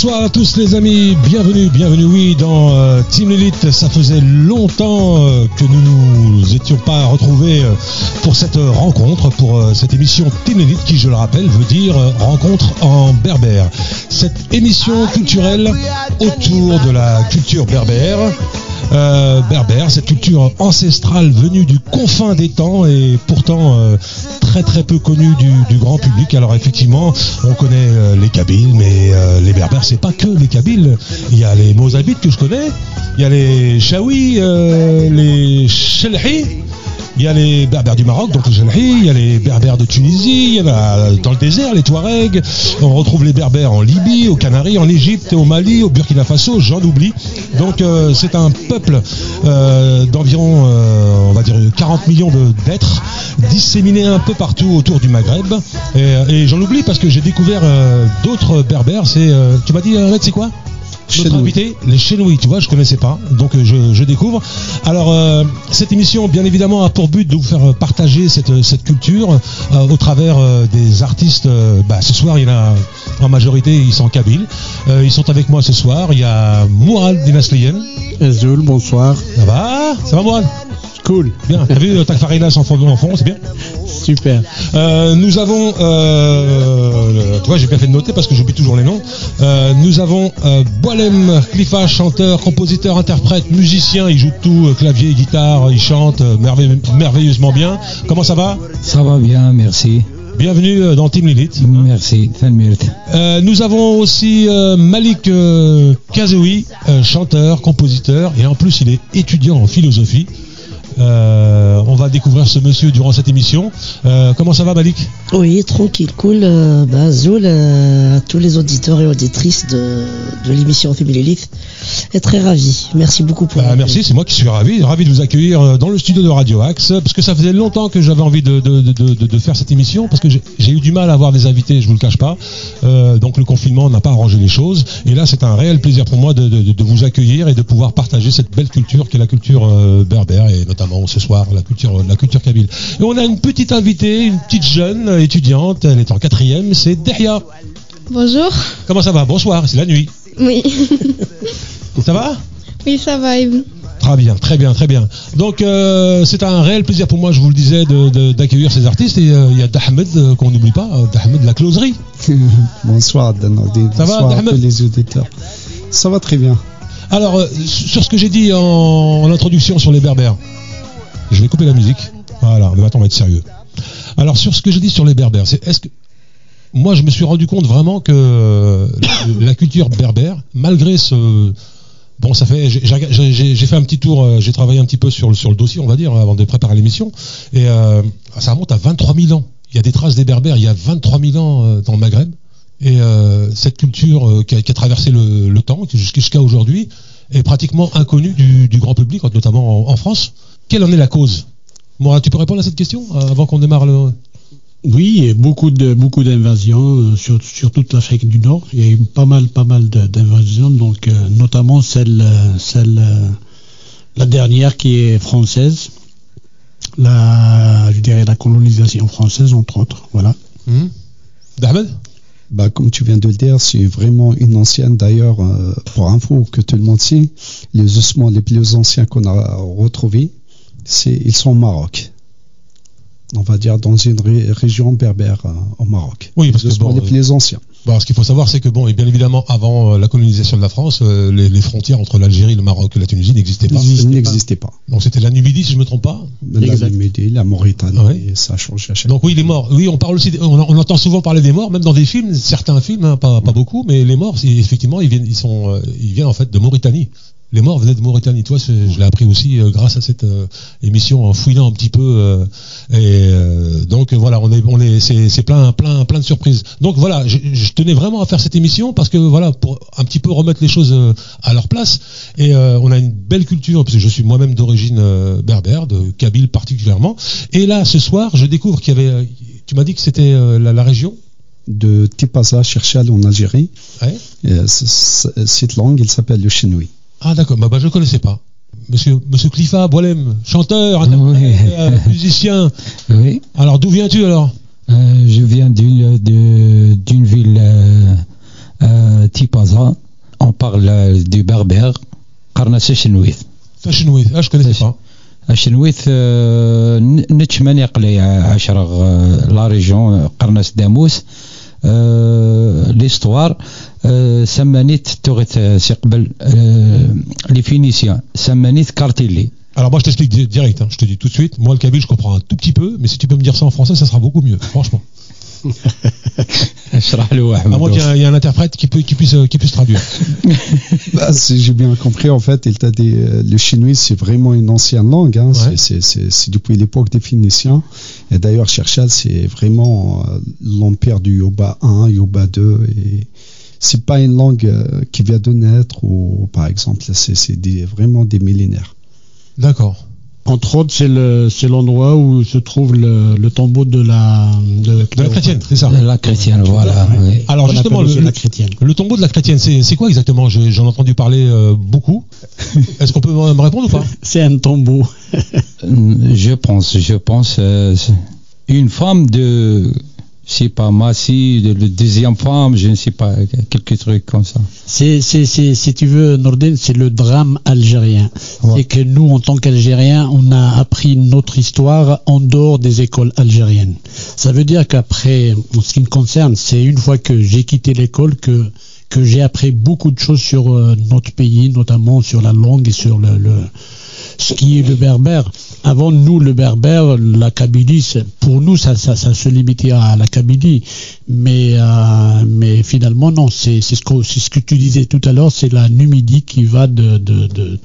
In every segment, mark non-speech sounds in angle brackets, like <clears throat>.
Bonsoir à tous les amis, bienvenue, bienvenue oui dans euh, Team Elite. Ça faisait longtemps euh, que nous nous étions pas retrouvés euh, pour cette rencontre, pour cette émission Team Elite qui, je le rappelle, veut dire rencontre en berbère. Cette émission culturelle autour de la culture berbère euh, berbère, cette culture ancestrale venue du confin des temps et pourtant euh, très très peu connue du, grand public. Alors effectivement, on connaît euh, les Kabyles, mais les berbères, c'est pas que les Kabyles. Il y a les Mozabites que je connais, il y a les Chaouis, les Chelhi, il y a les berbères du Maroc, donc les Jalhi, il y a les berbères de Tunisie, il y en a dans le désert, les Touaregs, on retrouve les berbères en Libye, aux Canaries, en Égypte, au Mali, au Burkina Faso, j'en oublie. Donc euh, c'est un peuple euh, d'environ, euh, on va dire, 40 millions d'êtres disséminés un peu partout autour du Maghreb. Et, j'en oublie parce que j'ai découvert d'autres berbères. C'est, tu m'as dit, c'est quoi? Notre invité, les Chenouilles, tu vois, je connaissais pas, donc euh, je, découvre. Alors, euh, cette émission, bien évidemment, a pour but de vous faire partager cette, cette culture euh, au travers des artistes. Bah, ce soir, il y en a en majorité, ils sont kabyles. ils sont avec moi ce soir. Il y a Mourad Dinasliyen. Azul, bonsoir. Ça va? Ça va, Mourad? Cool. Bien. T'as vu Takfarinas en fond, en fond c'est bien Super. Euh, nous avons, euh, tu vois, j'ai bien fait de noter parce que j'oublie toujours les noms. Euh, nous avons Boilem Cliffa, chanteur, compositeur, interprète, musicien. Il joue tout, clavier, guitare, il chante merveilleusement bien. Comment ça va? Ça va bien, merci. Bienvenue dans Team Lilith. Merci, euh, Nous avons aussi Malik Kazoui, chanteur, compositeur, et en plus il est étudiant en philosophie. Euh, on va découvrir ce monsieur durant cette émission. Euh, comment ça va, Malik? Oui, tranquille, cool. Bah, Zoul, à tous les auditeurs et auditrices de, l'émission Family Leaf, est très ravi. Merci beaucoup pour. Bah, merci, c'est moi qui suis ravi, ravi de vous accueillir dans le studio de Radio Axe, parce que ça faisait longtemps que j'avais envie de, faire cette émission, parce que j'ai eu du mal à avoir des invités, je vous le cache pas. donc le confinement n'a pas arrangé les choses, et là c'est un réel plaisir pour moi de, vous accueillir et de pouvoir partager cette belle culture qui est la culture berbère et notamment ce soir, la culture, la culture kabyle. Et on a une petite invitée, une petite jeune étudiante, elle est en quatrième, c'est Derya. Bonjour. Comment ça va? Bonsoir, c'est la nuit. Oui. <laughs> ça va? Oui, ça va. Très bien, très bien, très bien. Donc euh, c'est un réel plaisir pour moi, je vous le disais, d'accueillir ces artistes. Et euh, il y a Dahmed euh, qu'on n'oublie pas, Dahmed de la closerie. <laughs> Bonsoir Danodi. Ça va, à tous les auditeurs. Ça va très bien. Alors, sur ce que j'ai dit en introduction sur les berbères, je vais couper la musique. Voilà, mais maintenant on va être sérieux. Alors sur ce que je dis sur les berbères, est-ce que moi je me suis rendu compte vraiment que la culture berbère, malgré ce bon ça fait j'ai fait un petit tour, euh, j'ai travaillé un petit peu sur le dossier on va dire avant de préparer l'émission et euh, ça remonte à 23 000 ans. Il y a des traces des berbères il y a 23 000 ans euh, dans le Maghreb et cette culture qui a, traversé le, temps jusqu'à aujourd'hui est pratiquement inconnue du, grand public, notamment en France. Quelle en est la cause? Moi, tu peux répondre à cette question euh, avant qu'on démarre le. Oui, beaucoup de beaucoup d'invasions euh, sur, sur, toute l'Afrique du Nord. Il y a eu pas mal pas mal d'invasions, donc euh, notamment celle celle la dernière qui est française, la je dirais la colonisation française entre autres. Voilà. Mmh. bah, comme tu viens de le dire, c'est vraiment une ancienne. D'ailleurs, pour info, que tout le monde sait, les ossements les plus anciens qu'on a retrouvés, ils sont au Maroc. On va dire dans une région berbère euh, au Maroc. Oui, parce que bon, les plus anciens. ce qu'il faut savoir, c'est que bon, et bien évidemment, avant euh, la colonisation de la France, euh, les, frontières entre l'Algérie, le Maroc et la Tunisie n'existaient pas. Ils n'existaient pas. Donc c'était la Numidie, si je ne me trompe pas. La Numidie, la Mauritanie, et ça a changé à chaque Donc oui, les morts. Oui, on parle aussi, on, entend souvent parler des morts, même dans des films, certains films, hein, pas, pas, beaucoup, mais les morts, effectivement, ils viennent, ils sont, ils viennent en fait de Mauritanie les morts venaient de Mauritanie. Toi, je l'ai appris aussi euh, grâce à cette euh, émission en fouillant un petit peu. Euh, et donc voilà, on est, on est, c'est plein, plein, plein de surprises. Donc voilà, je, tenais vraiment à faire cette émission parce que voilà, pour un petit peu remettre les choses à leur place. Et on a une belle culture parce que je suis moi-même d'origine berbère, de Kabyle particulièrement. Et là, ce soir, je découvre qu'il y avait. Tu m'as dit que c'était la, région? De Tipaza, Cherchal en Algérie. cette langue, il s'appelle le chinois. Ah d'accord, bah, bah je ne connaissais pas. Monsieur, Monsieur Cliffa, Boilem, chanteur, euh, musicien. <laughs> Oui. Alors d'où viens-tu alors euh, Je viens d'une d'une ville euh, Euh, Tipaza, on parle euh, du berbère, Qarnas Chenouith. Fashion ah je connaissais pas. الشنويث آه، ن- نتشمن يقلي عشرة آه، لا ريجون قرناس داموس آه، ليستوار آه، سمانيت توغيت آه، سي قبل آه، لي فينيسيان سمانيت كارتيلي Alors moi je t'explique di- direct, hein, je te dis tout de suite, moi le kabyle je comprends un tout petit peu, mais si tu peux me dire ça en français ça sera beaucoup mieux, franchement. <laughs> اشرح له À moins واحد qu'il y, ait un- il y ait un interprète qui, peut, qui, puisse, euh, qui puisse traduire. <laughs> Bah, si j'ai bien compris, en fait, il t'a dit euh, le chinois, c'est vraiment une ancienne langue. Hein, Ouais. c'est- c'est- c'est c'est depuis l'époque des Phéniciens. Et d'ailleurs, Cherchal, c'est vraiment euh, l'empire du Yoba 1, Yoba 2. Et c'est pas une langue euh, qui vient de naître, ou par exemple, c'est vraiment des millénaires. D'accord. Entre autres, c'est l'endroit où se trouve le, tombeau de la de, la chrétienne, c'est ça. De la chrétienne, voilà. Alors justement, le, tombeau de la chrétienne, c'est quoi exactement? J'en ai, entendu parler euh, beaucoup. <laughs> Est-ce qu'on peut me répondre ou pas? C'est un tombeau. <laughs> Euh, je pense, je pense, euh, une femme de je sais pas, Massi, de, le deuxième femme, je ne sais pas, quelques trucs comme ça. C'est, c'est, c'est, si tu veux, Nordin, c'est le drame algérien. Ouais. C'est que nous, en tant qu'Algériens, on a appris notre histoire en dehors des écoles algériennes. Ça veut dire qu'après, en ce qui me concerne, c'est une fois que j'ai quitté l'école que que j'ai appris beaucoup de choses sur euh, notre pays, notamment sur la langue et sur le, le ce qui est le berbère. Avant nous, le berbère, la Kabylie, pour nous, ça, ça, ça se limitait à la Kabylie. Mais, euh, mais finalement, non, c'est ce, que- c'est ce que tu disais tout à l'heure, c'est la Numidie qui va de, de, de-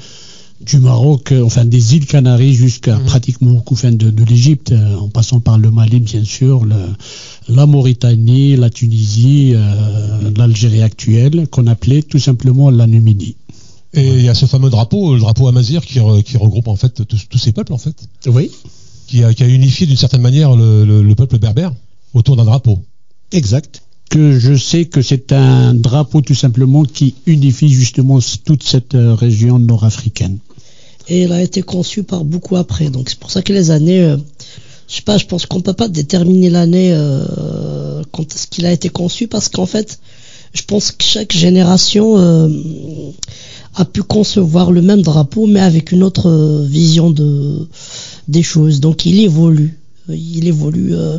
du Maroc, euh, enfin des îles Canaries jusqu'à Mhm. pratiquement au fin de, de l'Égypte, euh, en passant par le Mali, bien sûr, le- la Mauritanie, la Tunisie, euh, l'Algérie actuelle, qu'on appelait tout simplement la Numidie. Et il y a ce fameux drapeau, le drapeau Amazir, qui, re- qui regroupe en fait tous, tous ces peuples en fait, Oui, qui a, qui a unifié d'une certaine manière le, le- le peuple berbère autour d'un drapeau. exact. Que je sais que c'est un drapeau tout simplement qui unifie justement toute cette euh, région nord-africaine. Et il a été conçu par beaucoup après. Donc c'est pour ça que les années, euh, je sais pas, je pense qu'on peut pas déterminer l'année euh, quand est-ce qu'il a été conçu parce qu'en fait, je pense que chaque génération euh, a pu concevoir le même drapeau mais avec une autre euh, vision de des choses. Donc il évolue, il évolue euh,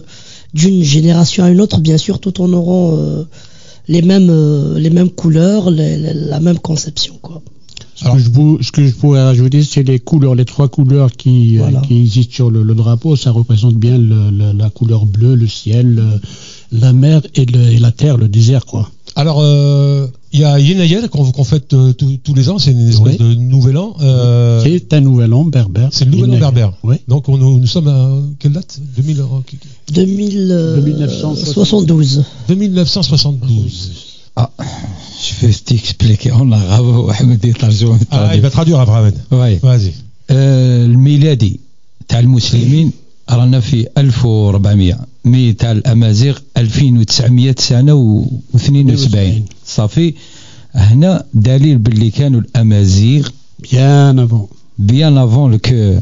d'une génération à une autre, bien sûr, tout en auront euh, les mêmes euh, les mêmes couleurs, les- les- la même conception, quoi. Ce, que je, vous- ce que je pourrais rajouter, c'est les couleurs, les trois couleurs qui, euh, Voilà. qui existent sur le, le drapeau. Ça représente bien le- le- la couleur bleue, le ciel, le- la mer et, le- et la terre, le désert, quoi. Alors, euh, il y a Yenayel qu'on qu'on fête euh, tous- tous les ans, c'est une espèce Oui. de nouvel an. euh, C'est un nouvel an berbère. c'est le nouvel an Inagel. berbère. Oui. Donc on, nous sommes à quelle date 2000, euh, 2072. 2972. Je vais t'expliquer en arabe وأحمد يترجم Ah, il va traduire après, Ahmed. Ouais. Vas-y. آه، الميلادي تاع المسلمين رانا في 1400 مي تاع الامازيغ 2900 سنة و72 صافي هنا دليل باللي كانوا الأمازيغ. Bien avant. بيان افون كو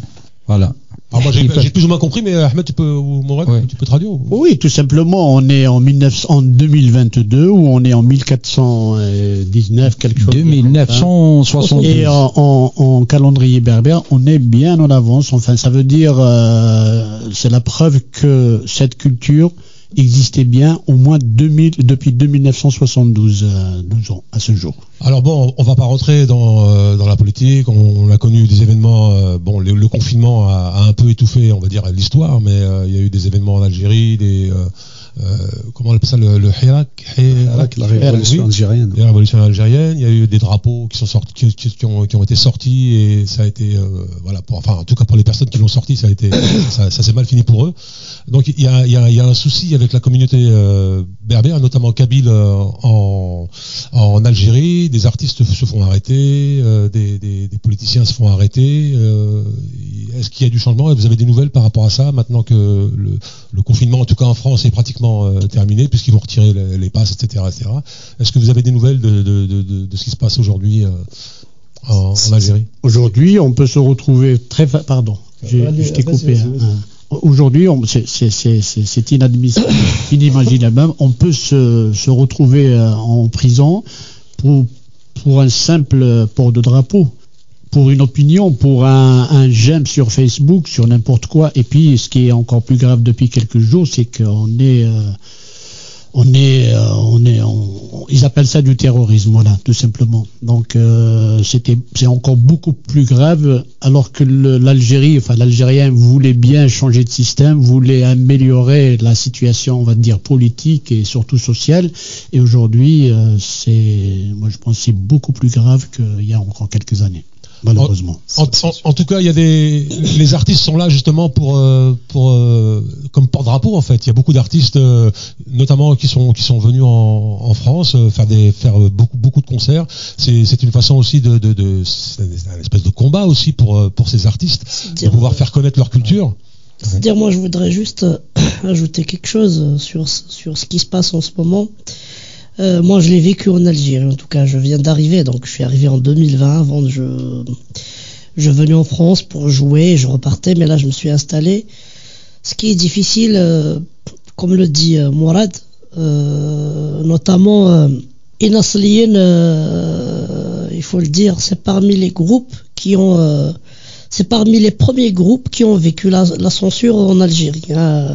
فوالا Alors moi j'ai peuvent- plus ou moins compris, mais Ahmed, tu peux, ou Ouais. tu peux traduire ou- Oui, tout simplement, on est en, 19, en 2022 ou on est en 1419, quelque chose. de comme ça. 2972 Et en, en- en calendrier berbère, on est bien en avance. Enfin, ça veut dire, euh, c'est la preuve que cette culture existait bien au moins 2000, depuis 2972 euh, 12 ans à ce jour. Alors bon, on va pas rentrer dans, euh, dans la politique. On, on a connu des événements. euh, bon, le, le confinement a, a un peu étouffé, on va dire, l'histoire, mais euh, il y a eu des événements en Algérie, des euh, euh, comment on appelle ça, le, le Hirak, Avec la révolution oui. algérienne. la révolution algérienne. Il y a eu des drapeaux qui sont sortis, qui, qui- qui ont, qui ont été sortis et ça a été, euh, voilà, pour, enfin, en tout cas pour les personnes qui l'ont sorti, ça a été, <coughs> ça, ça s'est mal fini pour eux. Donc il y a, il y a- il y a un souci avec la communauté euh, berbère, notamment kabyle euh, en, en Algérie. Des artistes se font arrêter, euh, des, des- des politiciens se font arrêter. euh, Est-ce qu'il y a du changement? Vous avez des nouvelles par rapport à ça maintenant que le, le confinement, en tout cas en France, est pratiquement euh, terminé puisqu'ils vont retirer les, les passes, etc., etc. Est-ce que vous avez des nouvelles de, de- de- de- de ce qui se passe aujourd'hui euh, en, en Algérie? Aujourd'hui, on peut se retrouver très pardon, je t'ai coupé. hein. Aujourd'hui, c'est- inadmissible, <coughs> inimaginable même. On peut se, se retrouver euh, en prison pour, pour un simple port de drapeau, pour une opinion, pour un, un j'aime sur Facebook, sur n'importe quoi. Et puis, ce qui est encore plus grave depuis quelques jours, c'est qu'on est, on est, euh, on est, on- ils appellent ça du terrorisme, voilà, tout simplement. Donc, euh, c'était, c'est encore beaucoup plus grave, alors que l'Algérie, enfin, l'Algérien voulait bien changer de système, voulait améliorer la situation, on va dire, politique et surtout sociale. Et aujourd'hui, euh, c'est, moi, je pense, que c'est beaucoup plus grave qu'il y a encore quelques années, malheureusement. En, en- en tout cas, il y a des les artistes sont là justement pour euh, pour euh, comme porte-drapeau en fait. Il y a beaucoup d'artistes, euh, notamment qui sont qui sont venus en, en France euh, faire des faire beaucoup beaucoup de concerts. C'est c'est une façon aussi de de, de c'est un espèce de combat aussi pour pour ces artistes de pouvoir euh, faire connaître leur culture. C'est-à-dire, moi, je voudrais juste <coughs> ajouter quelque chose sur, sur ce qui se passe en ce moment. Euh, moi, je l'ai vécu en Algérie. En tout cas, je viens d'arriver. Donc, je suis arrivé en 2020. Avant, je, je venais en France pour jouer. Je repartais. Mais là, je me suis installé. Ce qui est difficile, euh, comme le dit euh, Mourad, euh, notamment euh, il faut le dire, c'est parmi les groupes qui ont c'est parmi les premiers groupes qui ont vécu la, la censure en Algérie. hein.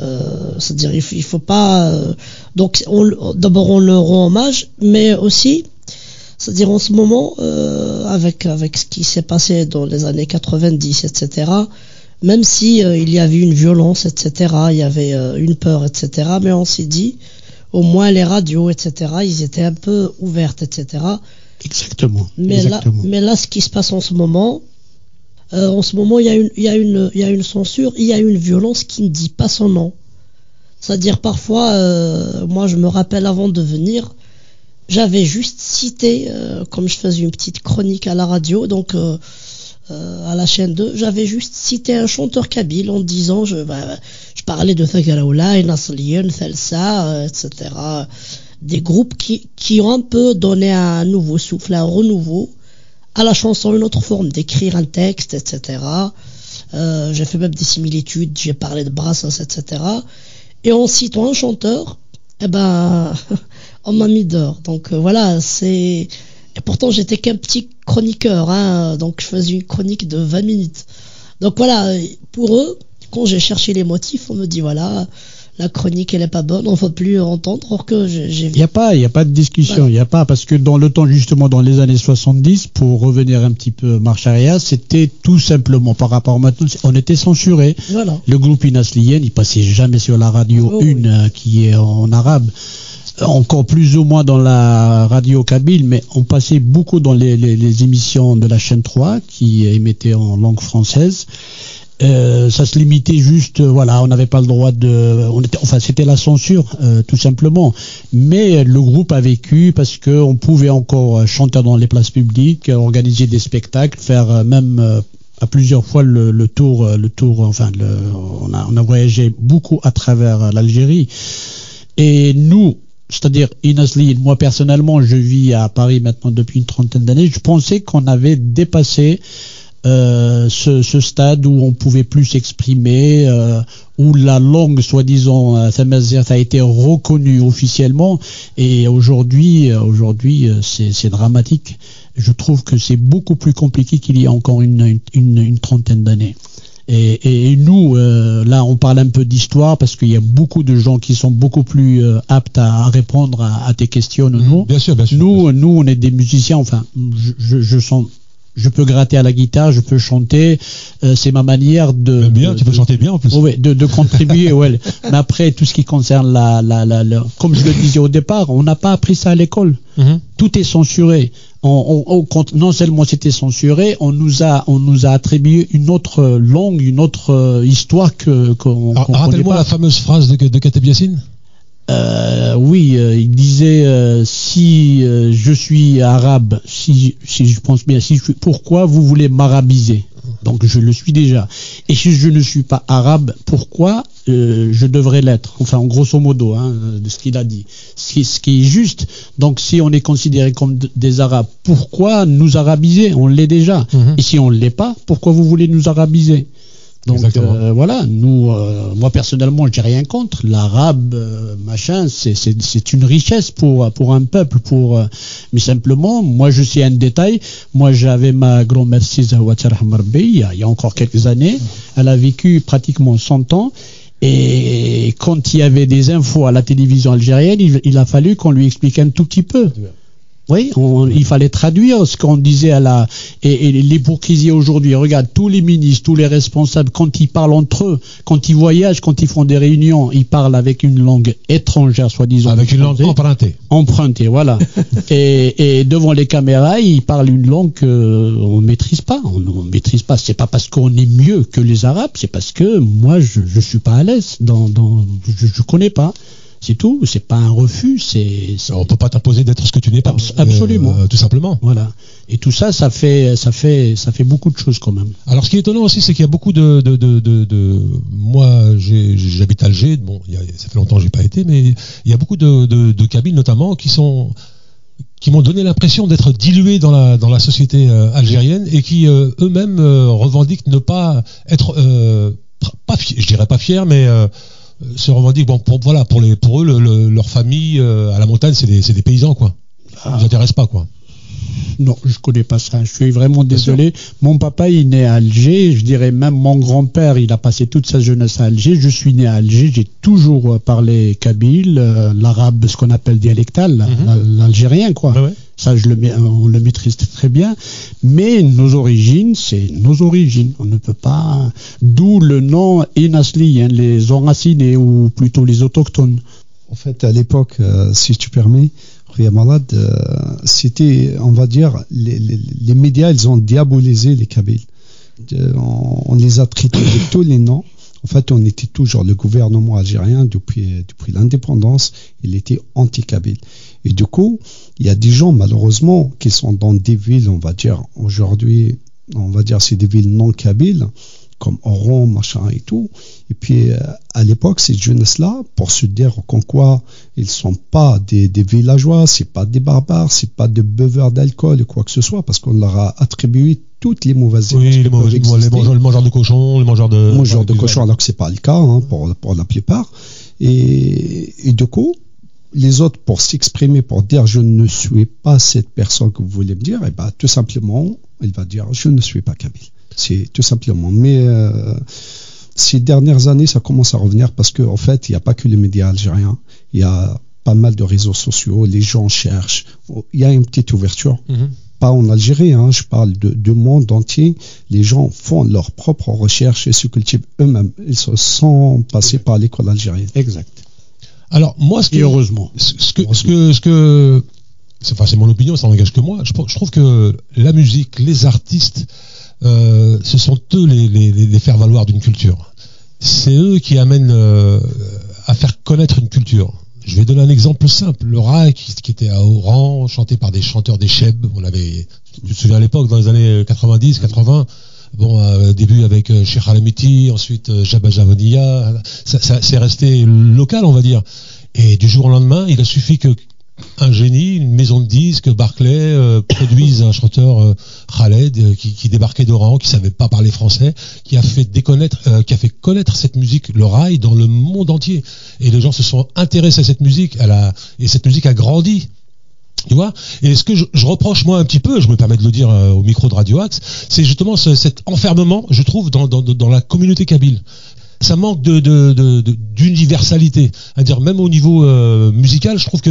Euh, C'est-à-dire, il faut, il faut pas. euh, donc, on- d'abord, on leur rend hommage, mais aussi, c'est-à-dire en ce moment, euh, avec avec ce qui s'est passé dans les années 90, etc. Même si il y avait une violence, etc. Il y avait une peur, etc. Mais on s'est dit, au moins les radios, etc. Ils étaient un peu ouvertes, etc. Exactement. Mais exactement. là, mais là, ce qui se passe en ce moment, euh, en ce moment, il y, a une, censure, il y a une violence qui ne dit pas son nom. C'est-à-dire parfois, euh, moi je me rappelle avant de venir, j'avais juste cité, euh, comme je faisais une petite chronique à la radio, donc à la chaîne 2, j'avais juste cité un chanteur kabyle en disant, je, bah, je parlais de Thagaraoula, Nasliyen, Thelsa, etc. Des groupes qui, qui ont un peu donné un nouveau souffle, un renouveau à la chanson, une autre forme d'écrire un texte, etc. Euh, j'ai fait même des similitudes, j'ai parlé de Brassens, etc. Et en citant un chanteur, eh ben, <laughs> on m'a mis dehors. Donc euh, voilà, c'est. Et pourtant, j'étais qu'un petit chroniqueur, hein, donc je faisais une chronique de 20 minutes. Donc voilà, pour eux, quand j'ai cherché les motifs, on me dit voilà, la chronique elle est pas bonne, on ne veut plus entendre. Or que j'ai Il n'y a pas, il y a pas de discussion, il y a pas parce que dans le temps justement dans les années 70, pour revenir un petit peu marche arrière, c'était tout simplement par rapport à maintenant, on était censuré. voilà. Le groupe Inasliyen, il passait jamais sur la radio Oh, une euh, qui est en arabe. Encore plus ou moins dans la radio kabyle, mais on passait beaucoup dans les, les- les émissions de la chaîne 3 qui émettaient en langue française. Euh, ça se limitait juste, euh, voilà, on n'avait pas le droit de, enfin c'était la censure euh, tout simplement. Mais le groupe a vécu parce que on pouvait encore chanter dans les places publiques, organiser des spectacles, faire même à plusieurs fois le, tour, le tour, enfin, on, a, on a voyagé beaucoup à travers l'Algérie. Et nous, c'est-à-dire Inasli, moi personnellement, je vis à Paris maintenant depuis une trentaine d'années. Je pensais qu'on avait dépassé euh, ce, ce stade où on pouvait plus s'exprimer, euh, où la langue, soi-disant, euh, a été reconnue officiellement. Et aujourd'hui, aujourd'hui, c'est dramatique. Je trouve que c'est beaucoup plus compliqué qu'il y a encore une, une, une trentaine d'années. Et, et- nous, euh, là, on parle un peu d'histoire parce qu'il y a beaucoup de gens qui sont beaucoup plus euh, aptes à, à répondre à, à tes questions. Nous, Bien sûr, bien sûr. nous, nous, on est des musiciens. Enfin, je sens, je peux gratter à la guitare, je peux chanter. euh, c'est ma manière de. bien, de- tu peux de- chanter bien en plus. Ouais, de, de contribuer, <laughs> ouais. Mais après, tout ce qui concerne la, la, la, la- comme je le disais au départ, on n'a pas appris ça à l'école. Mhm. Tout est censuré. On, on- on compte- non seulement c'était censuré, on nous a, on nous a attribué une autre langue, une autre euh, histoire que qu'on qu'on connaît Rappelle-moi la fameuse phrase de, de Kateb Yassine. Euh, oui, euh, il disait euh, si je suis arabe, si, si je pense bien, si je suis, pourquoi vous voulez m'arabiser? Donc je le suis déjà. Et si je ne suis pas arabe, pourquoi euh, je devrais l'être? Enfin, en grosso modo, hein, de ce qu'il a dit. Ce qui, ce qui est juste. Donc si on est considéré comme des arabes, pourquoi nous arabiser? On l'est déjà. Mhm. Et si on ne l'est pas, pourquoi vous voulez nous arabiser? Donc euh, voilà, nous, euh, moi personnellement, j'ai rien contre. L'arabe, euh, machin, c'est- c'est c'est une richesse pour pour un peuple. Pour euh, mais simplement, moi je suis un détail. Moi j'avais ma grand-mère Siza Ouattara Marbi, il y, a, il y a encore quelques années. Elle a vécu pratiquement 100 ans. Et quand il y avait des infos à la télévision algérienne, il, il a fallu qu'on lui explique un tout petit peu. Oui, on- il fallait traduire ce qu'on disait à la et, et l'hypocrisie aujourd'hui. Regarde tous les ministres, tous les responsables quand ils parlent entre eux, quand ils voyagent, quand ils font des réunions, ils parlent avec une langue étrangère, soi-disant Avec une langue empruntée. empruntée. voilà. <laughs> et, et devant les caméras, ils parlent une langue qu'on ne maîtrise pas. On ne maîtrise pas. C'est pas parce qu'on est mieux que les Arabes, c'est parce que moi je je suis pas à l'aise. Dans, dans je, je connais pas. C'est tout. C'est pas un refus. C'est On peut pas t'imposer d'être ce que tu n'es pas. Abs- absolument. Euh, tout simplement. Voilà. Et tout ça, ça fait, ça fait, ça fait beaucoup de choses quand même. Alors, ce qui est étonnant aussi, c'est qu'il y a beaucoup de, de, de, de, moi, j'habite Alger. Bon, il y a- ça fait longtemps que j'ai pas été, mais il y a beaucoup de, de, Kabyles notamment qui sont qui m'ont donné l'impression d'être dilués dans la dans la société euh, algérienne et qui euh, eux-mêmes euh, revendiquent ne pas être euh, pas je dirais pas fiers, mais euh, se revendiquent bon pour voilà pour les pour eux le- le- leur famille euh, à la montagne c'est des paysans quoi. Ça Ah. nous intéresse pas quoi. Non, je connais pas ça. Je suis vraiment désolé. Mon papa, il est né à Alger. Je dirais même mon grand-père, il a passé toute sa jeunesse à Alger. Je suis né à Alger. J'ai toujours euh, parlé kabyle, euh, l'arabe, ce qu'on appelle dialectal, Mhm. la- l'algérien, quoi. Ouais. Ça, je le, on le maîtrise très bien. Mais nos origines, c'est nos origines. On ne peut pas. D'où le nom Inasli, hein, les enracinés ou plutôt les autochtones. En fait, à l'époque, euh, si tu permets, Ria Malade, euh, c'était, on va dire, les, médias, ils ont diabolisé les Kabyles. On, on les a traités de tous les noms. En fait, on était toujours le gouvernement algérien depuis, depuis l'indépendance, il était anti-kabyle. Et du coup, il y a des gens, malheureusement, qui sont dans des villes, on va dire, aujourd'hui, on va dire, c'est des villes non kabyles, comme Oran, machin et tout. Et puis, euh, à l'époque, ces jeunesses-là, pour se dire qu'en quoi ils sont pas des, des villageois, c'est pas des barbares, c'est pas des buveurs d'alcool ou quoi que ce soit, parce qu'on leur a attribué toutes les mauvaises Oui, les, mauvais- peuvent les, mangeurs, de cochons, les mangeurs de. mon genre de cochon, alors que c'est pas le cas hein, pour, pour la plupart. Et, et du coup, les autres, pour s'exprimer, pour dire je ne suis pas cette personne que vous voulez me dire, et ben, tout simplement, il va dire je ne suis pas kabyle. C'est tout simplement. Mais euh, ces dernières années, ça commence à revenir parce qu'en en fait, il n'y a pas que les médias algériens. Il y a pas mal de réseaux sociaux, les gens cherchent. Il y a une petite ouverture Mhm. pas en Algérie, hein, je parle de, du monde entier. Les gens font leurs propres recherches et se cultivent eux-mêmes. Ils se sont passés par l'école algérienne. Exact. Alors, moi, ce Et que. heureusement. ce ce que, ce que, ce que, c'est, enfin, mon opinion, ça n'engage que moi. Je, je trouve que la musique, les artistes, euh, ce sont eux les, les, les, les faire valoir d'une culture. C'est eux qui amènent euh, à faire connaître une culture. Je vais donner un exemple simple. Le rail qui, qui était à Oran, chanté par des chanteurs des Cheb. On avait, tu te souviens à l'époque, dans les années 90, 80. Bon, euh, début avec euh, Cheikh Alamiti, ensuite euh, Jabba Javonia. Ça, c'est resté local, on va dire. Et du jour au lendemain, il a suffi que un génie, une maison de disques, Barclay, euh, produise un chanteur Khaled qui, débarquait d'Oran, qui savait pas parler français, qui a fait connaître cette musique, le rail, dans le monde entier. Et les gens se sont intéressés à cette musique, et cette musique a grandi. Tu vois Et ce que je, reproche moi un petit peu, je me permets de le dire euh, au micro de Radio Axe, c'est justement ce- cet enfermement, je trouve, dans, la communauté kabyle. Ça manque d'universalité. À dire même au niveau euh, musical, je trouve que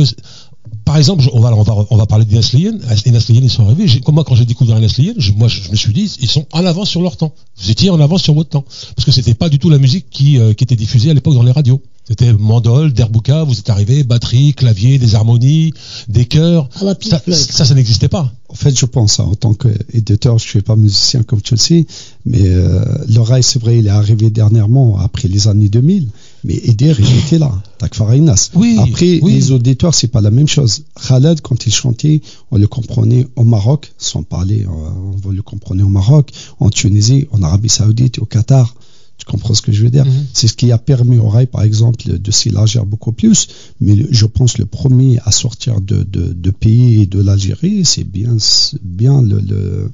par exemple, on va, parler des Nasliyen. Les ils sont arrivés. J'ai- moi, quand j'ai découvert les moi, je, me suis dit, ils sont en avance sur leur temps. Vous étiez en avance sur votre temps. Parce que c'était pas du tout la musique qui, euh, qui était diffusée à l'époque dans les radios. C'était mandol, derbouka, vous êtes arrivé, batterie, clavier, des harmonies, des chœurs. À la Pink Ça, ça, ça n'existait pas. En fait, je pense, hein, en tant qu'éditeur, je ne suis pas musicien comme tu le sais, mais euh, le rail, c'est vrai, il est arrivé dernièrement, après les années 2000, mais Eder, il était là, Takfarinas. Oui, Après, oui. les auditeurs, c'est pas la même chose. Khaled, quand il chantait, on le comprenait au Maroc, sans parler, euh, on le comprenait au Maroc, en Tunisie, en Arabie Saoudite, au Qatar. Tu comprends ce que je veux dire? Mhm. C'est ce qui a permis au rail, par exemple, de s'élargir beaucoup plus. Mais je pense le premier à sortir de, de, de pays et de l'Algérie, c'est bien, bien le, le,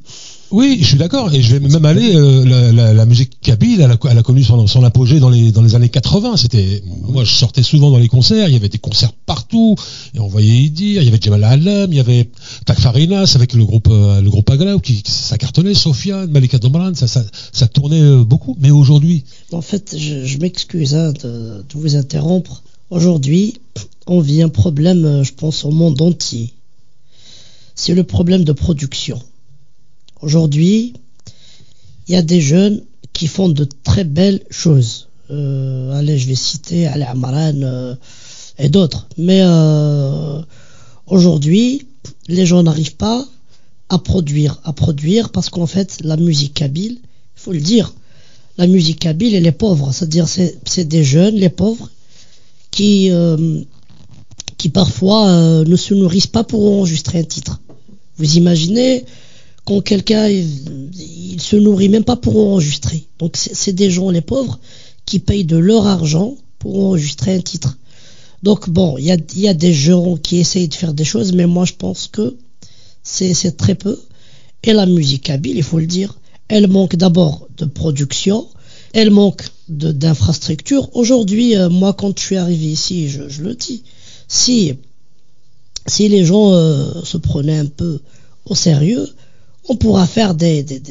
Oui, je suis d'accord. Et je vais même aller. euh, la, la- musique kabyle, elle a, connu son, apogée dans les, dans les années 80. C'était, moi, je sortais souvent dans les concerts. Il y avait des concerts partout. Et on voyait Idir. Il y avait Jamal Alam. Il y avait Takfarinas avec le groupe, euh, le groupe Aglaou qui, ça cartonnait. Sofiane, Malika Domran, ça, ça, tournait euh, beaucoup. Mais aujourd'hui, En fait, je, m'excuse hein, de, de vous interrompre. Aujourd'hui, on vit un problème, euh, je pense, au monde entier. C'est le problème de production. Aujourd'hui, il y a des jeunes qui font de très belles choses. Euh, allez, je vais citer Ali Amran euh, et d'autres. Mais euh, aujourd'hui, les gens n'arrivent pas à produire, à produire parce qu'en fait, la musique kabyle, il faut le dire, la musique kabyle, elle est pauvre. C'est-à-dire, c'est des jeunes, les pauvres, qui, qui parfois ne se nourrissent pas pour enregistrer un titre. Vous imaginez quand quelqu'un il, se nourrit même pas pour enregistrer. Donc c'est des gens les pauvres qui payent de leur argent pour enregistrer un titre. Donc bon, il y a, y a des gens qui essayent de faire des choses, mais moi je pense que c'est très peu. Et la musique kabyle, il faut le dire, elle manque d'abord de production, elle manque d'infrastructures. Aujourd'hui, euh, moi quand je suis arrivé ici, je, je le dis, si si les gens euh, se prenaient un peu au sérieux, on pourra faire des, des,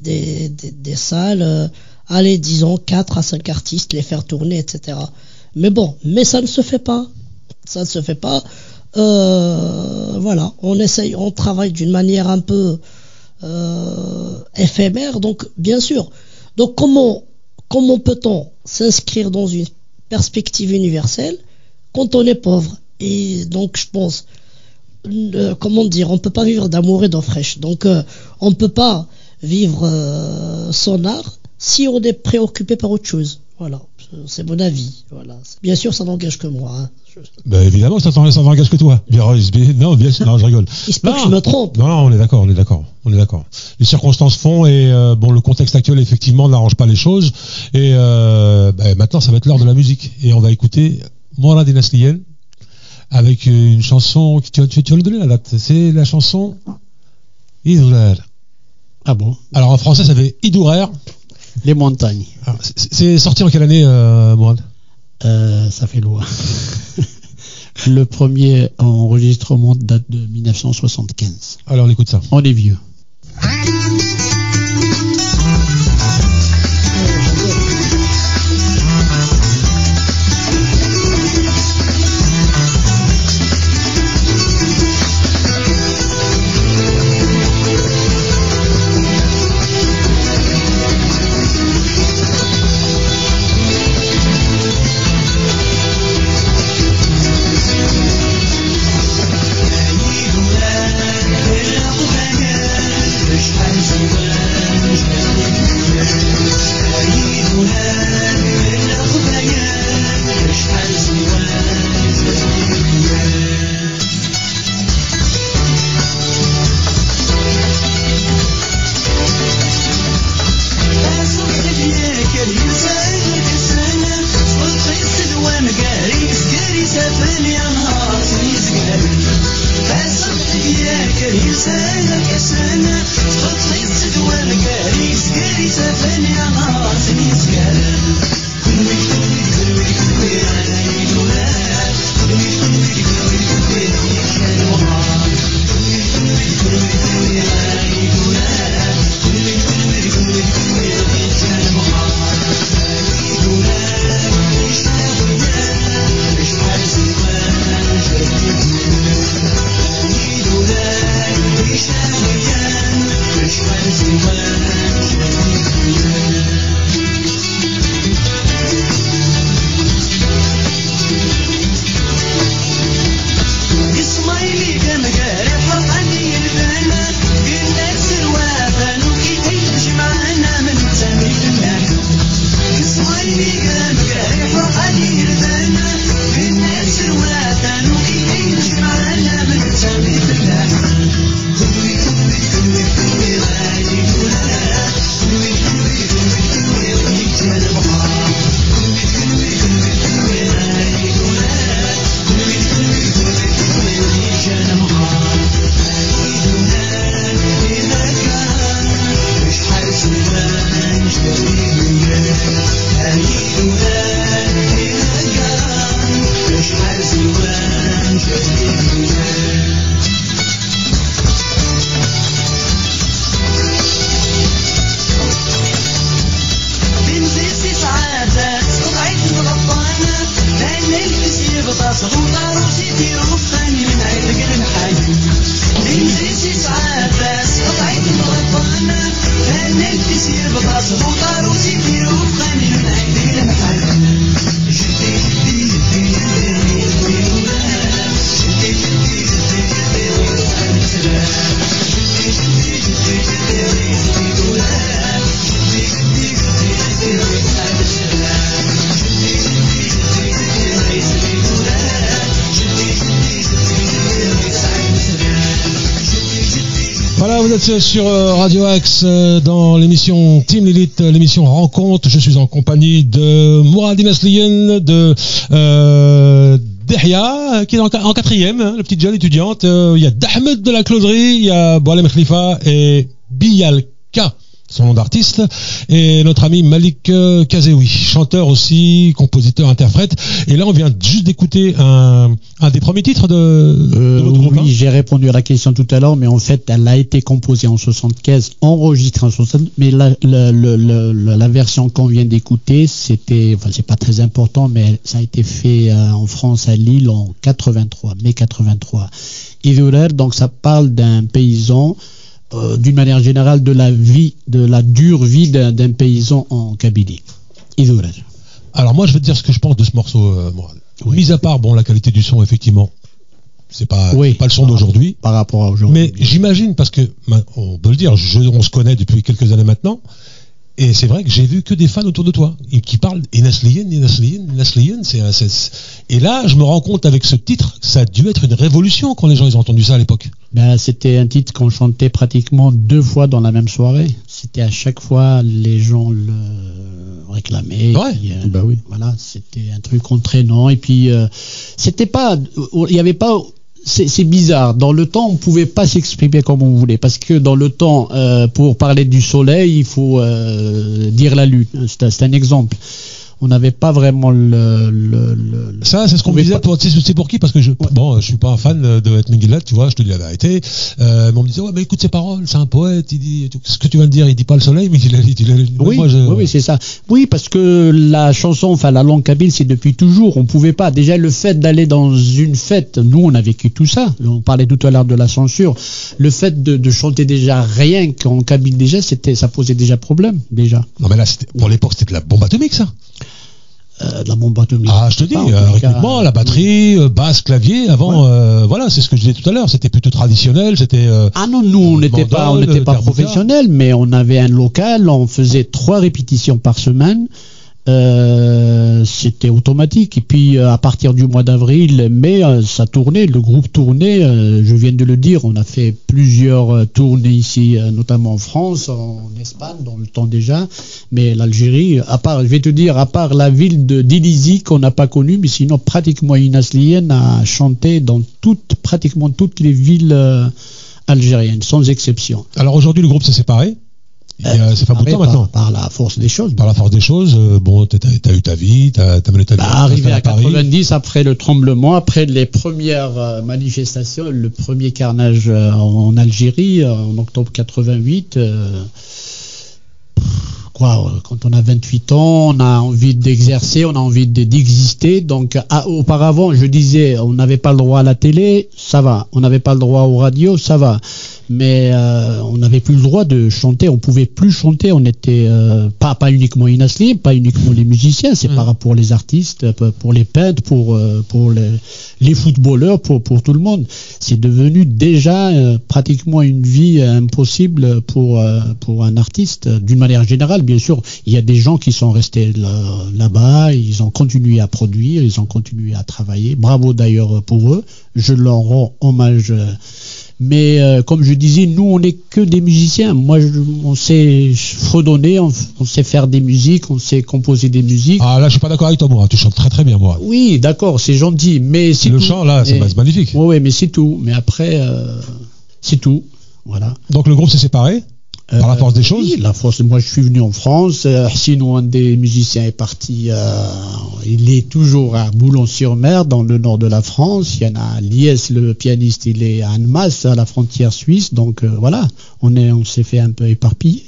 des, des, salles, euh, allez, disons, 4 à 5 artistes, les faire tourner, etc. Mais bon, mais ça ne se fait pas. Ça ne se fait pas. Euh, voilà, on essaye, on travaille d'une manière un peu euh, éphémère, donc bien sûr. Donc comment, comment peut-on s'inscrire dans une perspective universelle quand on est pauvre? Et donc je pense, euh, comment dire, on peut pas vivre d'amour et d'eau fraîche. Donc euh, on peut pas vivre euh, son art si on est préoccupé par autre chose. Voilà, c'est mon avis. Voilà. Bien sûr, ça n'engage que moi. hein. Ben, évidemment, ça n'engage que toi. Bien, non, bien, non, je rigole. Il se peut Non. que je me trompe. Non, non, on est d'accord, on est d'accord, on est d'accord. Les circonstances font et euh, bon, le contexte actuel effectivement n'arrange pas les choses. Et euh, ben, maintenant, ça va être l'heure de la musique et on va écouter Mourad Nasliyen avec une chanson. Tu, tu, tu vas le donner la date C'est la chanson Idourer. Ah bon Alors en français, ça fait Idourer. Les montagnes. C'est- C'est sorti en quelle année, euh, Mourad Euh, ça fait loin. <laughs> Le premier enregistrement date de 1975. Alors on écoute ça. On est vieux. Vous êtes sur euh, Radio Axe euh, dans l'émission Team Lilith, euh, l'émission Rencontre. Je suis en compagnie de Mourad Inasliyen, de euh, qui est en, quatrième, hein, la petite jeune étudiante. Il y a Dahmed de la Closerie, il y a Boalem Khalifa et Bialka son nom d'artiste, et notre ami Malik euh, Kazeoui, chanteur aussi, compositeur, interprète. Et là, on vient juste d'écouter un, un des premiers titres de, Euh, de votre groupe. hein. oui, j'ai répondu à la question tout à l'heure, mais en fait, elle a été composée en 75, enregistrée en 60, mais la, la, la, version qu'on vient d'écouter, c'était, enfin, c'est pas très important, mais ça a été fait euh, en France, à Lille, en 83, mai 83. Idurer, donc ça parle d'un paysan, euh, d'une manière générale, de la vie, de la dure vie d'un paysan en Kabylie. Alors moi, je vais te dire ce que je pense de ce morceau, euh, Mourad. Oui. Mis à part, bon, la qualité du son, effectivement, c'est pas, Oui. c'est pas le son d'aujourd'hui. Par rapport à aujourd'hui. Mais j'imagine, parce que, on peut le dire, je- on se connaît depuis quelques années maintenant, et c'est vrai que j'ai vu que des fans autour de toi, qui parlent Inasliyen, Inasliyen, Inasliyen, c'est, c'est- c'est- et là, je me rends compte avec ce titre, ça a dû être une révolution quand les gens ils ont entendu ça à l'époque. Ben, c'était un titre qu'on chantait pratiquement deux fois dans la même soirée. C'était à chaque fois les gens le réclamaient. Ouais. Puis, euh, Bah oui. Voilà, c'était un truc entraînant. Et puis, euh, c'était pas, il n'y avait pas. C'est bizarre. Dans le temps, on pouvait pas s'exprimer comme on voulait, parce que dans le temps, euh, pour parler du soleil, il faut euh, dire la lune. C'est un- c'est un exemple. On n'avait pas vraiment le. le, le- le- Ça, c'est ce qu'on disait. pas- Pour, tu sais, pour qui? Parce que je, bon, je suis pas un fan de Ed Mingillat, tu vois, je te dis la vérité. Euh, mais on me disait, ouais, mais écoute ses paroles, c'est un poète. Il dit, ce que tu viens de dire, il dit pas le soleil, mais il il dit. Oui, Moi, je- oui, oui, c'est ça. Oui, parce que la chanson, enfin la langue kabyle, c'est depuis toujours. On pouvait pas. Déjà le fait d'aller dans une fête, nous on a vécu tout ça. On parlait tout à l'heure de la censure. Le fait de, de chanter déjà rien qu'en kabyle déjà, c'était, ça posait déjà problème déjà. Non, mais là, c'était- pour l'époque, c'était de la bombe atomique, ça. Euh, la bombe atomique. Ah, je te dis, en euh, rythmiquement, la batterie, euh, basse, clavier, avant, euh, voilà, c'est ce que je disais tout à l'heure, c'était plutôt traditionnel, c'était... euh, Ah non, nous on n'était pas, on n'était pas professionnels, mais on avait un local, on faisait trois répétitions par semaine. Euh, c'était automatique. Et puis euh, à partir du mois d'avril mai euh, ça tournait le groupe tournait je viens de le dire on a fait plusieurs tournées ici notamment en France en Espagne dans le temps déjà. Mais l'Algérie à part je vais te dire à part la ville de d'Ilizi qu'on n'a pas connue mais sinon pratiquement Inasliyen a chanté dans toutes pratiquement toutes les villes algériennes sans exception. Alors aujourd'hui, le groupe s'est séparé. Il y a- C'est pas beaucoup de temps Par- maintenant. par la force des choses Par la force des choses, euh, bon, t'as t'as eu ta vie, t'as t'as mené ta vie. Bah, arrivé fait à Paris. 90 après le tremblement, après les premières euh, manifestations, le premier carnage euh, en Algérie euh, en octobre 88. euh, pff, quoi, euh, quand on a 28 ans, on a envie d'exercer, on a envie de- d'exister. Donc, à- auparavant, je disais, on n'avait pas le droit à la télé, ça va. On n'avait pas le droit aux radios, ça va. Mais euh, on n'avait plus le droit de chanter, on pouvait plus chanter. On était euh, pas pas uniquement Inasli, pas uniquement les musiciens, c'est Mm. par rapport les artistes, euh, pour les peintres, pour euh, pour les, les footballeurs, pour pour tout le monde. C'est devenu déjà euh, pratiquement une vie impossible pour pour un artiste. D'une manière générale, bien sûr, il y a des gens qui sont restés là- là-bas, ils ont continué à produire, ils ont continué à travailler. Bravo d'ailleurs pour eux. Je leur rends hommage. Mais euh, comme je disais, nous, on n'est que des musiciens. Moi, je- on sait fredonner, on, on sait faire des musiques, on sait composer des musiques. Ah là, je suis pas d'accord avec toi, moi. Tu chantes très très bien, moi. Oui, d'accord, c'est gentil, mais c'est Le tout. chant, là, c'est magnifique. Ouais, mais c'est tout. Mais après, euh, c'est tout. Voilà. Donc le groupe s'est séparé par la Euh, force des choses. Oui, la force. Moi, je suis venu en France. Euh, Sinon, un des musiciens est parti. euh, il est toujours à Boulogne-sur-Mer, dans le nord de la France. Il y en a Liès, le pianiste, il est à Annemasse, à la frontière suisse. Donc voilà, on est, on s'est fait un peu éparpiller.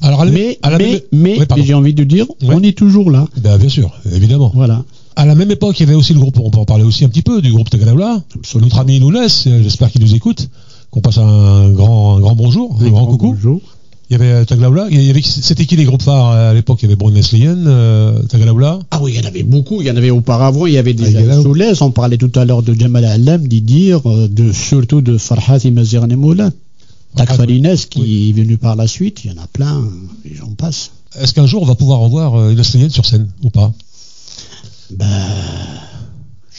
Alors, à la, Mais, à la mais, mais, Oui, j'ai envie de dire, on est toujours là. Ben, bien sûr, évidemment. Voilà. À la même époque, il y avait aussi le groupe, on peut en parler aussi un petit peu, du groupe. Absolument. Notre ami Nounes, euh, j'espère qu'il nous écoute. Qu'on passe un grand, un grand bonjour, un grand coucou. Bonjour. Il y avait euh, Tagalaoula. Il y avait, c'était qui les groupes phares euh, à l'époque? Il y avait Brun Neslian, euh, Tagalaoula. Ah oui, il y en avait beaucoup. Il y en avait auparavant. Il y avait Aïe, Soulez. On parlait tout à l'heure de Jamal Alam, d'Idir, de, surtout de Farhat Nemoula. Takfarines qui est venu par la suite. Il y en a plein. Et j'en passe. Est-ce qu'un jour on va pouvoir revoir euh, sur scène ou pas? Ben,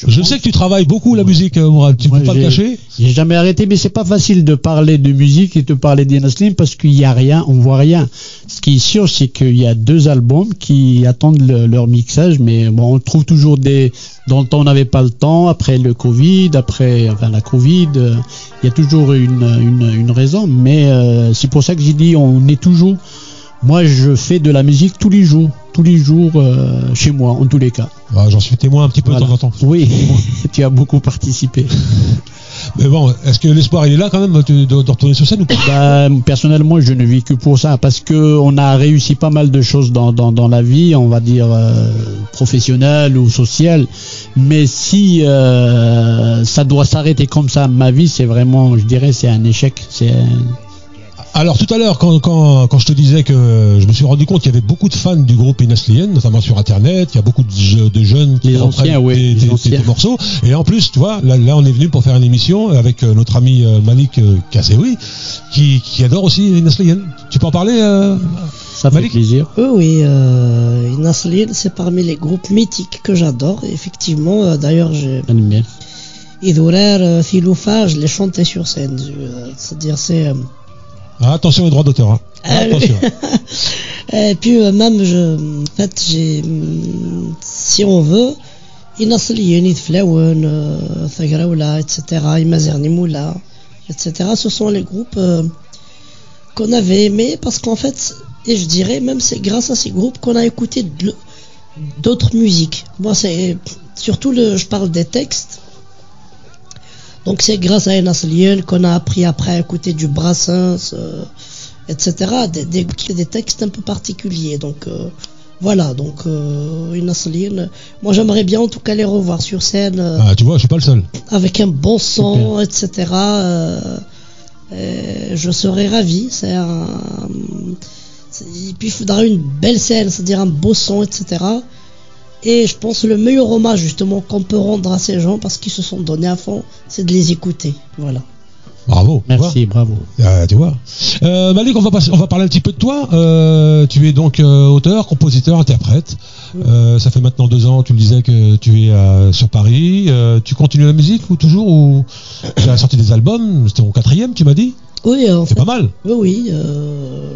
Je sais que tu travailles beaucoup la musique, euh, Mourad. Tu Moi, peux pas le cacher J'ai jamais arrêté, mais c'est pas facile de parler de musique et de parler d'Inaslim parce qu'il y a rien, on voit rien. Ce qui est sûr, c'est qu'il y a deux albums qui attendent le- leur mixage, mais bon, on trouve toujours des. Dans le temps, on n'avait pas le temps. Après le Covid, après enfin la Covid, euh, il y a toujours une, une, une raison. Mais euh, c'est pour ça que j'ai dit, on est toujours. Moi, je fais de la musique tous les jours, tous les jours euh, chez moi, en tous les cas. Bah, J'en suis témoin un petit peu Voilà. de temps en temps. Oui, <laughs> tu as beaucoup participé. <laughs> Mais bon, est-ce que l'espoir il est là quand même de, de- de retourner sur scène ou pas? Bah, personnellement, je ne vis que pour ça, parce que on a réussi pas mal de choses dans, dans, dans la vie, on va dire euh, professionnelle ou sociale. Mais si euh, ça doit s'arrêter comme ça, ma vie, c'est vraiment, je dirais, c'est un échec. C'est un- Alors tout à l'heure, quand, quand, quand je te disais que je me suis rendu compte qu'il y avait beaucoup de fans du groupe Inaslien, notamment sur Internet, il y a beaucoup de, je- de jeunes qui Les reprennent anciens, oui, tes, les tes- tes- anciens. tes morceaux. Et en plus, tu vois, là, là, on est venu pour faire une émission avec euh, notre ami euh, Malik euh, Kasseoui, qui, qui adore aussi Inaslien. Tu peux en parler euh, ça fait Malik? plaisir. Oui, oui, euh, Inaslil, c'est parmi les groupes mythiques que j'adore. Effectivement, euh, d'ailleurs, j'ai bien. Idourer, Filoufa, je l'ai chanté sur scène. Euh, C'est-à-dire, c'est. Ah, Attention aux droits d'auteur. Hein. Ah, attention. <laughs> Et puis euh, même, je, en fait, j'ai, hum, si on veut, Idflawen, euh, Thagraoula, etc., Imazerni Moula, etc., ce sont les groupes euh, qu'on avait aimés parce qu'en fait, et je dirais même c'est grâce à ces groupes qu'on a écouté d'autres musiques. Moi, c'est surtout le, je parle des textes. Donc c'est grâce à Inaslien qu'on a appris après à écouter du Brassens, euh, etc. Des, des, des textes un peu particuliers. Donc euh, voilà, donc euh, Inaslien. Moi j'aimerais bien en tout cas les revoir sur scène Ah, tu vois, je suis pas le seul. avec un bon son, etc. je serais ravi. C'est un. Et puis il faudra une belle scène, c'est-à-dire un beau son, etc. Et je pense le meilleur hommage justement qu'on peut rendre à ces gens parce qu'ils se sont donnés à fond, c'est de les écouter. Voilà. Bravo. Merci, bravo. Euh, tu vois. Euh, Malik, on va, passer- on va parler un petit peu de toi. Euh, tu es donc euh, auteur, compositeur, interprète. Euh, ça fait maintenant deux ans, tu le disais, que tu es euh, sur Paris. Euh, tu continues la musique ou toujours ou <coughs> tu as sorti des albums? C'était ton quatrième, tu m'as dit Oui, en C'est pas mal. oui, oui. euh,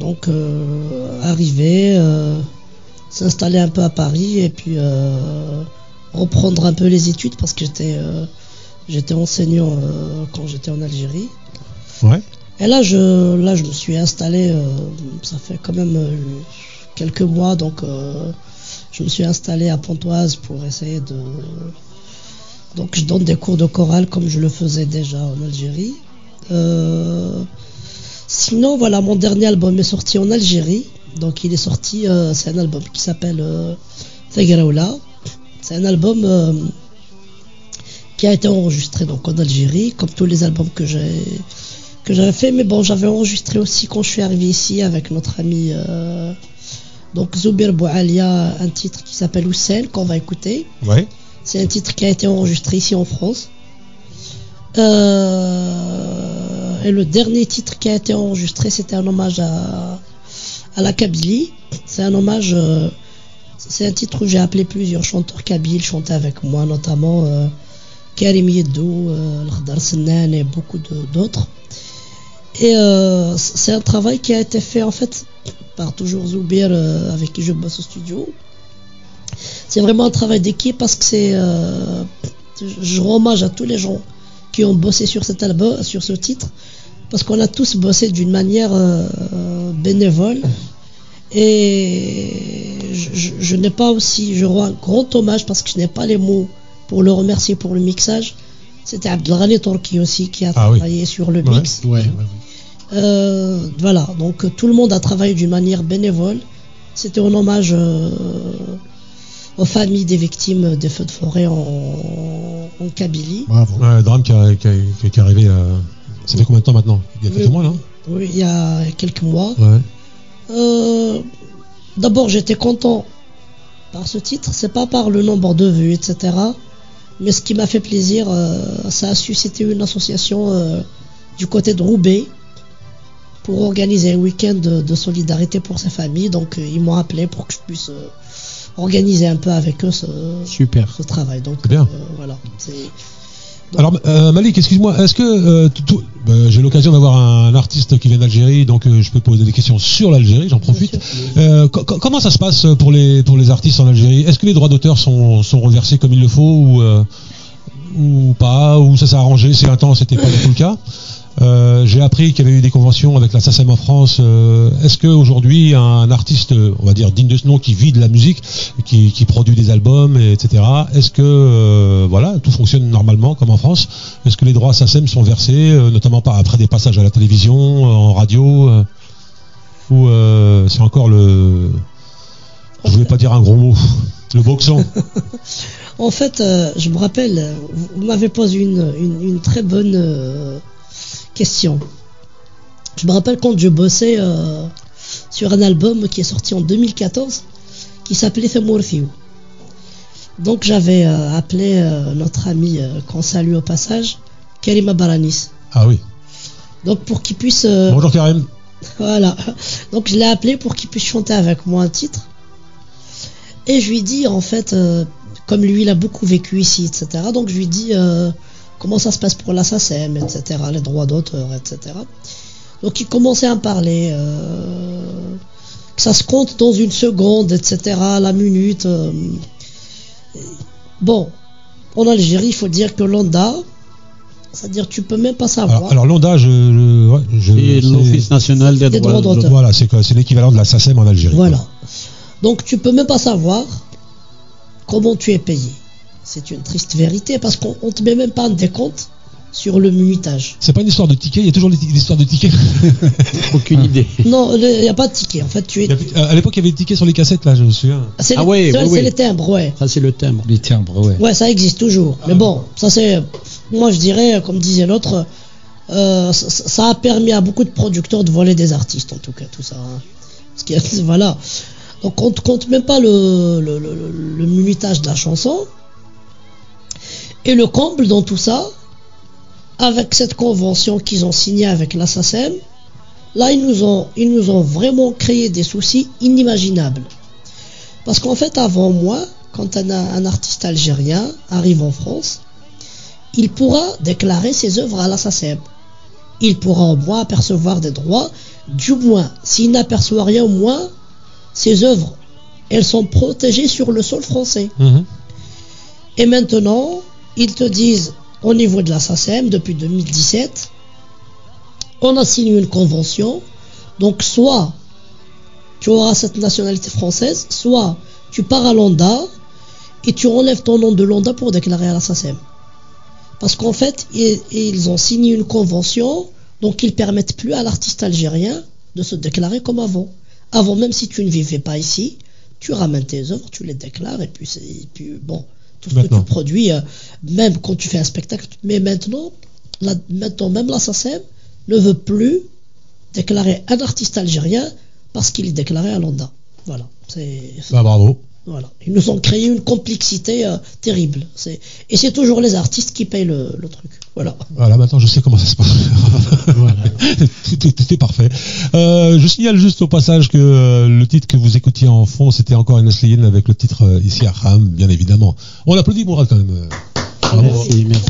donc euh, arriver, euh, s'installer un peu à Paris et puis euh, reprendre un peu les études parce que j'étais euh, j'étais enseignant euh, quand j'étais en Algérie. Ouais. Et là, je, là, je me suis installé, ça fait quand même quelques mois, donc je me suis installé à Pontoise pour essayer de. Donc, je donne des cours de chorale comme je le faisais déjà en Algérie. Euh, sinon, voilà, mon dernier album est sorti en Algérie. Donc, il est sorti, euh, c'est un album qui s'appelle euh. C'est un album euh, qui a été enregistré donc en Algérie, comme tous les albums que j'ai que j'avais fait, mais bon, j'avais enregistré aussi quand je suis arrivé ici avec notre ami euh, donc Zoubir Boualia, un titre qui s'appelle Hussein qu'on va écouter. Ouais. C'est un titre qui a été enregistré ici en France. Et le dernier titre qui a été enregistré, c'était un hommage à, à la Kabylie. C'est un hommage. euh, c'est un titre où j'ai appelé plusieurs chanteurs kabyles chanter avec moi, notamment euh, Karim Yeddou, euh, Al-Khdar Sennan et beaucoup d'autres. Et euh, c'est un travail qui a été fait en fait par toujours Zoubir avec qui je bosse au studio. C'est vraiment un travail d'équipe parce que c'est. je rends hommage à tous les gens qui ont bossé sur cet album, sur ce titre, parce qu'on a tous bossé d'une manière euh, bénévole. Et je, je- je n'ai pas aussi, je rends un grand hommage parce que je n'ai pas les mots pour le remercier pour le mixage. C'était Abdelghani Torki aussi qui a Ah oui. travaillé sur le mix. Ouais, ouais, ouais. Euh, voilà, donc tout le monde a travaillé d'une manière bénévole. C'était un hommage euh, aux familles des victimes des feux de forêt en, en Kabylie. Bravo. Ouais, le drame qui, est- arrivé. Ça fait combien de temps maintenant Il y a quelques mois, là Oui, il y a quelques mois. Ouais. Euh, D'abord, j'étais content par ce titre. C'est pas par le nombre de vues, etc. Mais ce qui m'a fait plaisir, euh, ça a suscité une association euh, du côté de Roubaix pour organiser un week-end de, de solidarité pour ces familles. Donc, ils m'ont appelé pour que je puisse organiser un peu avec eux ce, Super. ce travail. Donc bien. voilà. Alors euh, Malik, excuse-moi, est-ce que euh, bah, j'ai l'occasion d'avoir un artiste qui vient d'Algérie, donc euh, je peux poser des questions sur l'Algérie, j'en profite. Co- co- comment ça se passe pour les pour les artistes en Algérie? Est-ce que les droits d'auteur sont sont reversés comme il le faut ou ou pas ou ça s'est arrangé C'est un temps, c'était pas du tout le cas? Euh, j'ai appris qu'il y avait eu des conventions avec la SACEM en France. Euh, Est-ce qu'aujourd'hui, un artiste, on va dire digne de ce nom, qui vit de la musique, qui, produit des albums, et etc., est-ce que euh, voilà, tout fonctionne normalement comme en France? Est-ce que les droits SACEM sont versés, notamment par, après des passages à la télévision, en radio Ou c'est encore le... Je voulais pas dire un gros mot. Le boxon. <laughs> En fait, je me rappelle, vous, m'avez posé une, très bonne question. Je me rappelle quand je bossais euh, sur un album qui est sorti en 2014 qui s'appelait Themorthiou. Donc j'avais euh, appelé euh, notre ami qu'on salue au passage, Karima Baranis. Ah oui. Donc pour qu'il puisse... Bonjour Karim. <laughs> voilà. Donc je l'ai appelé pour qu'il puisse chanter avec moi un titre. Et je lui dis en fait, comme lui il a beaucoup vécu ici, etc. Donc je lui dis comment ça se passe pour la SACEM, etc. Les droits d'auteur, etc. Donc il commençait à me parler. euh, que ça se compte dans une seconde, etc. La minute. euh. Bon, en Algérie, il faut dire que l'ONDA, c'est-à-dire tu peux même pas savoir. Alors, alors Londa, je, c'est- l'Office national des Des droits droits d'auteur. Voilà, c'est quoi C'est l'équivalent de la SACEM en Algérie. Voilà. Donc tu peux même pas savoir comment tu es payé. C'est une triste vérité parce qu'on on te met même pas un décompte sur le minutage. C'est pas une histoire de ticket, il y a toujours l'histoire de ticket. <laughs> Aucune idée. Non, il n'y a pas de ticket. En fait, tu es. avait- euh, à l'époque, il y avait des tickets sur les cassettes, là, je me souviens. C'est Ah les, ouais, les timbres, ouais. Ça, c'est le thème. Les timbres, ouais. Ouais, ça existe toujours. Mais bon, ça c'est. Moi, je dirais, comme disait l'autre, euh, ça, ça a permis à beaucoup de producteurs de voler des artistes, en tout cas, tout ça. hein. Parce qu'il y a- voilà. Donc, on ne compte même pas le, le, le, le- le minutage de la chanson. Et le comble dans tout ça, avec cette convention qu'ils ont signée avec la SACEM, là, ils nous, ont, ils nous ont vraiment créé des soucis inimaginables. Parce qu'en fait, avant moi, quand un, un artiste algérien arrive en France, il pourra déclarer ses œuvres à la SACEM. Il pourra au moins apercevoir des droits, du moins, s'il n'aperçoit rien au moins, ses œuvres, elles sont protégées sur le sol français. Mhm. Et maintenant, ils te disent, au niveau de la SACEM, depuis 2017, on a signé une convention, donc soit tu auras cette nationalité française, soit tu pars à Landa et tu enlèves ton nom de Landa pour déclarer à la SACEM. Parce qu'en fait, ils, ont signé une convention, donc ils permettent plus à l'artiste algérien de se déclarer comme avant. Avant, même si tu ne vivais pas ici, tu ramènes tes œuvres, tu les déclares, et puis, et puis bon, tout ce Maintenant. que tu produis, euh, même quand tu fais un spectacle, mais maintenant, la- maintenant même la SACEM ne veut plus déclarer un artiste algérien parce qu'il est déclaré à Londres. Voilà. C'est, Bah, bravo. Voilà. Ils nous ont créé une complexité euh, terrible. C'est, et c'est toujours les artistes qui payent le, le truc. Voilà. Voilà, maintenant je sais comment ça se passe. <laughs> Voilà. Tout est parfait. Euh, je signale juste au passage que euh, le titre que vous écoutiez en fond, c'était encore une Asliyin avec le titre euh, ici à Ham, bien évidemment. On applaudit Mourad quand même. Merci, merci.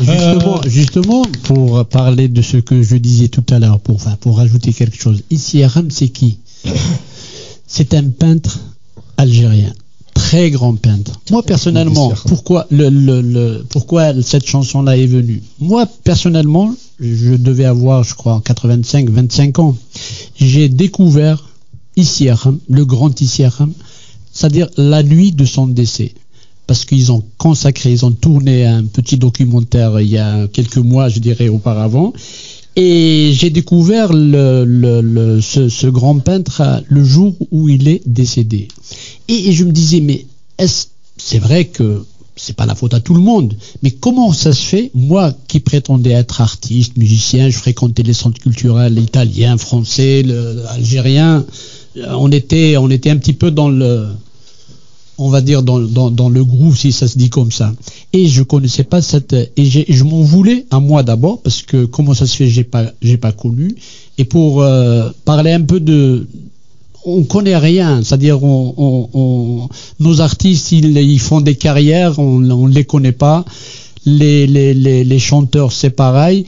Justement, justement, pour parler de ce que je disais tout à l'heure, pour, enfin, pour rajouter quelque chose, ici Aram, c'est qui? C'est un peintre algérien, très grand peintre. Moi personnellement, pourquoi, le, le- le- pourquoi cette chanson-là est venue? Moi personnellement, je devais avoir, je crois, 85, 25 ans. J'ai découvert Aram, le grand Aram, c'est-à-dire la nuit de son décès parce qu'ils ont consacré, ils ont tourné un petit documentaire il y a quelques mois, je dirais, auparavant. Et j'ai découvert le, le- le- ce, ce grand peintre le jour où il est décédé. Et, je me disais, mais est-ce, c'est vrai que c'est pas la faute à tout le monde, mais comment ça se fait, moi qui prétendais être artiste, musicien, je fréquentais les centres culturels italiens, français, algériens, euh, on était, on était un petit peu dans le, on va dire dans, dans, le groupe si ça se dit comme ça. Et je connaissais pas cette et, je m'en voulais à moi d'abord parce que comment ça se fait j'ai pas j'ai pas connu et pour euh, parler un peu de on connaît rien. C'est-à-dire, on, nos artistes, ils, font des carrières, on ne les connaît pas. Les, les, les, chanteurs, c'est pareil.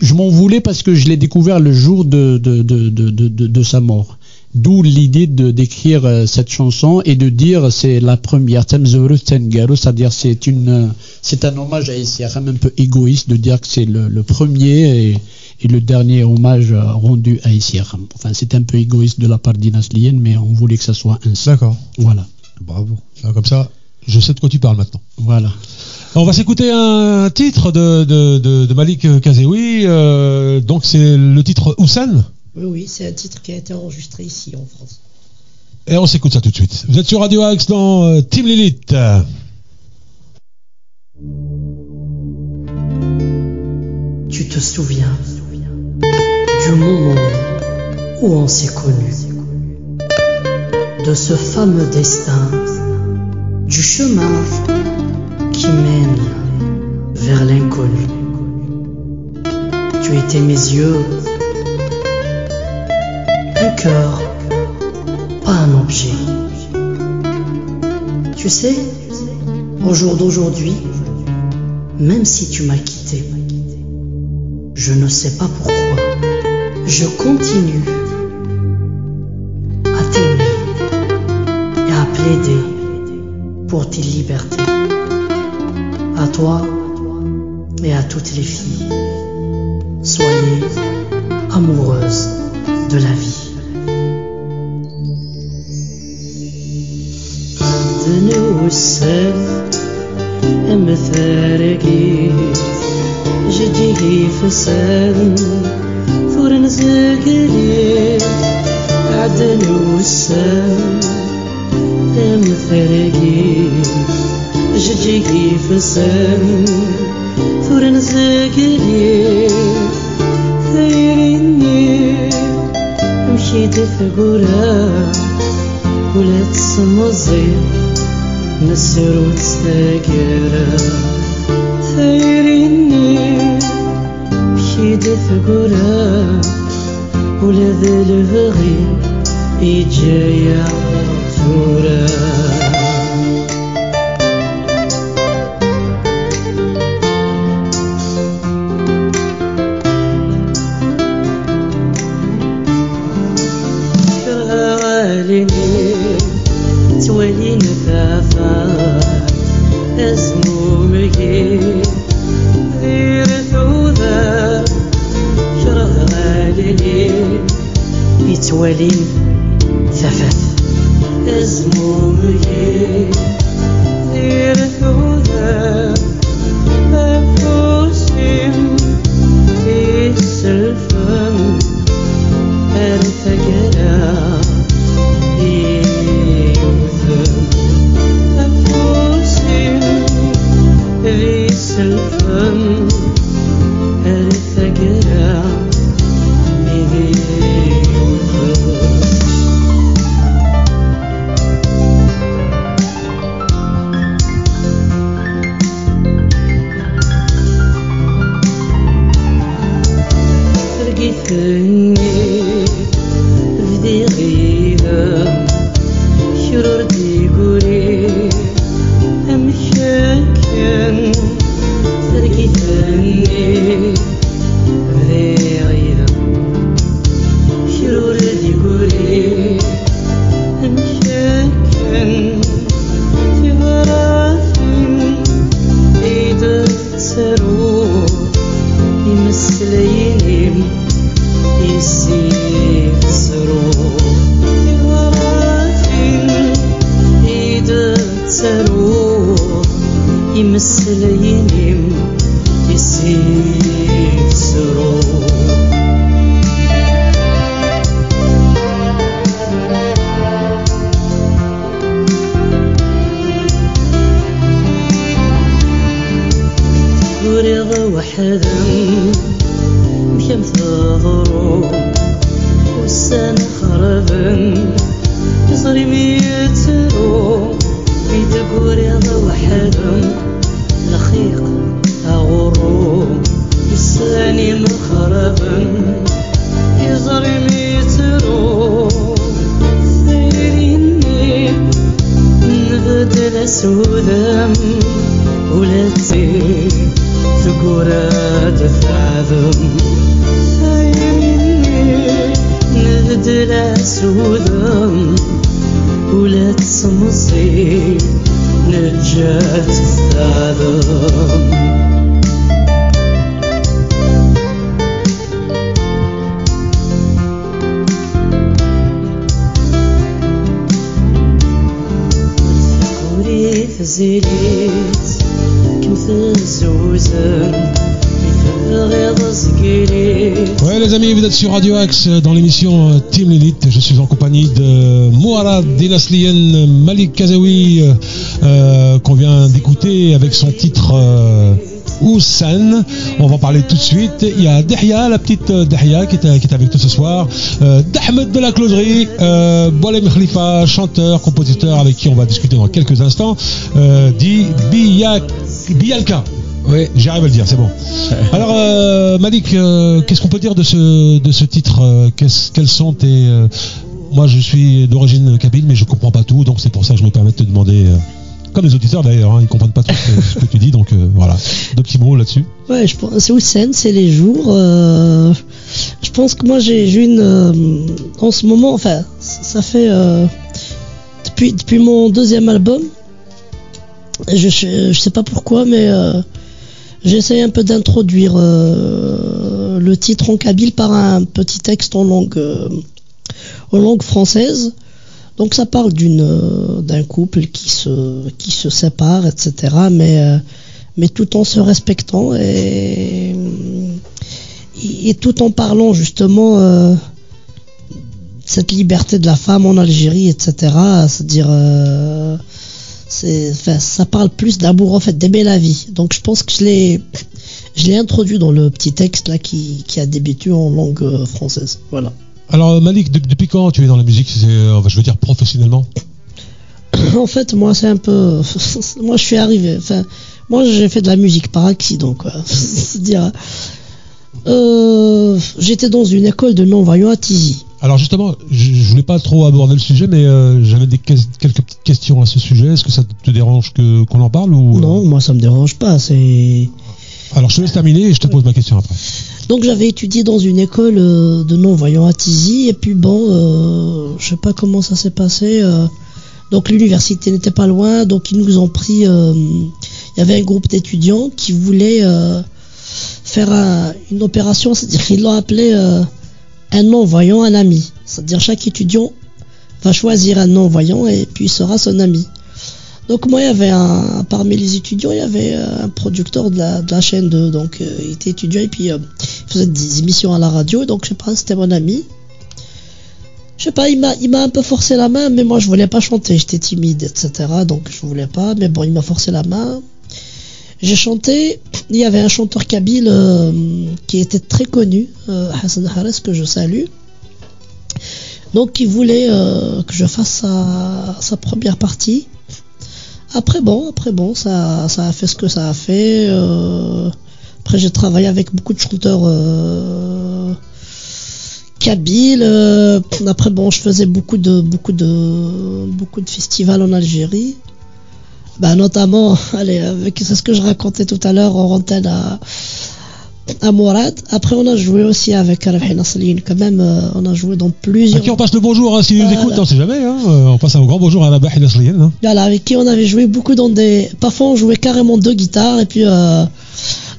Je m'en voulais parce que je l'ai découvert le jour de, de, de, de, de, sa mort. D'où l'idée de d'écrire euh, cette chanson et de dire c'est la première c'est-à-dire c'est euh, c'est un hommage à un peu égoïste de dire que c'est le, premier et le dernier hommage euh, rendu à SRM. Enfin c'est un peu égoïste de la part d'Inas Lien, mais on voulait que ça soit ainsi. D'accord. Voilà, Bravo. Alors, Comme ça, je sais de quoi tu parles maintenant. voilà. On va s'écouter un titre de, de, de, de Malik Kazeoui. euh, donc c'est le titre Hussein. Oui, oui, c'est un titre qui a été enregistré ici en France. Et on s'écoute ça tout de suite. Vous êtes sur Radio Axe dans euh, Team Lilith. Tu te souviens du moment où on s'est connus, de ce fameux destin, du chemin qui mène vers l'inconnu. Tu étais mes yeux, un cœur, pas un objet. Tu sais, au jour d'aujourd'hui, même si tu m'as quitté, je ne sais pas pourquoi Je continue à t'aimer et à plaider pour tes libertés. À toi et à toutes les filles. Soyez amoureuses de la vie. عدني والسف مثارقي جدي فساد نور نزقلي عدل وسام مثلقي جدي في سام ثور نزقلي ثيريني مشيت في قرى ولا تسمزي نسر وتستقرى ثيريني de figura Ula delivery e Jaya Radio Axe dans l'émission euh, Team Elite. Je suis en compagnie de Mouara Dinaslien Malik Kazaoui euh, euh, qu'on vient d'écouter avec son titre euh. On va en parler tout de suite. Il y a Dahia, la petite Dahia qui est, avec nous ce soir. Euh, D'Ahmed de la Closerie, euh, Boalem Khalifa, chanteur, compositeur avec qui on va discuter dans quelques instants. Dit Biyak, Bialka. Oui. J'arrive à le dire, c'est bon. <laughs> Alors, euh, Malik, euh, qu'est-ce qu'on peut dire de ce, de ce titre euh, qu'est-ce- Quels sont tes. euh, moi, je suis d'origine kabyle, mais je comprends pas tout, donc c'est pour ça que je me permets de te demander. euh, comme les auditeurs d'ailleurs, hein, ils comprennent pas tout ce que, ce tu dis, donc euh, voilà. Deux petits mots là-dessus. Ouais, je pense, c'est Houssen, c'est les jours. euh, je pense que moi j'ai j'ai une. euh, en ce moment, enfin, ça fait. euh, depuis, depuis mon deuxième album, je, je, je sais pas pourquoi, mais euh, j'essaie un peu d'introduire euh, le titre en kabyle par un petit texte en langue, euh, française. Donc ça parle euh, d'un couple qui se sépare, etc. Mais tout en se respectant et, tout en parlant justement cette liberté de la femme en Algérie, etc. C'est-à-dire, c'est, enfin, ça parle plus d'amour en fait, d'aimer la vie. Donc je pense que je l'ai, je l'ai introduit dans le petit texte là qui, qui a débuté en langue euh, française. Voilà. Alors, Malik, de- depuis quand tu es dans la musique? Euh, Je veux dire professionnellement? <coughs> En fait, moi, c'est un peu. <laughs> moi, je suis arrivé. Enfin, moi, j'ai fait de la musique par accident, quoi. <laughs> C'est-à-dire. Euh, J'étais dans une école de non-voyants à Tizi. Alors justement, je, je voulais pas trop aborder le sujet, mais euh, j'avais des ques- quelques petites questions à ce sujet. Est-ce que ça te dérange que qu'on en parle ou euh, Non, moi, ça me dérange pas. C'est. Alors je te laisse terminer et je te pose ma question après. Donc j'avais étudié dans une école euh, de non-voyants à Tizi et puis bon, je sais pas comment ça s'est passé. donc l'université n'était pas loin, donc ils nous ont pris. Il y avait un groupe d'étudiants qui voulaient faire un- une opération, c'est-à-dire qu'ils l'ont appelé euh, un non-voyant, un ami. C'est-à-dire chaque étudiant va choisir un non-voyant et puis sera son ami. Donc moi, il y avait un, parmi les étudiants, il y avait euh, un producteur de la, chaîne 2, donc euh, il était étudiant et puis il faisait des émissions à la radio, donc je sais pas, c'était mon ami. Je sais pas, il m'a, il m'a un peu forcé la main, mais moi je voulais pas chanter, j'étais timide, etc. Donc je voulais pas, mais bon, il m'a forcé la main. J'ai chanté, il y avait un chanteur kabyle euh, qui était très connu, euh, Hassan Hares, que je salue. Donc il voulait euh, que je fasse sa, sa première partie. Après bon, après bon, ça, ça a fait ce que ça a fait. après j'ai travaillé avec beaucoup de chanteurs euh, après bon, je faisais beaucoup de beaucoup de beaucoup de festivals en Algérie. Bah notamment, allez, avec c'est ce que je racontais tout à l'heure en antenne à à Mourad. Après on a joué aussi avec Rabhi Nasrine quand même. euh, on a joué dans À plusieurs. qui on passe le bonjour, hein, s'il nous écoute, on sait jamais. Hein, euh, on passe un grand bonjour à Asliyen. Hein. Voilà, avec qui on avait joué beaucoup dans des. Parfois, on jouait carrément deux guitares et puis. euh,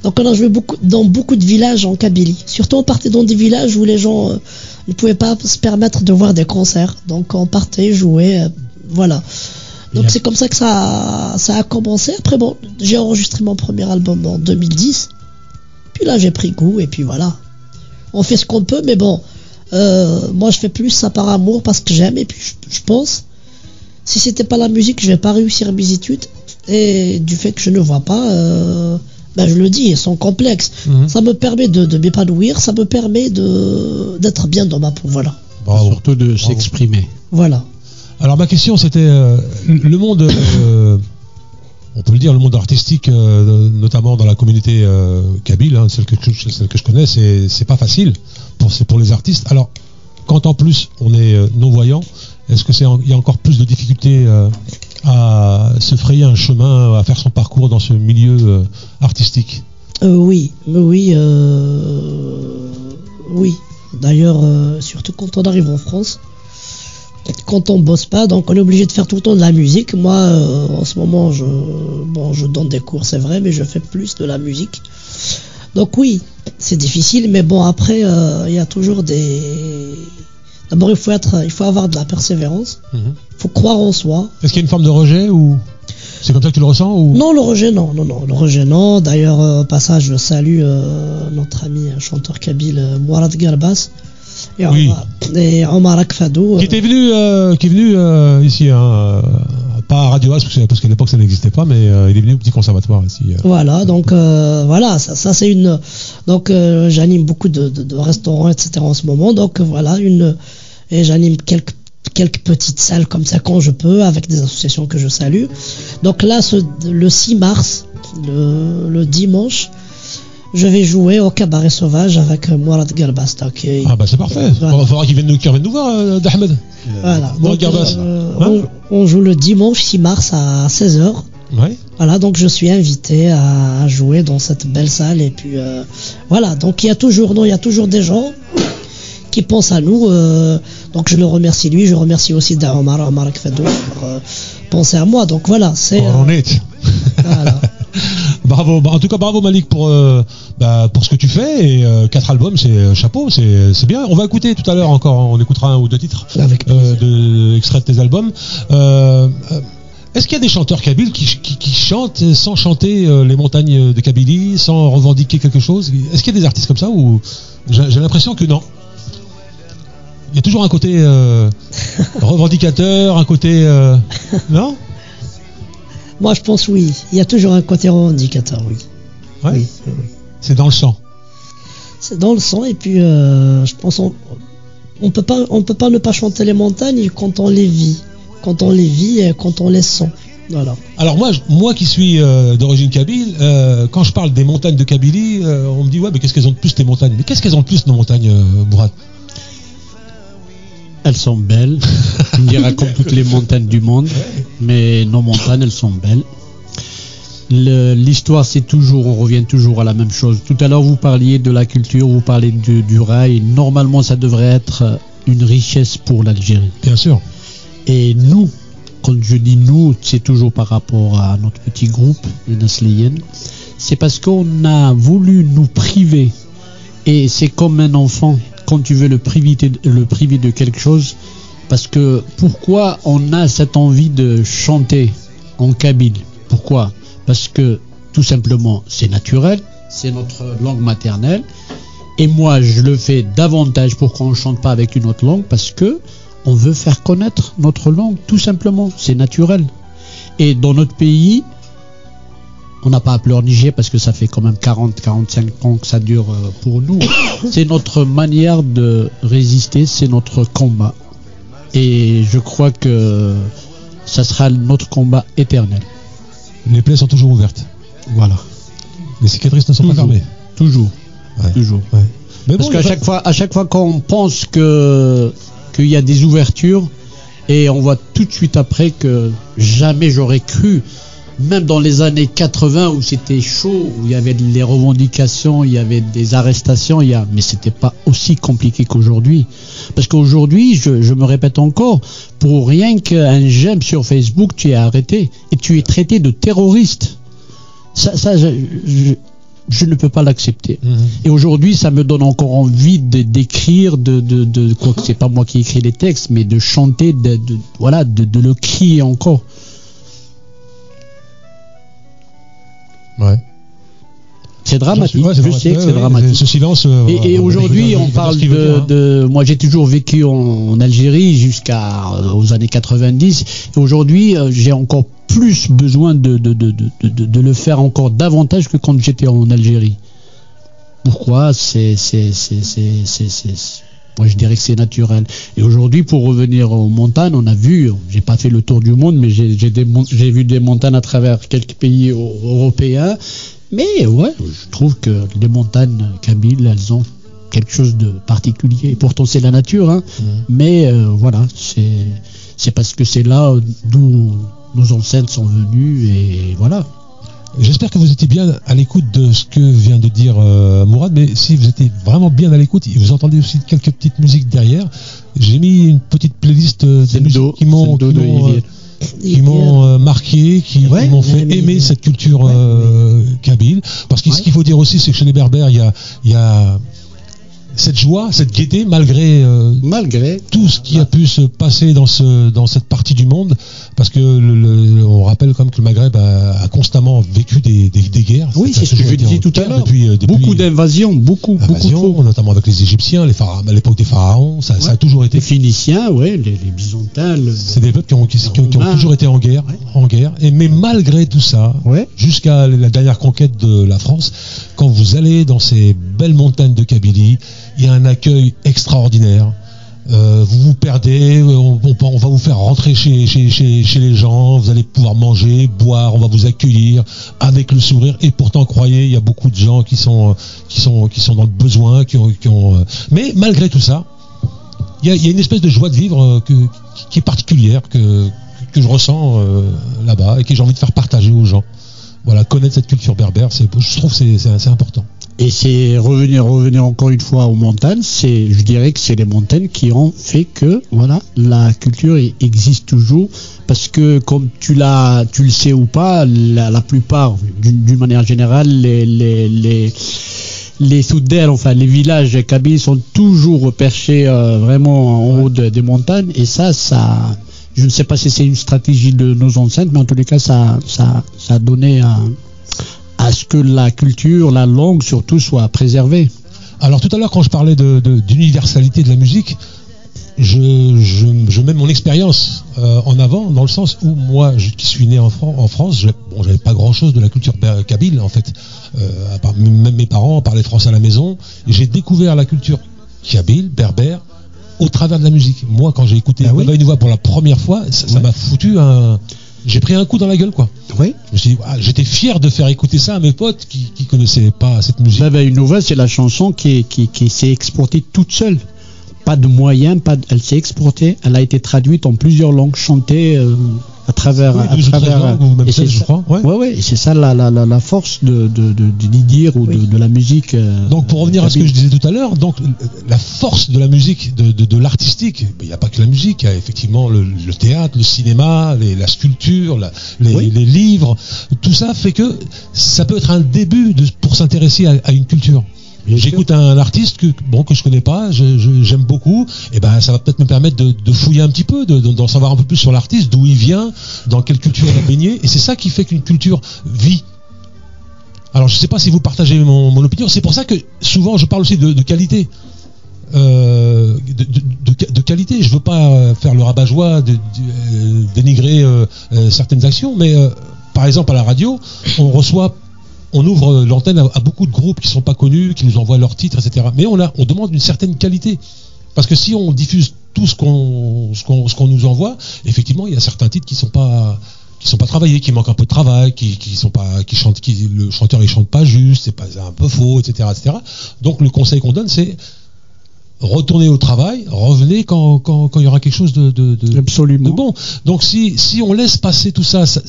Donc, on a joué beaucoup dans beaucoup de villages en Kabylie. Surtout, on partait dans des villages où les gens euh, ne pouvaient pas se permettre de voir des concerts. Donc, on partait jouer. euh, voilà. Donc, c'est comme ça que ça a, ça a commencé. Après, bon, j'ai enregistré mon premier album en 2010. Puis là, j'ai pris goût et puis voilà. On fait ce qu'on peut, mais bon. euh, moi, je fais plus ça par amour parce que j'aime et puis je- je pense si c'était pas la musique, je vais pas réussir mes études. Et du fait que je ne vois pas, euh, ben je le dis, sans complexe. Mhm. Ça me permet de, de m'épanouir, ça me permet de d'être bien dans ma peau. Voilà. Bravo. Surtout de s'exprimer. Voilà. Alors ma question c'était euh, le monde, euh, <coughs> on peut le dire, le monde artistique, euh, notamment dans la communauté kabyle, hein, celle, que, je- connais, c'est pas facile pour, les artistes. Alors quand en plus on est euh, non voyant, est-ce que c'est il y a encore plus de difficultés à se frayer un chemin, à faire son parcours dans ce milieu artistique? Oui, oui, oui. D'ailleurs, surtout quand on arrive en France, quand on bosse pas, donc on est obligé de faire tout le temps de la musique. Moi, euh, en ce moment, je, bon, je donne des cours, c'est vrai, mais je fais plus de la musique. Donc oui, c'est difficile, mais bon, après, euh, il y a toujours des. D'abord, il faut être, il faut avoir de la persévérance. Mhm. Il faut croire en soi. Est-ce qu'il y a une forme de rejet ou c'est comme ça que tu le ressens ou... Non, le rejet, non, non, non, le rejet, non. D'ailleurs, euh, passage, je salue notre ami chanteur kabyle Mourad Garbas et, Oui. Omar, et. Qui était venu, euh, qui est venu euh, ici, hein, euh, pas à Radio As, parce qu'à l'époque ça n'existait pas, mais il est venu au petit conservatoire ici. Voilà, donc voilà, ça, ça c'est une. Donc j'anime beaucoup de, de- de restaurants, etc. en ce moment. Donc voilà, une et j'anime quelques quelques petites salles comme ça quand je peux, avec des associations que je salue. Donc là, ce- le 6 mars, le, le dimanche, je vais jouer au cabaret sauvage avec euh, Mourad Garbas. Donc, euh, Ah bah c'est parfait. Il va falloir qu'il vienne, nous- qu'il revienne nous voir, euh, D'Ahmed. voilà. Mourad Donc, euh, Hein on, on joue le dimanche 6 mars à 16h. Ouais. Voilà, donc je suis invité à jouer dans cette belle salle et puis euh, voilà, donc il y a toujours, non, il y a toujours des gens qui pensent à nous. donc je le remercie lui, je remercie aussi Omar Omar euh, penser à moi. Donc voilà, c'est On euh, est. voilà. <laughs> bravo. Bah, en tout cas, bravo Malik pour euh, bah, pour ce que tu fais et euh, quatre albums, c'est chapeau, c'est c'est bien. On va écouter tout à l'heure encore, on écoutera un ou deux titres Avec de extraits de tes albums. Est-ce qu'il y a des chanteurs kabyles qui, qui, qui chantent sans chanter les montagnes de Kabylie, sans revendiquer quelque chose? Est-ce qu'il y a des artistes comme ça ou j'ai l'impression que non Il y a toujours un côté euh, <laughs> revendicateur, un côté euh, non? Moi je pense oui, il y a toujours un côté revendicateur, oui. Ouais. Oui. C'est dans le sang. C'est dans le sang et puis euh, je pense on, on peut pas on peut pas ne pas chanter les montagnes quand on les vit, quand on les vit et quand on les sent. Voilà. Alors moi, je- moi qui suis euh, d'origine kabyle, euh, quand je parle des montagnes de Kabylie, euh, on me dit ouais, mais qu'est-ce qu'elles ont de plus les montagnes? Mais qu'est-ce qu'elles ont de plus nos montagnes, Mourad Elles sont belles. tu me diras comme toutes les montagnes du monde. Mais nos montagnes, elles sont belles. Le- L'histoire, c'est toujours, on revient toujours à la même chose. Tout à l'heure, vous parliez de la culture, vous parliez du, du rail. Normalement, ça devrait être une richesse pour l'Algérie. Bien sûr. Et nous, quand je dis nous, c'est toujours par rapport à notre petit groupe, les Nasliyennes. C'est parce qu'on a voulu nous priver. Et c'est comme un enfant, tu veux le priver, le priver de quelque chose. Parce que pourquoi on a cette envie de chanter en kabyle Pourquoi? Parce que tout simplement, c'est naturel, c'est notre langue maternelle. Et moi, je le fais davantage pour qu'on ne chante pas avec une autre langue parce que on veut faire connaître notre langue, tout simplement. C'est naturel. Et dans notre pays, on n'a pas à pleurnicher parce que ça fait quand même 40-45 ans que ça dure euh, pour nous. <coughs> C'est notre manière de résister, c'est notre combat. Et je crois que ça sera notre combat éternel. Les plaies sont toujours ouvertes. Voilà. Les cicatrices ne sont Toujours. pas fermées. Toujours. Ouais. Toujours. Mais Parce bon, qu'à chaque fois, à chaque fois qu'on pense que qu'il y a des ouvertures, et on voit tout de suite après que jamais j'aurais cru, même dans les années 80 où c'était chaud, où il y avait les revendications, il y avait des arrestations, il y a, mais c'était pas aussi compliqué qu'aujourd'hui. Parce qu'aujourd'hui, je, je me répète encore, pour rien qu'un j'aime sur Facebook, tu es arrêté et tu es traité de terroriste. Ça, ça je- je- je ne peux pas l'accepter. Mhm. Et aujourd'hui, ça me donne encore envie de- d'écrire, de, de, de, quoi que c'est pas moi qui écris les textes, mais de chanter, de, de- voilà, de le crier encore. Ouais. C'est dramatique. Je dramatique. sais que c'est dramatique. Ce silence. euh, Et, aujourd'hui, on parle de, hein. de- Moi, j'ai toujours vécu en, en Algérie jusqu'à euh, aux années 90. Et aujourd'hui, euh, j'ai encore plus besoin de, de, de, de, de- de le faire encore davantage que quand j'étais en Algérie. Pourquoi? C'est moi je dirais que c'est naturel. Et aujourd'hui, pour revenir aux montagnes, on a vu, j'ai pas fait le tour du monde, mais j'ai vu des montagnes à travers quelques pays eu- européens. Mais ouais, je trouve que les montagnes kabyles, elles ont quelque chose de particulier. Et pourtant, c'est la nature, hein. Mhm. Mais euh, voilà, c'est c'est parce que c'est là d'où nos ancêtres sont venus et voilà. J'espère que vous étiez bien à l'écoute de ce que vient de dire euh, Mourad, mais si vous étiez vraiment bien à l'écoute, et vous entendez aussi quelques petites musiques derrière, j'ai mis une petite playlist euh, des musiques qui m'ont qui euh, qui m'ont marqué, qui, Ouais, qui m'ont fait mais- aimer cette culture euh, kabyle. Parce que ce qu'il faut dire aussi, c'est que chez les Berbères, il y a, il y a cette joie, cette gaieté, malgré euh, Malgré tout ce qui a pu se passer dans, ce, dans cette partie du monde, parce que le, le- on rappelle quand même que le Maghreb a, a constamment vécu des, des, des guerres. Oui, c'est ce que je disais tout à l'heure. Depuis, euh, beaucoup d'invasions, beaucoup, beaucoup notamment avec les Égyptiens, les à l'époque des pharaons, ça, ça a toujours été. Les Phéniciens, ouais, les, les Byzantins. le- C'est des peuples qui ont, qui, qui ont- qui ont Romains. toujours été en guerre, Ouais. en guerre. Et mais malgré tout ça, Ouais. jusqu'à la dernière conquête de la France, quand vous allez dans ces belles montagnes de Kabylie, il y a un accueil extraordinaire. Euh, vous vous perdez, on, on- va vous faire rentrer chez, chez, les gens, vous allez pouvoir manger, boire, on va vous accueillir avec le sourire. Et pourtant, croyez, il y a beaucoup de gens qui sont, qui sont, qui sont dans le besoin, qui ont, euh, mais malgré tout ça, il y a, une espèce de joie de vivre euh, qui est particulière, que, je ressens euh, là-bas et que j'ai envie de faire partager aux gens. Voilà, connaître cette culture berbère, je trouve c'est important. Et c'est revenir, revenir encore une fois aux montagnes. C'est, je dirais que c'est les montagnes qui ont fait que, voilà, la culture e- existe toujours. Parce que, comme tu l'as, tu le sais ou pas, la, la plupart, d'une manière générale, les, les, les, les soudels, enfin les villages kabyles sont toujours perchés euh, vraiment en haut de- des montagnes. Et ça, ça, je ne sais pas si c'est une stratégie de nos ancêtres, mais en tous les cas, ça, ça, ça a donné un, à ce que la culture, la langue surtout soit préservée. Alors tout à l'heure, quand je parlais de, de- d'universalité de la musique, je, je, je mets mon expérience euh, en avant dans le sens où moi, je, qui suis né en, Fran- en France, je, bon, j'avais pas grand-chose de la culture kabyle en fait. Euh, à part, même mes parents parlaient français à la maison. J'ai découvert la culture kabyle, berbère, au travers de la musique. Moi, quand j'ai écouté Ah oui une voix pour la première fois, ça, Ouais. m'a foutu un. J'ai pris un coup dans la gueule, quoi. Oui. Ah, j'étais fier de faire écouter ça à mes potes qui, qui connaissaient pas cette musique. Baba Unova, c'est la chanson qui, est- qui, qui s'est exportée toute seule. Pas de moyens, pas de- elle s'est exportée. Elle a été traduite en plusieurs langues, chantée euh, à travers. Oui, à 12 ou 13 travers langues, ou même et c'est 16, je ça- crois. Ouais. Ouais, ouais, et c'est ça la, la, force de, de, de, de dire ou de, Oui. de la musique. euh, Donc pour revenir à ce que je disais tout à l'heure, donc la force de la musique, de, l'artistique, il n'y a pas que la musique, il y a effectivement le, le théâtre, le cinéma, les- la sculpture, la- les, Oui. les livres, tout ça fait que ça peut être un début de, pour s'intéresser à, à une culture. J'écoute un artiste que bon que je connais pas, j'aime beaucoup, et ben ça va peut-être me permettre de, fouiller un petit peu, de- de- d'en savoir un peu plus sur l'artiste, d'où il vient, dans quelle culture il a baigné, et c'est ça qui fait qu'une culture vit. Alors je sais pas si vous partagez mon, opinion, c'est pour ça que souvent je parle aussi de, qualité. Euh, de, qualité, je veux pas euh, faire le rabat-joie, de, euh, dénigrer certaines actions, mais par exemple à la radio, on reçoit, on ouvre l'antenne à, à beaucoup de groupes qui sont pas connus, qui nous envoient leurs titres, etc. Mais on, a, on demande une certaine qualité. Parce que si on diffuse tout ce qu'on ce nous envoie, effectivement, il y a certains titres qui sont pas qui sont pas travaillés, qui manquent un peu de travail, qui qui sont pas qui chantent qui le chanteur il chante pas juste, c'est pas un peu faux, etc., etc. Donc le conseil qu'on donne c'est retournez au travail, revenez quand quand quand il y aura quelque chose de de, de, Absolument. de bon. Donc si si on laisse passer tout ça, ça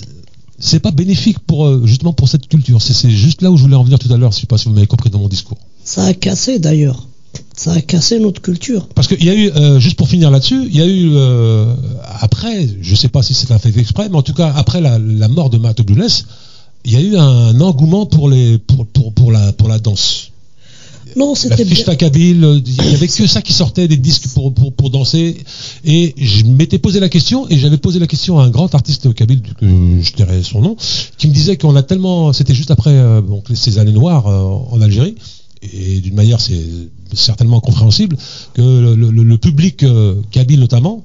c'est pas bénéfique pour euh, justement pour cette culture. C'est juste là où je voulais en venir tout à l'heure. Je sais pas si vous m'avez compris dans mon discours. Ça a cassé d'ailleurs. Ça a cassé notre culture. Parce qu'il y a eu, euh, juste pour finir là-dessus, il y a eu, euh, après, je sais pas si c'est un fait exprès, mais en tout cas, après la, la mort de Matt Bluness, il y a eu un engouement pour, les, pour, pour, pour, la, pour la danse. Non, La c'était euh, il y avait que ça qui sortait, des disques pour, pour, pour danser. Et je m'étais posé la question, et j'avais posé la question à un grand artiste kabyle, que je tairai son nom, qui me disait qu'on a tellement, c'était juste après euh, donc, ces années noires euh, en Algérie, et d'une manière c'est certainement compréhensible, que le, le- le public euh, kabyle notamment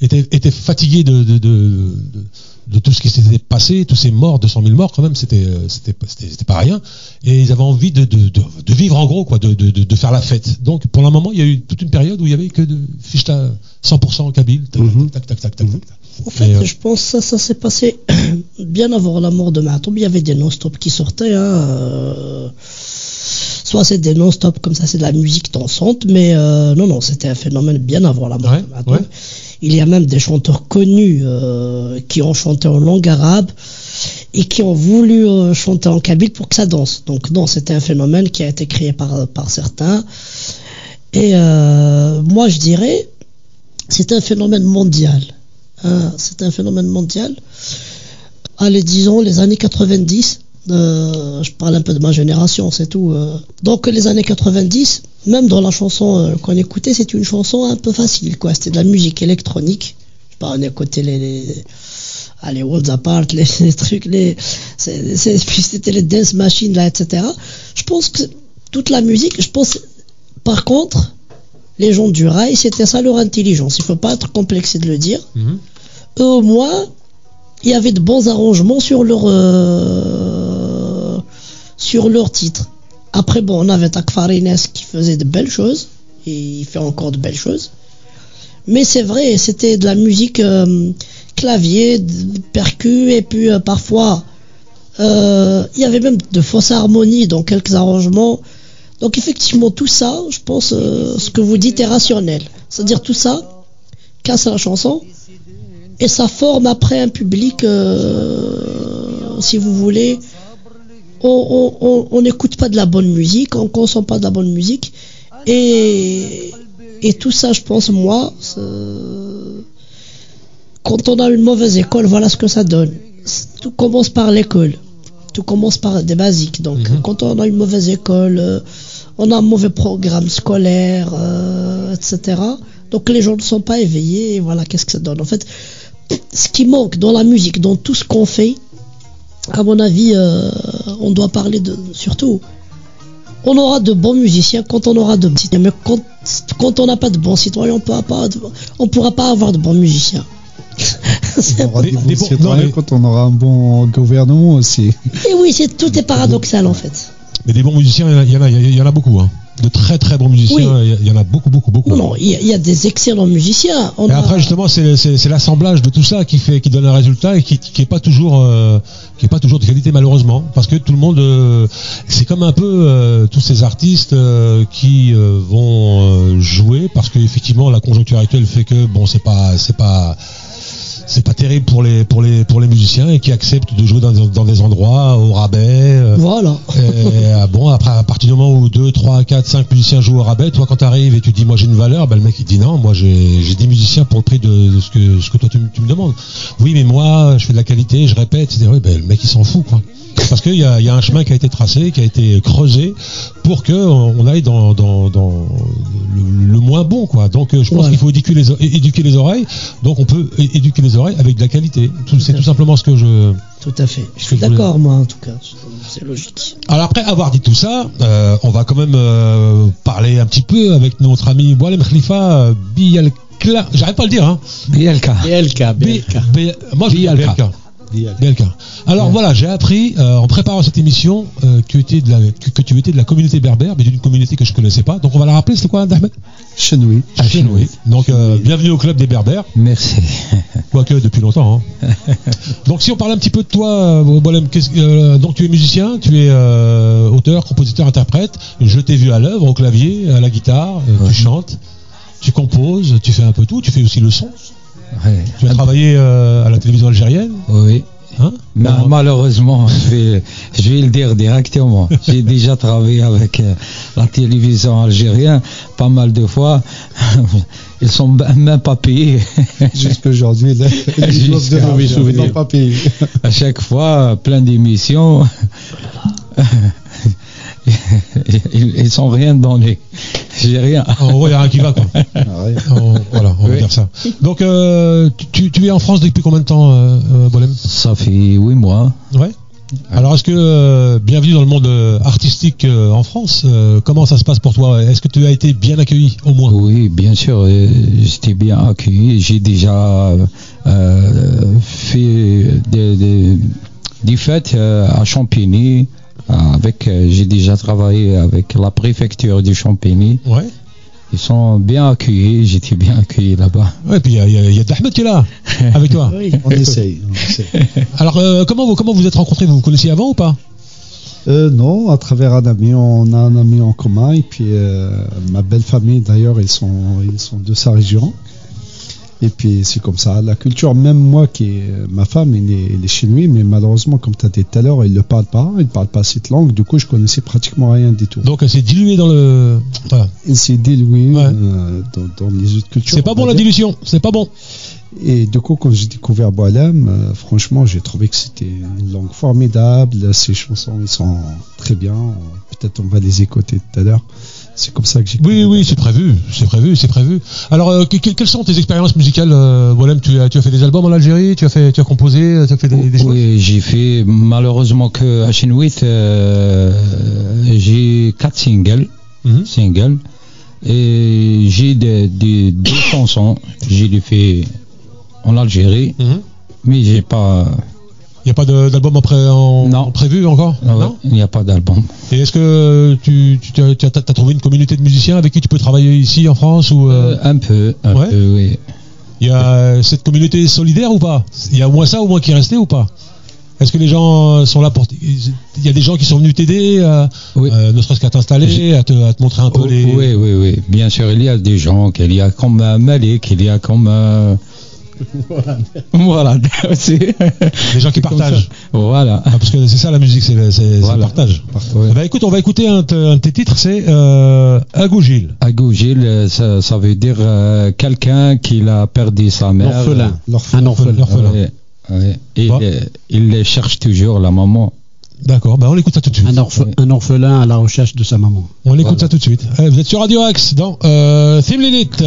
était, était fatigué de, de, de, de- de tout ce qui s'était passé, tous ces morts, 200 000 morts quand même, c'était euh, c'était pas rien. Et ils avaient envie de, de, de, de vivre en gros, quoi, de, de, de, de faire la fête. Donc pour le moment, il y a eu toute une période où il y avait que de fichta 100% kabyle. Tac, Mhm. tac, tac, tac, tac, tac, tac. En fait, euh, je pense que ça, ça s'est passé <clears throat> bien avant la mort de Matoum. Il y avait des non-stop qui sortaient. Hein, euh, soit c'est des non-stop comme ça, c'est de la musique dansante, mais euh, non, non, c'était un phénomène bien avant la mort Ouais, de Matoum. ouais. Il y a même des chanteurs connus euh, qui ont chanté en langue arabe et qui ont voulu euh, chanter en kabyle pour que ça danse. Donc non, c'était un phénomène qui a été créé par, par certains. Et euh, moi, je dirais, c'est un phénomène mondial. Hein, c'est un phénomène mondial. Allez, disons les années 90. Euh, je parle un peu de ma génération, c'est tout. euh. Donc les années 90, même dans la chanson euh, qu'on écoutait, c'est une chanson un peu facile, quoi. C'était de la musique électronique. Je sais pas, on écoutait les, les ah, les Worlds Apart, les, <laughs> les trucs, les, <laughs> c'était les dance machines là, etc. Je pense que toute la musique, je pense, par contre, les gens du rail, c'était ça leur intelligence. Il faut pas être complexé de le dire. Mhm. Eux, au moins, il y avait de bons arrangements sur leur sur leur titre. Après, bon, on avait Takfarines qui faisait de belles choses et il fait encore de belles choses. Mais c'est vrai, c'était de la musique euh, clavier, percu et puis euh, parfois euh, il y avait même de fausses harmonies dans quelques arrangements. Donc effectivement, tout ça, je pense, ce que vous dites est rationnel. C'est-à-dire tout ça casse la chanson et ça forme après un public, si vous voulez. On- n'écoute pas de la bonne musique, on consomme pas de la bonne musique et et tout ça, je pense, moi, quand on a une mauvaise école, voilà ce que ça donne. Tout commence par l'école. Tout commence par des basiques. Donc, Mhm. quand on a une mauvaise école, euh, on a un mauvais programme scolaire, euh, etc. Donc, les gens ne sont pas éveillés. Et voilà, qu'est-ce que ça donne? En fait, ce qui manque dans la musique, dans tout ce qu'on fait, à mon avis, euh, on doit parler de surtout. On aura de bons musiciens quand on aura de bons citoyens. Mais quand, quand on n'a pas de bons citoyens, on pourra pas, on pourra pas avoir de bons musiciens. On aura <laughs> Des- des bons citoyens non, mais- quand on aura un bon gouvernement aussi. Et oui, c'est tout est paradoxal en fait. Mais des bons musiciens, il y en a, il y en a, il y en a beaucoup. Hein. De très très bons musiciens, Oui. il y en a beaucoup, beaucoup, beaucoup. Non, il y, a- il y a des excellents musiciens. On Et a- après justement c'est l'assemblage de tout ça qui fait qui donne un résultat et qui qui est pas toujours euh, qui est pas toujours de qualité malheureusement parce que tout le monde euh, c'est comme un peu euh, tous ces artistes qui vont jouer parce que effectivement la conjoncture actuelle fait que bon c'est pas c'est pas c'est pas terrible pour les pour les pour les musiciens et qui acceptent de jouer dans, dans des endroits au rabais euh, Voilà. et, ah bon, après, à partir du moment où 2, 3, 4, 5 musiciens jouent au rabais, toi, quand tu arrives et tu dis, moi, j'ai une valeur, ben, le mec, il dit, non, moi, j'ai j'ai des musiciens pour le prix de, de ce, que, ce que toi, tu, me- tu me demandes. Oui, mais moi, je fais de la qualité, je répète. Oui, ben, le mec, il s'en fout, quoi. Parce qu'il y a, il y a un chemin qui a été tracé, qui a été creusé pour que on aille dans, dans, dans le, le moins bon, quoi. Donc, euh, je pense qu'il faut éduquer les, éduquer oreilles. Donc, on peut éduquer les oreilles avec de la qualité. Tout- C'est tout simplement ce que je, Tout à fait. Je suis d'accord, moi, en tout cas. C'est logique. Alors après avoir dit tout ça, euh, on va quand même euh, parler un petit peu avec notre ami Boalem Khalifa Bielka. J'arrive pas à le dire, hein. Bielka. BLK, Bi- BLK. Bi- moi je dis Bielka. Alors voilà, j'ai appris euh, en préparant cette émission euh, que, tu étais de la, que, que tu étais de la communauté berbère, mais d'une communauté que je connaissais pas. Donc on va la rappeler, c'est quoi, Ahmed Chenoui. Ah, Chenoui. Donc euh, bienvenue au club des berbères, Merci. quoique depuis longtemps. hein. <laughs> donc si on parle un petit peu de toi, Boalem, qu'est-ce que- euh, donc tu es musicien, tu es auteur, compositeur, interprète. Je t'ai vu à l'œuvre, au clavier, à la guitare, Ouais. tu chantes, tu composes, tu fais un peu tout, tu fais aussi le son. Ouais. Tu as travaillé euh, à la télévision algérienne, Oui. hein malheureusement, <laughs> je vais, je vais le dire directement. <laughs> J'ai déjà travaillé avec euh, la télévision algérienne pas mal de fois. <laughs> Ils sont b- même pas payés. Jusqu'aujourd'hui, l'Algérie souvenir. n'ont pas payé. à chaque fois, plein d'émissions. Ils, sont rien donné. J'ai rien. En gros, il n'y a rien qui va, quoi. <laughs> Ah ouais. En- voilà, on va dire ça. Donc, euh, tu, tu es en France depuis combien de temps, euh, euh, Boalem Ça fait huit mois. Ouais. Alors, est-ce que, euh, bienvenue dans le monde artistique en France, comment ça se passe pour toi? Est-ce que tu as été bien accueilli, au moins? Oui, bien sûr, j'étais bien accueilli. J'ai déjà fait des, des, des fêtes à Champigny. Avec, euh, j'ai déjà travaillé avec la préfecture du Champigny. Ouais. Ils sont bien accueillis. J'étais bien accueilli là-bas. Ouais, puis il y a, y y Ahmed qui est là, <laughs> avec toi. Oui. On essaye. on essaye. <laughs> Alors, euh, comment vous comment vous êtes rencontrés? Vous vous connaissiez avant ou pas? Euh, non, à travers un ami, on a un ami en commun et puis euh, ma belle famille d'ailleurs, ils sont, ils sont de sa région. Et puis c'est comme ça. La culture, même moi qui est ma femme, elle est, elle est mais malheureusement, comme tu as dit tout à l'heure, elle ne parle pas, elle ne parle pas cette langue. Du coup, je connaissais pratiquement rien du tout. Donc elle s'est diluée dans le. Voilà. Elle s'est diluée Ouais. euh, dans, dans les autres cultures. C'est pas on bon la dire. dilution, c'est pas bon. Et du coup, quand j'ai découvert Boalem, euh, franchement, j'ai trouvé que c'était une langue formidable. Ces chansons, ils sont très bien. Peut-être on va les écouter tout à l'heure. C'est comme ça que j'ai. Oui, oui, c'est prévu, c'est prévu, c'est prévu. Alors, euh, que- que- quelles sont tes expériences musicales, euh, tu as, tu as fait des albums en Algérie, tu as fait, tu as composé, tu as fait des, des choses. Oui, j'ai fait malheureusement que à Chinouit, euh, j'ai quatre singles, Mhm. singles, et j'ai des, des deux chansons. J'ai les fait en Algérie, Mhm. mais j'ai pas. Il n'y a pas d'album en- Non. en prévu encore ah ouais, Non il n'y a pas d'album. Et est-ce que tu, as, trouvé une communauté de musiciens avec qui tu peux travailler ici en France ou euh, Euh, un peu, un ouais. peu, oui. Il y a cette communauté solidaire ou pas? Il y a au moins ça au moins qui est resté ou pas? Est-ce que les gens sont là pour... Il y a des gens qui sont venus t'aider, euh, Oui. euh, ne serait-ce qu'à t'installer, à te, à te montrer un peu Oh, les... Oui, oui, oui. Bien sûr, il y a des gens, qu'il y a comme euh, Malik, il y a comme. Euh, <laughs> voilà, c'est- Les gens qui partagent. Voilà. Ah, parce que c'est ça la musique, c'est le, Voilà. partage. Ouais. Ben, écoute, on va écouter un, de- un de tes titres, c'est euh, Agougil. Agougil, euh, ça, ça veut dire euh, quelqu'un qui a perdu sa mère. L'orphelin. L'orphelin. Un orphelin. L'orphelin. Ouais, ouais. Il, euh, il cherche toujours la maman. D'accord, ben on écoute ça tout de suite. Un, orphe- un orphelin à la recherche de sa maman. On écoute Voilà. ça tout de suite. Eh, vous êtes sur Radio Axe dans euh, Theme Lilith.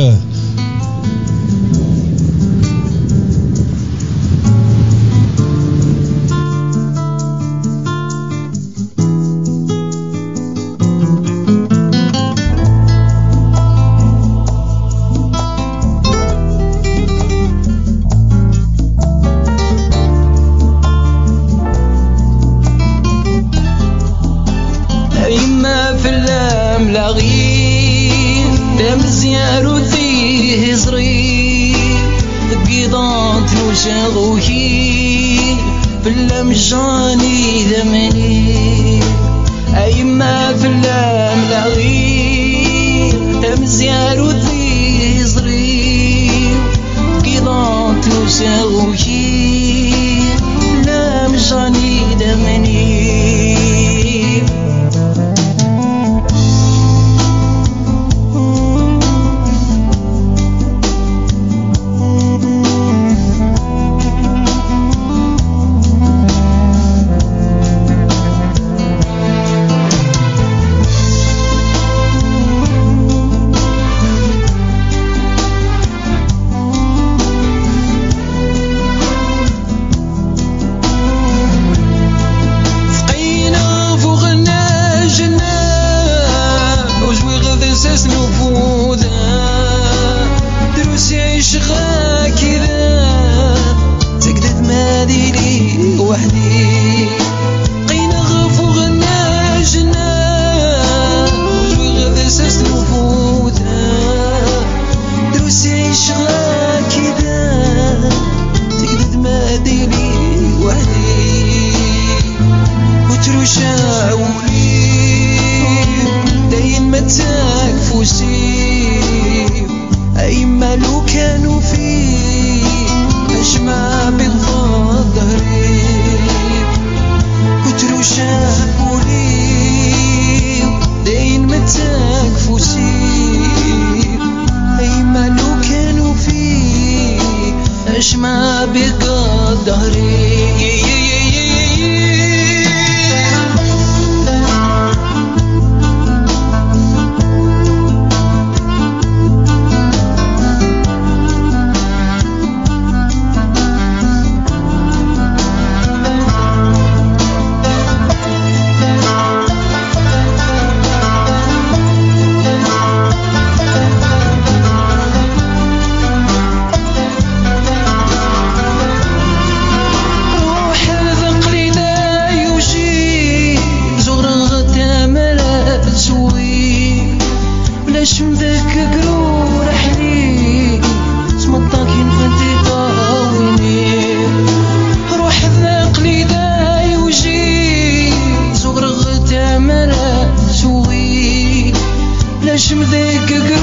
şimdi gıgı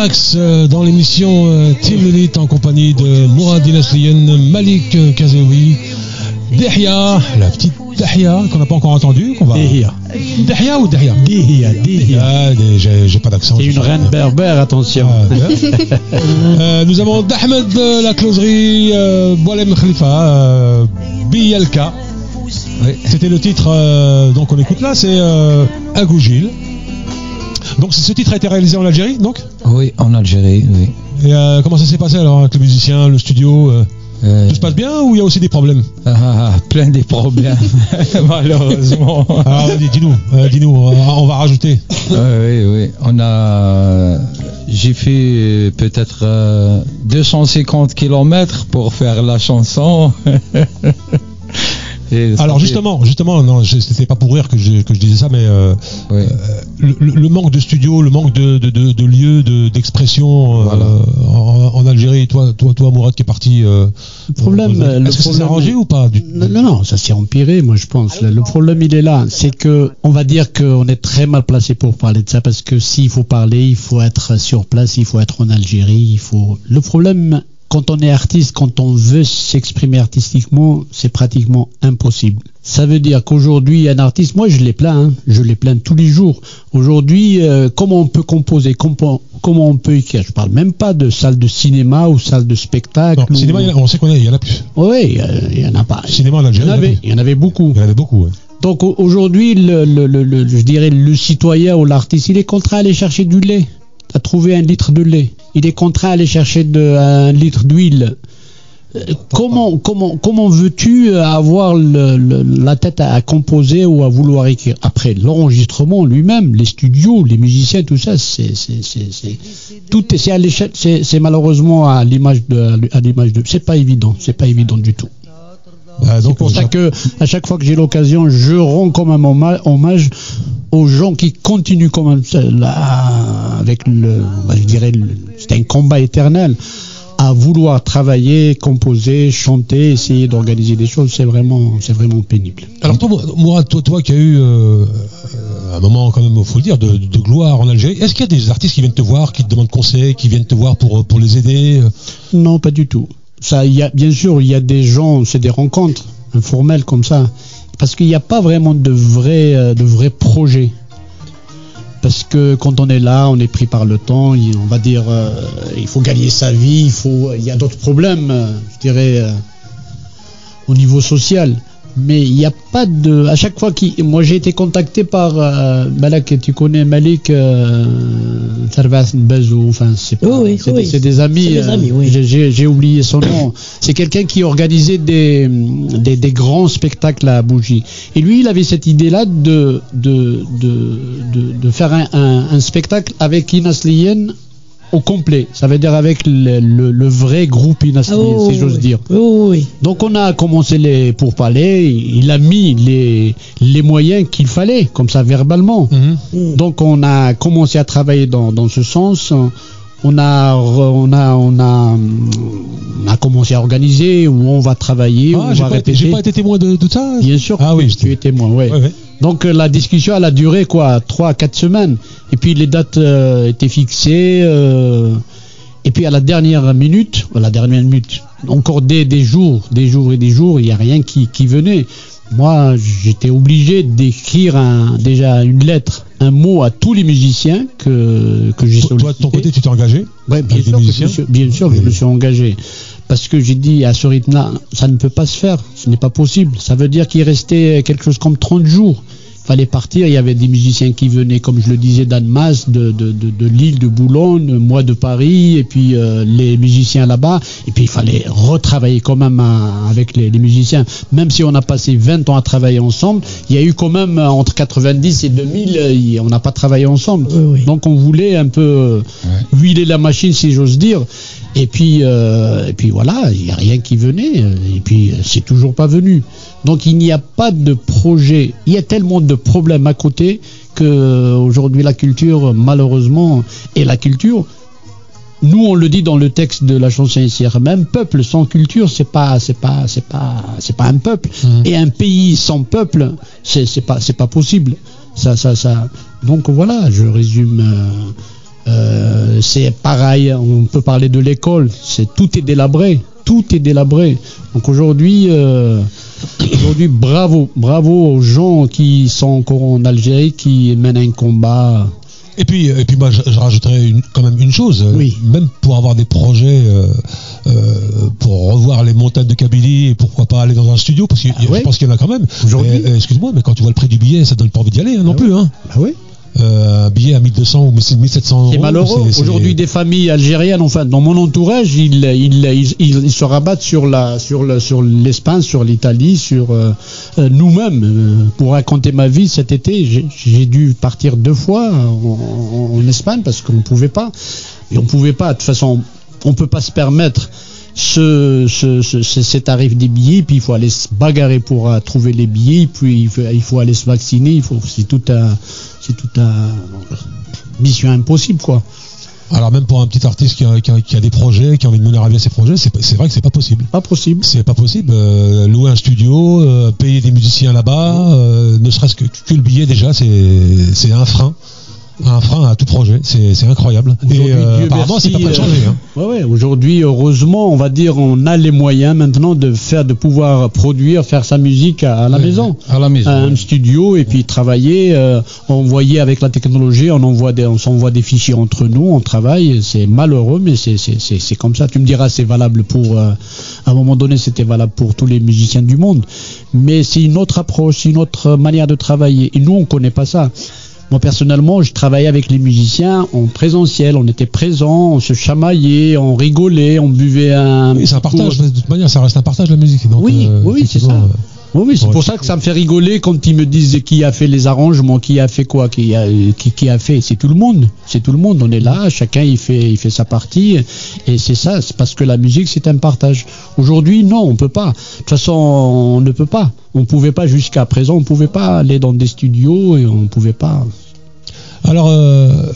Axe euh, dans l'émission euh, Team Elite en compagnie de Mourad Dinasliyen, Malik euh, Kazaoui, Dehia, la petite Dehia qu'on n'a pas encore entendue. qu'on va... Dihia. Dehia ou Dehia Dihia, Dihia. Ah, j'ai pas d'accent. C'est une reine berbère, attention. Ah, <laughs> nous avons D'Ahmed de la closerie, Boalem Khalifa, Bielka. C'était le titre donc on écoute là, c'est Agougil. Donc ce titre a été réalisé en Algérie, donc Oui, en Algérie, oui. Et euh, comment ça s'est passé alors avec le musicien, le studio euh, Euh, Tout se passe bien ou il y a aussi des problèmes? Ah, ah, plein des problèmes, <laughs> malheureusement. Alors vas-y, dis-nous, euh, dis-nous, on va- rajouter. Oui, oui. On a. J'ai fait peut-être euh, 250 kilomètres pour faire la chanson. <laughs> Et Alors justement, justement, non, c'était pas pour rire que je, que je disais ça, mais euh, Oui. le, le- le manque de studio, le manque de, de, de, de lieux, de- d'expression euh, en, en Algérie. Toi, toi, toi, Mourad, qui est parti. euh, Le problème, euh, le Est-ce que ça s'est problème- arrangé ou pas du- Non, non, non, ça s'est empiré, moi je pense. Le, le problème, il est là. C'est que, on va dire qu'on est très mal placé pour parler de ça, parce que s'il faut parler, il faut être sur place, il faut être en Algérie, il faut. Le problème, quand on est artiste, quand on veut s'exprimer artistiquement, c'est pratiquement impossible. Ça veut dire qu'aujourd'hui, un artiste, moi je les plains, hein, je les plains tous les jours. Aujourd'hui, euh, comment on peut composer, comment, comment on peut écrire? Je parle même pas de salle de cinéma ou salle de spectacle. Non, cinéma, on sait qu'on il y en a plus. Oui, il y en a pas. Cinéma en Il y Algérie, en il y en a avait, plus. il y en avait beaucoup. Il y en avait beaucoup. ouais. Donc au- aujourd'hui, le, le- le- le- je dirais le citoyen ou l'artiste, il est contraint à aller chercher du lait. à trouver un litre de lait. Il est contraint à aller chercher de, un litre d'huile. Euh, Comment, comment, comment veux-tu avoir le- le- la tête à, à composer ou à vouloir écrire? Après, l'enregistrement lui-même, les studios, les musiciens, tout ça, c'est, c'est, c'est, c'est- tout est, c'est à l'échelle, c'est, c'est malheureusement à l'image de, à l'image de, c'est pas évident, c'est pas évident du tout. Bah, C'est pour euh, ça que à chaque fois que j'ai l'occasion, je rends quand même homma- hommage aux gens qui continuent quand même là, avec le, bah, je dirais, le- c'est un combat éternel à vouloir travailler, composer, chanter, essayer d'organiser des choses. C'est vraiment, c'est vraiment pénible. Alors toi, Mourad, toi, toi qui as eu euh, euh, un moment quand même, il faut le dire, de, de gloire en Algérie, est-ce qu'il y a des artistes qui viennent te voir, qui te demandent conseil, qui viennent te voir pour, pour les aider euh? Non, pas du tout. Ça, il y a, bien sûr, il y a des gens, c'est des rencontres informelles comme ça, parce qu'il n'y a pas vraiment de vrais, euh, de vrais projets. Parce que quand on est là, on est pris par le temps. On va dire, euh, il faut gagner sa vie. Il faut, il y a d'autres problèmes, euh, je dirais, euh, au niveau social. Mais il n'y a pas de. À chaque fois qu'il. Moi, j'ai été contacté par euh, Malak, tu connais Malik euh, Bazou. Enfin, c'est pas- Oui, oui, c'est oui. des- c'est des amis. C'est des euh, amis, oui. j'ai- J'ai j'ai oublié son nom. C'est quelqu'un qui organisait des, des, des grands spectacles à Bougie. Et lui, il avait cette idée-là de, de, de, de, de faire un, un, un spectacle avec Inas Liyen au complet. Ça veut dire avec le, le, le vrai groupe Inas Ah, si j'ose oui. dire. Oui. Donc on a commencé les pourparlers, il a mis les, les moyens qu'il fallait, comme ça verbalement. Mm. Donc on a commencé à travailler dans, dans ce sens. On a, on, a, on, a, on a commencé à organiser où on va travailler, où Ah, on j'ai va pas, été- répéter. j'ai pas été témoin de, de ça Bien sûr, Ah oui, tu es témoin, ouais. Ouais, ouais. Donc euh, la discussion elle a duré quoi, 3 4 semaines. Et puis les dates euh, étaient fixées. euh, et puis à la dernière minute, à la dernière minute, encore des, des jours, des jours et des jours, il n'y a rien qui, qui venait. Moi, j'étais obligé d'écrire un, déjà une lettre, un mot à tous les musiciens que, que j'ai sollicité. toi, de ton côté, tu t'es engagé Ouais, bien sûr, que je musiciens me suis, bien sûr que je me suis engagé. Parce que j'ai dit à ce rythme-là, ça ne peut pas se faire, ce n'est pas possible. Ça veut dire qu'il restait quelque chose comme 30 jours. Il fallait partir, il y avait des musiciens qui venaient, comme je le disais, d'Annemasse, de, de, de, de Lille, de Boulogne, moi de Paris, et puis euh, les musiciens là-bas. Et puis il fallait retravailler quand même à- avec les, les musiciens. Même si on a passé 20 ans à travailler ensemble, il y a eu quand même euh, entre 90 et 2000, euh, on n'a pas travaillé ensemble. Oui, oui. Donc on voulait un peu euh, huiler la machine, si j'ose dire. Et puis, euh, et puis voilà, il n'y a rien qui venait. Et puis, c'est toujours pas venu. Donc, il n'y a pas de projet. Il y a tellement de problèmes à côté que euh, aujourd'hui la culture, malheureusement, et la culture, nous on le dit dans le texte de la chanson ici même peuple sans culture c'est pas c'est pas c'est pas c'est pas un peuple Mhm. et un pays sans peuple c'est c'est pas c'est pas possible ça ça ça donc voilà je résume euh, euh, c'est pareil on peut parler de l'école c'est tout est délabré tout est délabré donc aujourd'hui euh, aujourd'hui bravo bravo aux gens qui sont encore en Algérie qui mènent un combat Et puis, et puis moi, je, je rajouterais une- quand même une chose. Oui. Même pour avoir des projets, euh, euh, pour revoir les montagnes de Kabylie, et pourquoi pas aller dans un studio, parce que Ah ouais. je pense qu'il y en a quand même. Aujourd'hui. Et, euh, Excuse-moi, mais quand tu vois le prix du billet, ça donne pas envie d'y aller hein, non Ah plus. Hein. oui Euh, un billet à 1200 ou 1700 euros. C'est malheureux. Aujourd'hui, des familles algériennes, enfin, dans mon entourage, ils, ils, ils, ils- ils se rabattent sur la, sur sur l'Espagne, sur l'Italie, sur euh, euh, nous-mêmes. Euh, pour raconter ma vie, cet été, j'ai- dû partir deux fois en, Espagne parce qu'on ne pouvait pas. Et on pouvait pas. De toute façon, on peut pas se permettre ce, ce, ce- ce- ces tarifs des billets, puis il faut aller se bagarrer pour trouver les billets, puis il faut, il faut aller se vacciner, il faut, c'est tout un, c'est tout un, mission impossible, quoi. Alors même pour un petit artiste qui a, qui a- qui a des projets, qui a envie de mener à bien ses projets, c'est vrai que c'est pas possible. Pas possible. C'est pas possible. euh, louer un studio, euh, payer des musiciens là-bas, euh, ne serait-ce que, que le billet déjà, c'est un frein. Un frein à tout projet. C'est incroyable. Et Aujourd'hui, euh, apparemment, c'est pas prêt de changer. hein. Ouais, ouais. Aujourd'hui, heureusement, on va dire, on a les moyens maintenant de faire, de pouvoir produire, faire sa musique à, à la maison. À la maison. à un studio et puis travailler, euh, envoyer avec la technologie, on envoie des, on s'envoie des fichiers entre nous, on travaille. C'est malheureux, mais c'est comme ça. Tu me diras, c'est valable pour, euh, à un moment donné, c'était valable pour tous les musiciens du monde, mais c'est une autre approche, une autre manière de travailler. Et nous, on connaît pas ça. Moi personnellement, je travaillais avec les musiciens en présentiel, on était présents, on se chamaillait, on rigolait, on buvait un. Oui, c'est un petit coup. partage. De toute manière, ça reste un partage la musique. Donc, Oui, euh, oui, c'est ça. euh, Oui, oui, c'est pour ça que ça me fait rigoler quand ils me disent qui a fait les arrangements, qui a fait quoi, qui a, qui, qui a fait. C'est tout le monde. C'est tout le monde. On est là, chacun il fait, il fait sa partie. Et c'est ça, c'est parce que la musique c'est un partage. Aujourd'hui, non, on peut pas. De toute façon, on ne peut pas. On pouvait pas jusqu'à présent, on pouvait pas aller dans des studios et on pouvait pas. Alors, euh,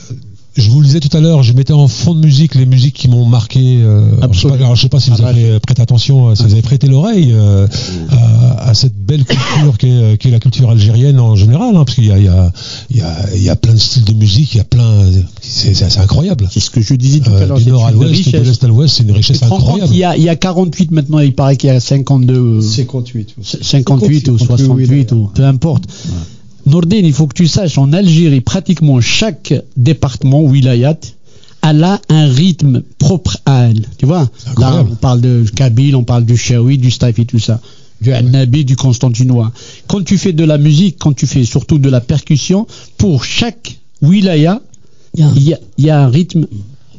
je vous le disais tout à l'heure, je mettais en fond de musique les musiques qui m'ont marqué. euh, alors, je sais pas- Absolument. alors, je sais pas si vous Ah, avez prêté attention, euh, si vous avez prêté l'oreille euh, à, à cette belle culture qu'est euh, qu'est la culture algérienne en général, hein, parce qu'il y a, il y, a, il y, a, il y a plein de styles de musique, il y a plein, c'est incroyable. C'est ce que je disais tout à Euh, l'heure. du c'est nord à une l'ouest, de richesse. l'est à l'ouest, c'est une richesse incroyable. qu'il y a, il y a 48 maintenant, il paraît qu'il y a 52. 58. 58 ou 68 ou peu importe. Nordin, il faut que tu saches, en Algérie, pratiquement chaque département, wilayat, elle a un rythme propre à elle. Tu vois Là, on parle de Kabyle, on parle du Shawi, du Staifi, tout ça. Du Annabi, du Constantinois. Quand tu fais de la musique, quand tu fais surtout de la percussion, pour chaque wilaya, Il y a- y y un rythme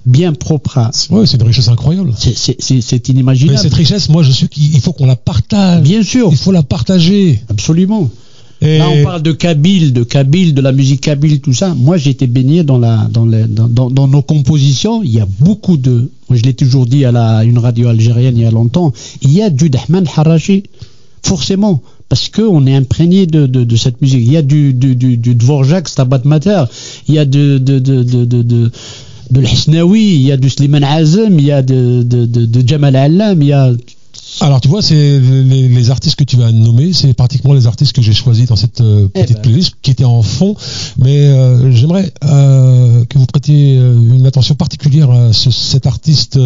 bien propre à. Ouais, c'est une richesse incroyable. C'est- c'est Mais inimaginable. cette richesse, moi, je suis qu'il il faut qu'on la partage. Bien sûr, Il faut la partager. absolument. Là, on parle de Kabyle, de Kabyle, de la musique Kabyle, tout ça. Moi, été baigné dans, nos compositions. Il y a beaucoup de. Je l'ai toujours dit à une radio algérienne il y a longtemps. Il y a du Dahman Harachi, forcément. Parce qu'on est imprégné de, cette musique. Il y a du, du, Dvorak, Stabat Mater. Il y a de. de, il y a du Sliman Azem, il y a de Jamal Allam, il y a Alors tu vois, c'est les, les artistes que tu vas nommer, c'est pratiquement les artistes que j'ai choisis dans cette euh, Eh petite ben. playlist qui était en fond. Mais euh, j'aimerais euh, que vous prêtiez une attention particulière à ce- cet artiste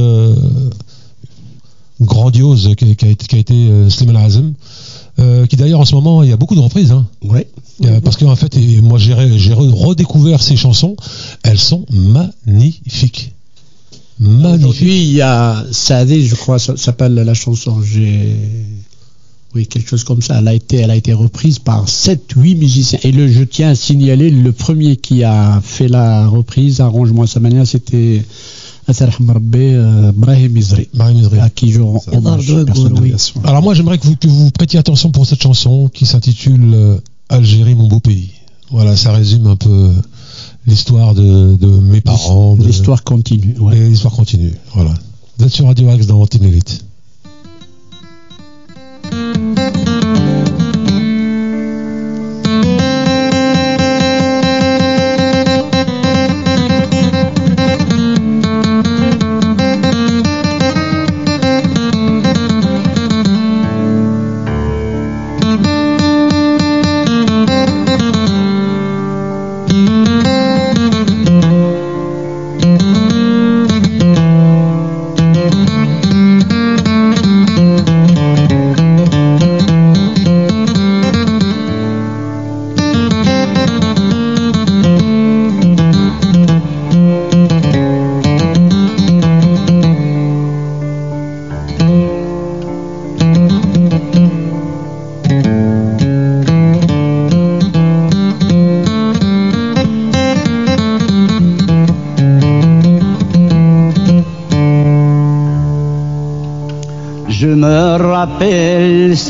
grandiose qui, qui a été, qui a été qui d'ailleurs en ce moment il y a beaucoup de reprises hein. ouais. Parce qu'en fait et moi j'ai redécouvert ces chansons elles sont magnifiques magnifiques Aujourd'hui, il y a Saadé, je crois, ça s'appelle la chanson. J'ai oui, quelque chose comme ça. Elle a été, elle a été reprise par 7 8 musiciens. Et le, je tiens à signaler, le premier qui a fait la reprise, arrangement à sa manière, c'était euh, Brahim Izri, à qui je rends hommage oui. Alors moi j'aimerais que vous, que vous prêtiez attention pour cette chanson qui s'intitule euh, Algérie mon beau pays. Voilà, ça résume un peu l'histoire de, de mes parents. L'histoire continue. ouais. L'histoire continue. Voilà. Vous êtes sur Radio Axe dans Team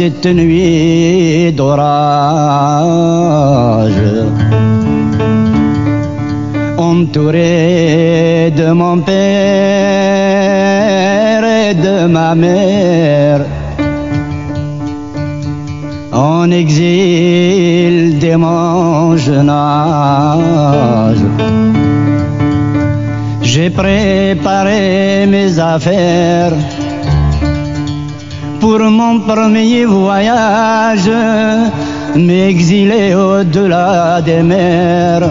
cette nuit d'orage, entouré de mon père et de ma mère, en exil dès mon jeune âge. J'ai préparé mes affaires premier voyage, m'exiler au-delà des mers.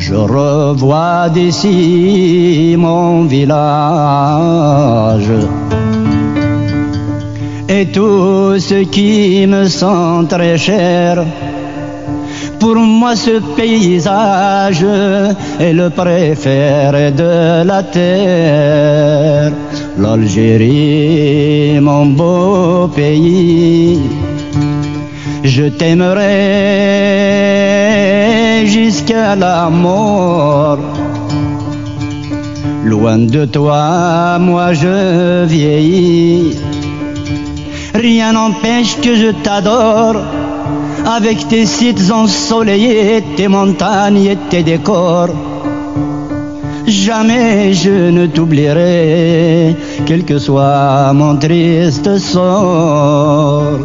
Je revois d'ici mon village et tout ce qui me sont très cher. Pour moi, ce paysage est le préféré de la terre. L'Algérie, mon beau pays, je t'aimerai jusqu'à la mort. Loin de toi, moi je vieillis. Rien n'empêche que je t'adore avec tes sites ensoleillés, tes montagnes et tes décors. Jamais je ne t'oublierai, quel que soit mon triste sort.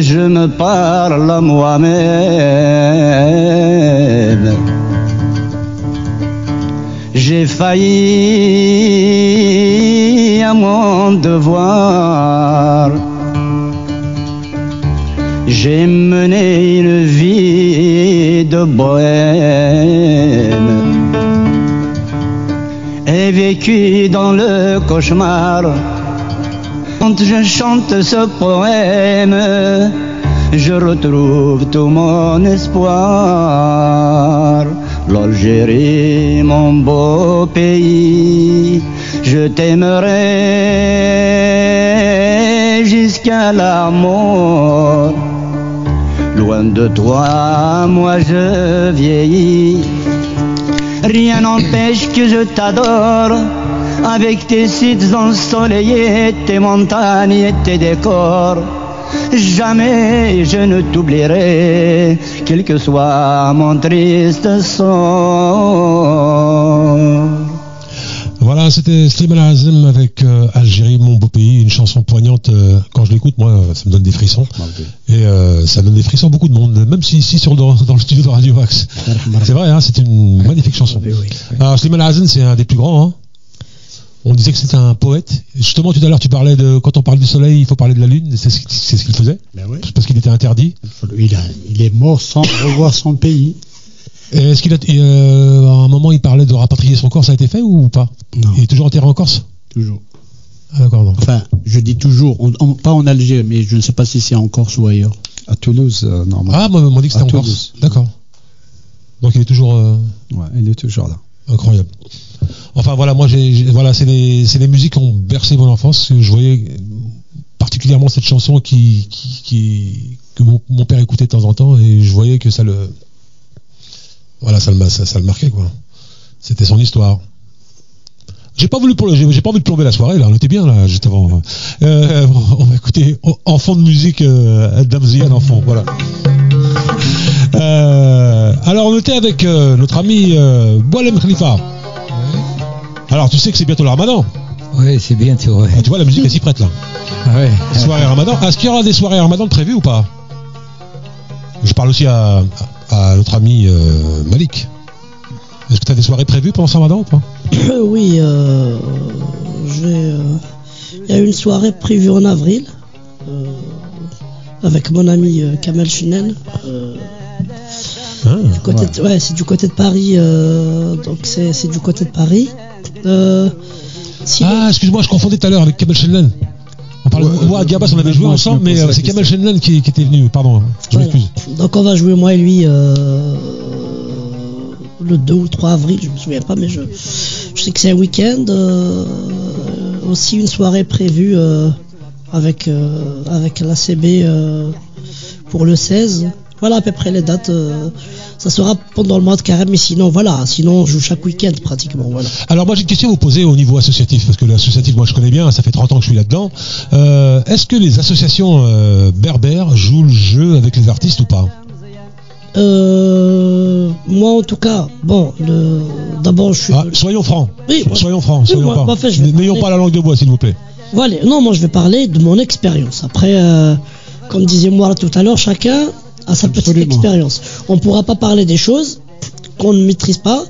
Je me parle à moi-même. J'ai failli à mon devoir. J'ai mené une vie de bohème et vécu dans le cauchemar. Quand je chante ce poème, je retrouve tout mon espoir. L'Algérie, mon beau pays, je t'aimerai jusqu'à la mort. Loin de toi, moi je vieillis. Rien n'empêche que je t'adore avec tes sites ensoleillés, tes montagnes et tes décors. Jamais je ne t'oublierai, quel que soit mon triste sort. Voilà, c'était Slimane Azem avec euh, Algérie, mon beau pays, une chanson poignante. euh, quand je l'écoute, moi, euh, ça me donne des frissons. Et euh, ça donne des frissons à beaucoup de monde, même si ici sur, dans, dans le studio de Radio Axe. <laughs> C'est vrai, hein, c'est une magnifique chanson. Alors, Slimane Azem, c'est un des plus grands. Hein. On disait que c'était un poète. Justement, tout à l'heure, tu parlais de quand on parle du soleil, il faut parler de la lune. C'est ce qu'il faisait, Ben oui. parce qu'il était interdit. Il, a- il est mort sans revoir son pays. Est-ce qu'il a, et, euh, à un moment, il parlait de rapatrier son corps, ça a été fait ou pas? Non, Il est toujours enterré en Corse? Toujours. ah, D'accord. Enfin, je dis toujours, on- on- pas en Algérie, mais je ne sais pas si c'est en Corse ou ailleurs. À Toulouse, euh, normalement. Ah, moi, on m'a dit que c'était en Toulouse. Corse. D'accord. Donc il est toujours euh, Ouais, il est toujours là. incroyable. Enfin voilà, moi voilà, c'est les musiques qui ont bercé mon enfance. Je voyais particulièrement cette chanson que mon, père écoutait de temps en temps et je voyais que ça le voilà, ça le ça, marquait quoi. C'était son histoire. J'ai pas voulu j'ai pas envie de plomber la soirée là, on était bien là juste avant. Euh, <laughs> on va écouter en- en fond de musique euh, Damzian en fond, voilà. Euh, alors on était avec euh, notre ami euh, Boalem Khalifa. Alors tu sais que c'est bientôt le ramadan. Oui, c'est bientôt. Ouais. Ah, tu vois la musique elle s'y prête là. Ouais. Soirée ramadan. Est-ce qu'il y aura des soirées ramadan prévues ou pas? Je parle aussi à, à- à notre ami euh, Malik. Est-ce que tu as des soirées prévues pendant ce ramadan ou pas <coughs> oui, euh, vais. euh, Il y a une soirée prévue en avril euh, avec mon ami euh, Kamel côté de- ouais, c'est du côté de Paris. euh, donc c'est du côté de Paris. Euh, Ah, excuse-moi, je confondais tout à l'heure avec Kamel Shenlen. On parlait, Ouais, moi, à Gabas, on avait joué je ensemble, mais euh, c'est question. Kamel Shenlen qui, qui était venu. Pardon, je Voilà. m'excuse. Donc on va jouer moi et lui euh, le 2 ou le 3 avril, je me souviens pas, mais je, je sais que c'est un week-end. euh, aussi une soirée prévue euh, avec, euh, avec l'ACB euh, pour le 16. Voilà à peu près les dates. Ça sera pendant le mois de carême, mais sinon, voilà. Sinon, on joue chaque week-end pratiquement. Voilà. Alors moi j'ai une question à vous poser au niveau associatif, parce que l'associatif moi je connais bien, ça fait 30 ans que je suis là-dedans. Euh, Est-ce que les associations euh, berbères jouent le jeu avec les artistes ou pas? Euh, moi, en tout cas, bon, le, d'abord, je suis. Ah, Soyons francs. Oui, soyons francs. Oui, soyons moi- pas. vais N'ayons pas la langue de bois, s'il vous plaît. Voilà. Non, moi, je vais parler de mon expérience. Après, euh, comme disait moi tout à l'heure, chacun a sa petite expérience. On ne pourra pas parler des choses qu'on ne maîtrise pas.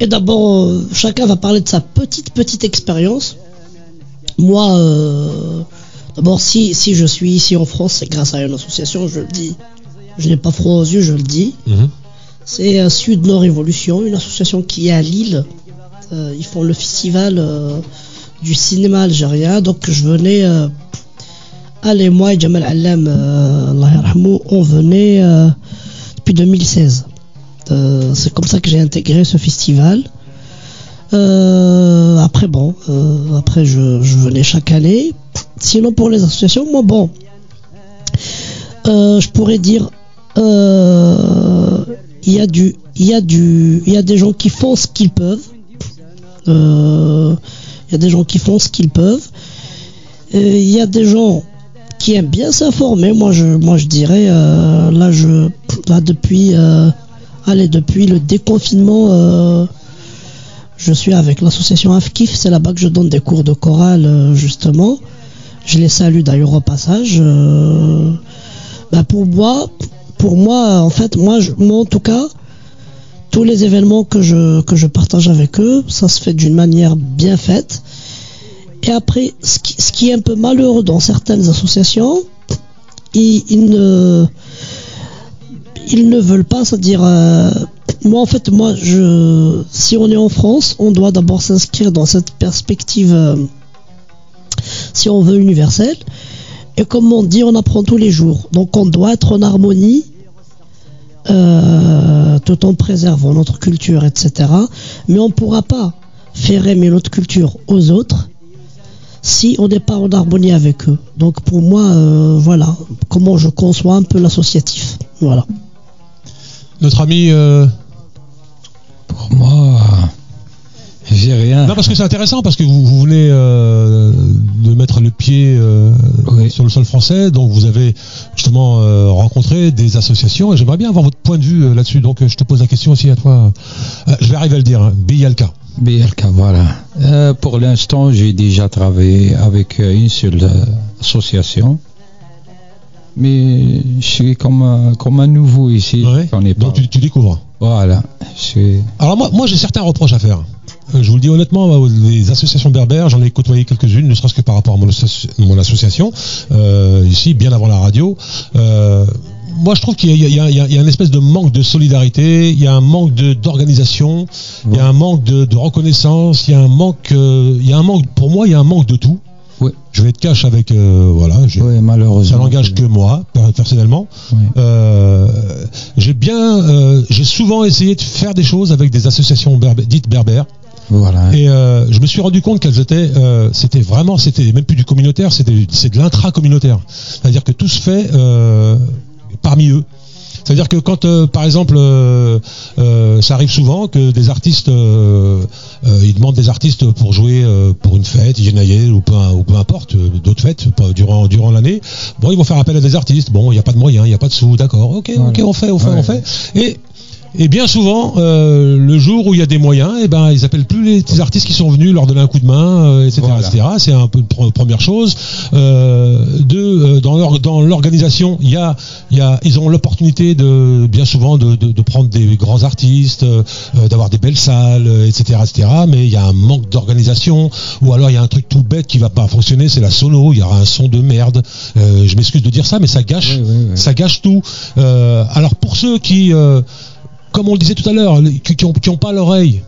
Et d'abord, euh, chacun va parler de sa petite, petite expérience. Moi, euh, d'abord, si, si je suis ici en France, c'est grâce à une association, je le dis. Je n'ai pas froid aux yeux, je le dis. Mhm. C'est euh, Sud Nord Évolution, une association qui est à Lille. Euh, ils font le festival du cinéma algérien. Donc je venais, allez moi et Jamal Allam, euh, on venait euh, depuis 2016. Euh, c'est comme ça que j'ai intégré ce festival. Euh, après bon, après je, je venais chaque année. Sinon pour les associations, moi bon, je pourrais dire il y a du il y a du il y a des gens qui font ce qu'ils peuvent il y a des gens qui font ce qu'ils peuvent il y a des gens qui bien s'informer moi je moi je dirais euh, là je là depuis euh, allez depuis le déconfinement euh, je suis avec l'association AFKIF c'est là-bas que je donne des cours de chorale justement je les salue d'ailleurs au passage bah, pour moi pour moi, en fait, moi, je- moi, en tout cas, tous les événements que je, que je partage avec eux, ça se fait d'une manière bien faite. Et après, ce qui, est un peu malheureux dans certaines associations, ils, ils ne, ils ne veulent pas, c'est-à-dire, euh, moi, en fait, moi, je, si on est en France, on doit d'abord s'inscrire dans cette perspective, euh, si on veut, universelle. Et comme on dit, on apprend tous les jours. Donc on doit être en harmonie euh, tout en préservant notre culture, etc. Mais on ne pourra pas faire aimer notre culture aux autres si on n'est pas en harmonie avec eux. Donc pour moi, euh, voilà comment je conçois un peu l'associatif. Voilà. Notre ami. euh, Pour moi, j'ai rien. Non, parce que c'est intéressant, parce que vous, vous venez euh, de mettre le pied euh, Oui. sur le sol français, donc vous avez justement euh, rencontré des associations, et j'aimerais bien avoir votre point de vue euh, là-dessus. Donc je te pose la question aussi à toi. Euh, je vais arriver à le dire, hein, BILK. BLK, voilà. Euh, pour l'instant, j'ai déjà travaillé avec euh, une seule euh, association. Mais je suis comme, un- comme un nouveau ici. Ouais. Donc tu, tu découvres. Voilà. Je Alors moi, moi j'ai certains reproches à faire. Euh, Je vous le dis honnêtement, les associations berbères, j'en ai côtoyé quelques-unes, ne serait-ce que par rapport à mon, associ- mon association, euh, ici, bien avant la radio. Moi, je trouve qu'il y, a- y y une espèce de manque de solidarité, il y a un manque d'organisation, il y a un manque de, de reconnaissance, il y a un manque, euh, il y a un manque, pour moi, il y a un manque de tout. Je vais être cash avec, euh, voilà, Oui, malheureusement. ça n'engage que moi, per- personnellement. Euh, j'ai bien, j'ai souvent essayé de faire des choses avec des associations dites berbères. Voilà. Et euh, je me suis rendu compte qu'elles étaient, euh, c'était vraiment, c'était même plus du communautaire, c'était, c'est de l'intra-communautaire. C'est-à-dire que tout se fait euh, parmi eux. C'est-à-dire que quand, euh, par exemple, euh, euh, ça arrive souvent que des artistes, ils demandent des artistes pour jouer pour une fête, Yenayel ou peu, ou peu importe, d'autres fêtes pas- durant, durant l'année. Bon, ils vont faire appel à des artistes. Bon, il n'y a pas de moyens, il n'y a pas de sous, d'accord. Ok, ok, on fait, on fait, Ouais. on fait. Et et bien souvent, euh, le jour où il y a des moyens, eh ben, ils appellent plus les, les artistes qui sont venus leur donner un coup de main, euh, etc., Voilà. etc. C'est un peu une première chose. Euh, deux, euh, dans leur, dans l'organisation, il y a, il y a, ils ont l'opportunité de, bien souvent, de, de, de prendre des grands artistes, euh, euh, d'avoir des belles salles, etc., etc. Mais il y a un manque d'organisation, ou alors il y a un truc tout bête qui va pas fonctionner, c'est la sono. Il y aura un son de merde. Euh, je m'excuse de dire ça, mais ça gâche, Oui, oui, oui. ça gâche tout. Euh, alors pour ceux qui euh, comme on le disait tout à l'heure, qui n'ont qui ont pas l'oreille.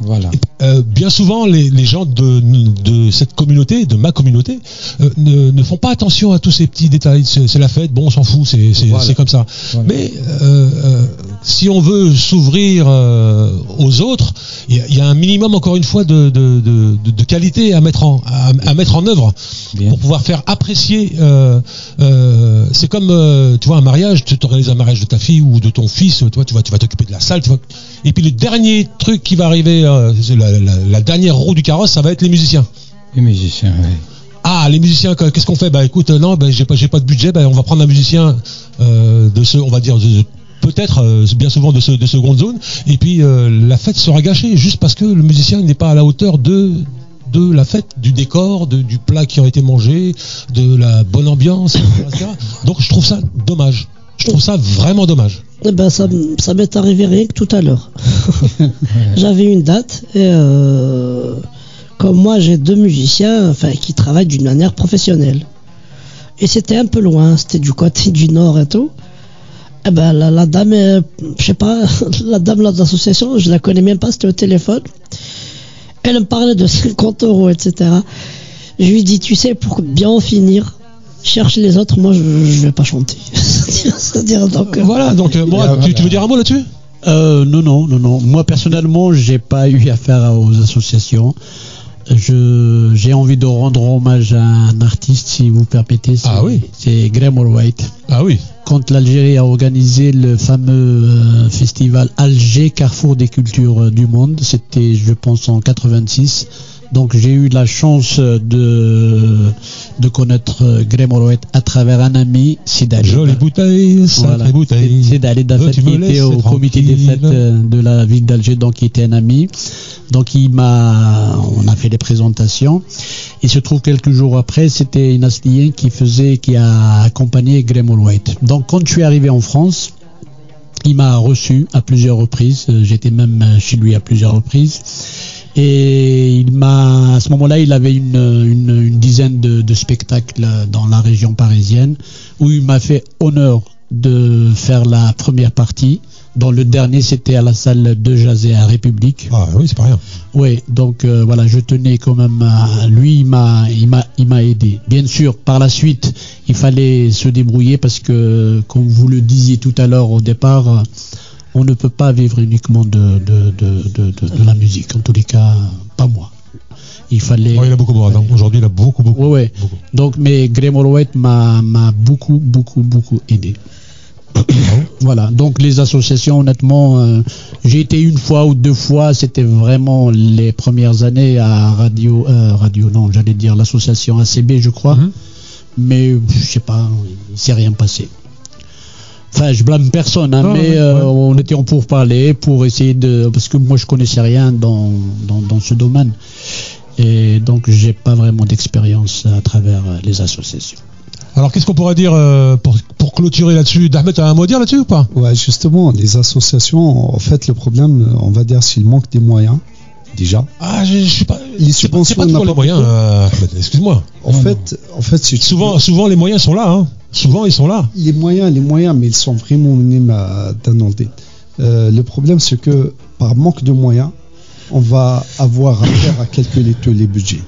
Voilà. Euh, bien souvent, les, les gens de, de cette communauté, de ma communauté, euh, ne, ne font pas attention à tous ces petits détails. C'est la fête, bon, on s'en fout, c'est Voilà. comme ça. Voilà. Mais euh, si on veut s'ouvrir euh, aux autres, il y, a- il y a un minimum encore une fois de, de, de, de- de qualité à mettre en à, à mettre en œuvre Bien. pour pouvoir faire apprécier. euh, euh, c'est comme tu vois un mariage, tu organises un mariage de ta fille ou de ton fils, tu vois, tu vas tu vas t'occuper de la salle, tu. Et puis le dernier truc qui va arriver, la, la, la dernière roue du carrosse, ça va être les musiciens. Les musiciens, oui. Ah, les musiciens, que- qu'est-ce qu'on fait? Bah écoute, non, bah, j'ai pas, j'ai pas de budget, bah, on va prendre un musicien euh, de ce, on va dire, de- peut-être euh, bien souvent de, ce, de seconde zone, et puis euh, la fête sera gâchée juste parce que le musicien n'est pas à la hauteur de de la fête, du décor, de- du plat qui a été mangé, de la bonne ambiance, etc.. Donc je trouve ça dommage. Je trouve ça vraiment dommage. Eh ben, ça, m'est arrivé rien que tout à l'heure. <laughs> J'avais une date et euh, comme moi j'ai deux musiciens enfin, qui travaillent d'une manière professionnelle. Et c'était un peu loin, c'était du côté du nord et tout. Eh ben, la, la dame, euh, je sais pas, <laughs> la dame là de l'association, je la connais même pas, c'était au téléphone. Elle me parlait de 50 euros, etc. Je lui dis, tu sais, pour bien en finir, cherche les autres, moi je, je vais pas chanter. <laughs> C'est-à-dire, donc. euh, Voilà, donc euh, moi, tu, tu veux dire un mot là-dessus? Euh, non, non, non, non. Moi personnellement, j'ai pas eu affaire aux associations. Je, j'ai envie de rendre hommage à un artiste, si vous permettez. C'est, Ah oui. C'est Graham White. Ah oui. Quand l'Algérie a organisé le fameux euh, festival Alger Carrefour des cultures euh, du monde, c'était, je pense, en 86. Donc j'ai eu la chance de de connaître euh, Graham White à travers un ami, Sid Ali. Jolie bouteille, sacrée Voilà. bouteille. Veux-tu qui me était au comité des fêtes de la ville d'Alger, donc il était un ami. Donc il m'a, on a fait des présentations. Il se trouve quelques jours après, c'était une Aslienne qui faisait, qui a accompagné Graham White. Donc quand je suis arrivé en France, il m'a reçu à plusieurs reprises. J'étais même chez lui à plusieurs reprises. Et il m'a, à ce moment-là, il avait une, dizaine de spectacles dans la région parisienne où il m'a fait honneur de faire la première partie. Dans le dernier, c'était à la salle de Jazé à République. Ah oui, c'est pas rien. Oui, donc euh, voilà, je tenais quand même à lui, il m'a, il m'a, il m'a aidé. Bien sûr, par la suite, il fallait se débrouiller parce que, comme vous le disiez tout à l'heure au départ, on ne peut pas vivre uniquement de, de, de, de, de- de la musique. En tous les cas, pas moi. Il fallait. Oh, il a beaucoup boire. Aujourd'hui, il a beaucoup, beaucoup. Ouais, ouais. beaucoup. Donc, mais Graham m'a beaucoup, beaucoup, beaucoup aidé. <coughs> Voilà, donc les associations, honnêtement, euh, j'ai été une fois ou deux fois, c'était vraiment les premières années à Radio, euh, Radio, non, j'allais dire l'association ACB, je crois, Mhm. mais je sais pas, il s'est rien passé. Enfin, je blâme personne, hein, Non, mais ouais, euh, on était en pourparler pour essayer de, parce que moi je connaissais rien dans, dans, dans ce domaine, et donc j'ai pas vraiment d'expérience à travers les associations. Alors, qu'est-ce qu'on pourrait dire euh, pour, pour clôturer là-dessus? D'Ahmed, tu as un mot à dire là-dessus ou pas? Ouais, justement, les associations, en fait, le problème, on va dire, c'est le manque des moyens, déjà. Ah, je, je suis pas. Les pas, subventions, pas n'a les pas moyens, euh, Ahmed, excuse-moi. En fait, en fait, c'est Souvent, souvent, les moyens sont là. Hein. Souvent, ils sont là. les moyens, les moyens, mais ils sont vraiment minimes à- d'un an d'être. Euh, le problème, c'est que par manque de moyens, on va avoir affaire à calculer tous les budgets.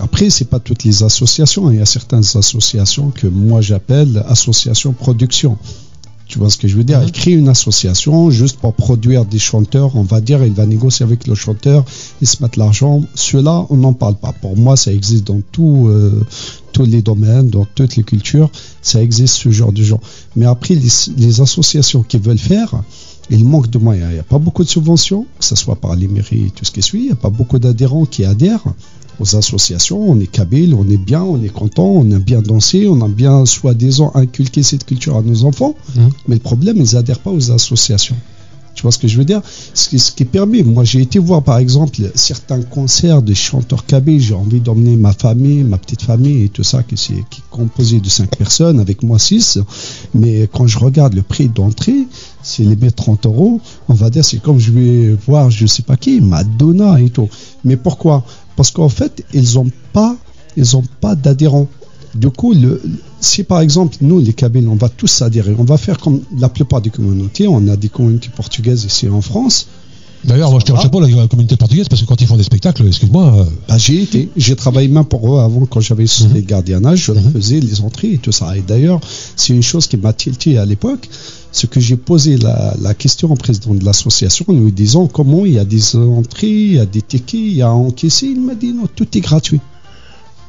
Après, c'est pas toutes les associations. Il y a certaines associations que moi j'appelle associations production. Tu vois ce que je veux dire? Mhm. Il crée une association juste pour produire des chanteurs. On va dire, il va négocier avec le chanteur, il se mettre l'argent. Ceux-là, on n'en parle pas. Pour moi, ça existe dans tout, euh, tous les domaines, dans toutes les cultures. Ça existe ce genre de gens. Mais après, les, les associations qui veulent faire, il manque de moyens. Il n'y a pas beaucoup de subventions, que ce soit par les mairies et tout ce qui suit. Il n'y a pas beaucoup d'adhérents qui adhèrent aux associations. On est kabyle, on est bien, on est content, on a bien dansé, on a bien soi-disant inculqué cette culture à nos enfants. Mhm. Mais le problème, ils n'adhèrent pas aux associations. Tu vois ce que je veux dire? Ce qui, ce qui permet, moi j'ai été voir par exemple certains concerts de chanteurs kabyles, j'ai envie d'emmener ma famille, ma petite famille et tout ça, qui, qui est composé de cinq personnes, avec moi six. Mais quand je regarde le prix d'entrée, c'est les mettre 30 euros, on va dire c'est comme je vais voir je sais pas qui, Madonna et tout. Mais pourquoi? Parce qu'en fait, ils n'ont pas, ils ont pas d'adhérents. Du coup, si par exemple, nous, les Kabyles, on va tous adhérer, on va faire comme la plupart des communautés, on a des communautés portugaises ici en France, D'ailleurs, moi je Ah. chapeau à la communauté portugaise parce que quand ils font des spectacles, excuse-moi, euh, Bah, j'ai été, j'ai travaillé même pour eux avant quand j'avais Mhm. les gardiennages, je leur faisais les entrées et tout ça. Et d'ailleurs, c'est une chose qui m'a tilté à l'époque, ce que j'ai posé la, la question au président de l'association en lui disant comment il y a des entrées, il y a des tickets, il y a à encaisser. Il m'a dit non, tout est gratuit.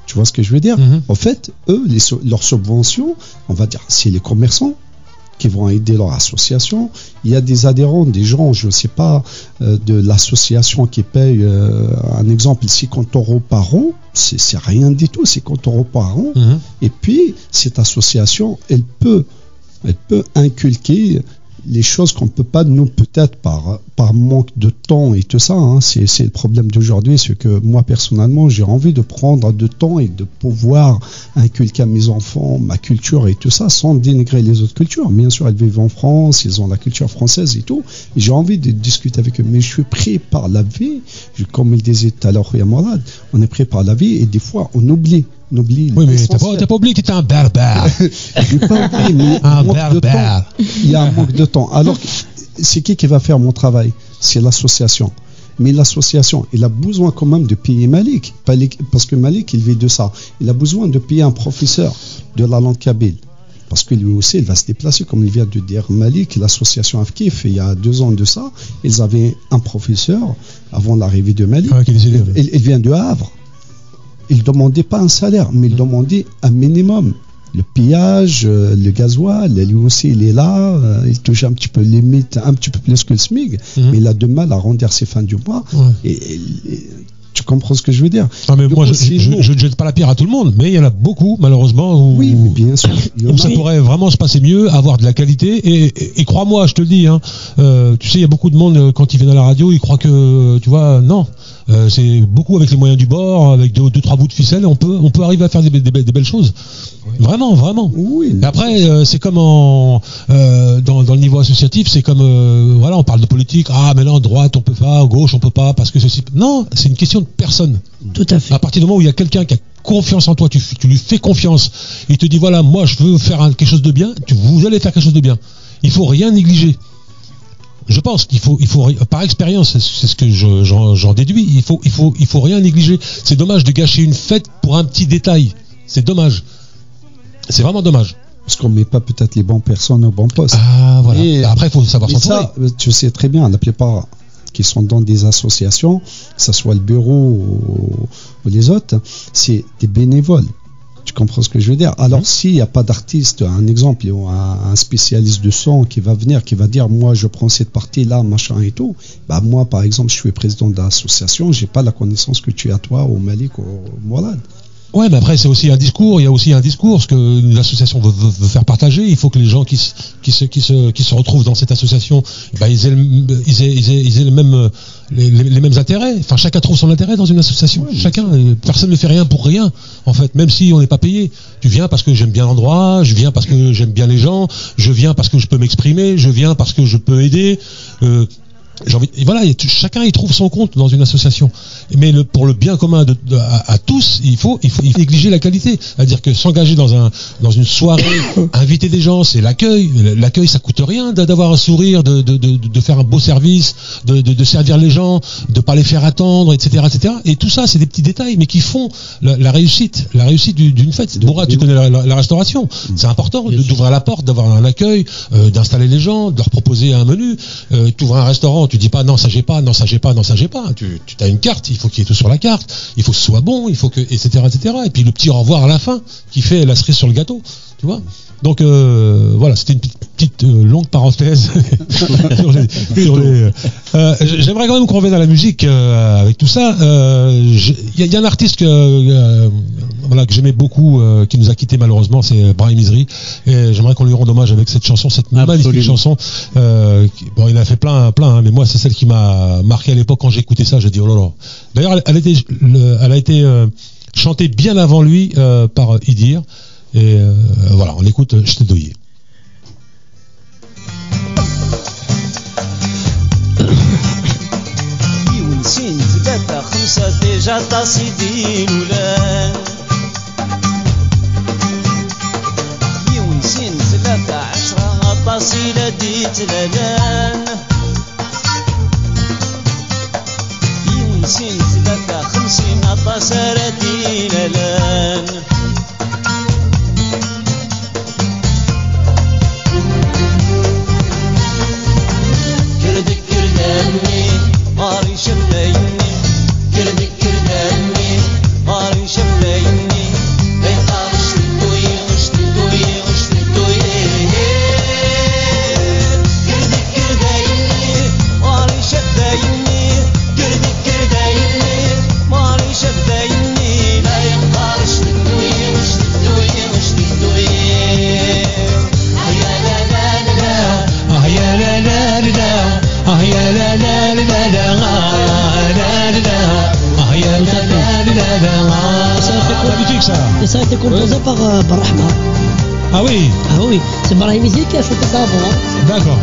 Tu vois ce que je veux dire? Mhm. En fait, eux, les, leurs subventions, on va dire, c'est les commerçants qui vont aider leur association. Il y a des adhérents, des gens, je ne sais pas, euh, de l'association qui paye, euh, un exemple, 50 euros par an. C'est rien du tout, 50 euros par an. Et puis, cette association, elle peut, elle peut inculquer les choses qu'on ne peut pas, nous, peut-être par, par manque de temps et tout ça. hein. C'est le problème d'aujourd'hui, c'est que moi, personnellement, j'ai envie de prendre de temps et de pouvoir inculquer à mes enfants ma culture et tout ça, sans dénigrer les autres cultures. Bien sûr, elles vivent en France, ils ont la culture française et tout. J'ai envie de discuter avec eux. Mais je suis pris par la vie. Comme il disait tout à l'heure, on est pris par la vie et des fois, on oublie. On oublie oui, mais t'as pas, pas oublié que t'étais un berbère. <laughs> J'ai pas oublié, mais <laughs> Un temps. Il y a un manque de temps. Alors, c'est qui qui va faire mon travail? C'est l'association. Mais l'association, il a besoin quand même de payer Malik. Parce que Malik, il vit de ça. Il a besoin de payer un professeur de la langue kabyle. Parce que lui aussi, il va se déplacer, comme il vient de dire Malik, l'association Afkif, il y a deux ans de ça, ils avaient un professeur avant l'arrivée de Malik. Il, il vient de Havre. Il ne demandait pas un salaire, mais il demandait un minimum. Le pillage, euh, le gasoil, lui aussi il est là, euh, il touche un petit peu limite, un petit peu plus que le SMIG, Mhm. mais il a de mal à rendre ses fins du mois. Ouais. Et, et- et- tu comprends ce que je veux dire Non, mais moi, je, ne jette pas la pierre à tout le monde, mais il y en a beaucoup, malheureusement, où, Oui, mais bien sûr. où ça pourrait vraiment se passer mieux, avoir de la qualité. Et, et- et crois-moi, je te le dis, hein, euh, tu sais, il y a beaucoup de monde, euh, quand ils viennent à la radio, ils croient que, tu vois, non. Euh, c'est beaucoup avec les moyens du bord, avec deux, deux trois bouts de ficelle, on peut, on peut arriver à faire des, be- des be- des belles choses. Vraiment, vraiment. Oui, Et après, euh, c'est comme en, euh, dans, dans le niveau associatif, c'est comme, euh, voilà, on parle de politique. Ah, mais non, droite, on peut pas, gauche, on peut pas, parce que ceci. Non, c'est une question de personne. Tout à fait. À partir du moment où il y a quelqu'un qui a confiance en toi, tu, tu lui fais confiance, il te dit voilà, moi je veux faire un- quelque chose de bien, tu, vous allez faire quelque chose de bien. Il faut rien négliger. Je pense qu'il faut, il faut, par expérience, c'est- ce que je- j'en déduis. Il faut, il faut, il faut rien négliger. C'est dommage de gâcher une fête pour un petit détail. C'est dommage. C'est vraiment dommage. Parce qu'on ne met pas peut-être les bonnes personnes au bon poste. Ah voilà. Après, il faut savoir s'entourer. tu sais très bien, la plupart qui sont dans des associations, que ce soit le bureau ou, ou les autres, c'est des bénévoles. Tu comprends ce que je veux dire? Alors, s'il n'y a pas d'artiste, un exemple, un, un spécialiste de son qui va venir, qui va dire Moi, je prends cette partie-là, machin et tout, bah, moi, par exemple, je suis président de l'association, j'ai pas la connaissance que tu as, toi, au Malik, ou au Mourad. Ouais, mais après c'est aussi un discours. Il y a aussi un discours ce que l'association veut, veut- veut faire partager. Il faut que les gens qui se, qui se, qui se, qui se retrouvent dans cette association, bah, ils, aient, le- ils, aient, ils, aient, ils aient le même, les, les- les mêmes intérêts. Enfin, chacun trouve son intérêt dans une association. Chacun, euh, personne ne fait rien pour rien. En fait, même si on n'est pas payé, tu viens parce que j'aime bien l'endroit, je viens parce que j'aime bien les gens, je viens parce que je peux m'exprimer, je viens parce que je peux aider. Euh, j'ai envie, et voilà, et tu- chacun y trouve son compte dans une association. Mais le, pour le bien commun de, de- à, à tous, il faut, il faut, il faut négliger la qualité. C'est-à-dire que s'engager dans un, dans une soirée, <coughs> inviter des gens, c'est l'accueil. L'accueil, ça coûte rien d'a- d'avoir un sourire, de, de, de, de faire un beau service, de, servir les gens, de pas les faire attendre, etc., etc. Et tout ça, c'est des petits détails, mais qui font la, la réussite, la réussite du- d'une fête. Bourra, tu connais la, la- la restauration. C'est important d'ouvrir la porte, d'avoir un accueil, euh, d'installer les gens, de leur proposer un menu. Euh, tu ouvres un restaurant, tu dis pas non ça j'ai pas, non ça j'ai pas, non ça j'ai pas. Tu, tu as une carte, il faut qu'il y ait tout sur la carte, il faut que ce soit bon, il faut que etc etc. Et puis le petit au revoir à la fin qui fait la cerise sur le gâteau, tu vois. Donc euh, voilà, c'était une petite, euh, longue parenthèse <laughs> sur les. <laughs> euh, J'aimerais quand même qu'on revienne à la musique avec tout ça. Il y, a- il y a un artiste que voilà que j'aimais beaucoup qui nous a quitté malheureusement, c'est Brahim Isri. Et j'aimerais qu'on lui rende hommage avec cette chanson, cette magnifique Absolument. chanson. Qui- bon, il a fait plein, plein, hein, mais moi c'est celle qui m'a marqué à l'époque quand j'écoutais ça. J'ai dit oh là là. D'ailleurs, elle, elle a été, le- elle a été chantée bien avant lui par Idir. Et euh, voilà, on écoute Ch'tedouillé. سين ثلاثة خمسة ديجا تا سيدي الولاد يون سين ثلاثة عشرة غطاسي لدي تلالان يون سين ثلاثة خمسين غطاس ردي لالان kirdenni Arşim deyni Kirdik kirdenni Arşim deyni Ça a été ça. Et ça a été composé par, euh, par Rahma. Ah oui, Ah oui, c'est Brahim Izzi qui a chanté ça avant. hein. d'accord,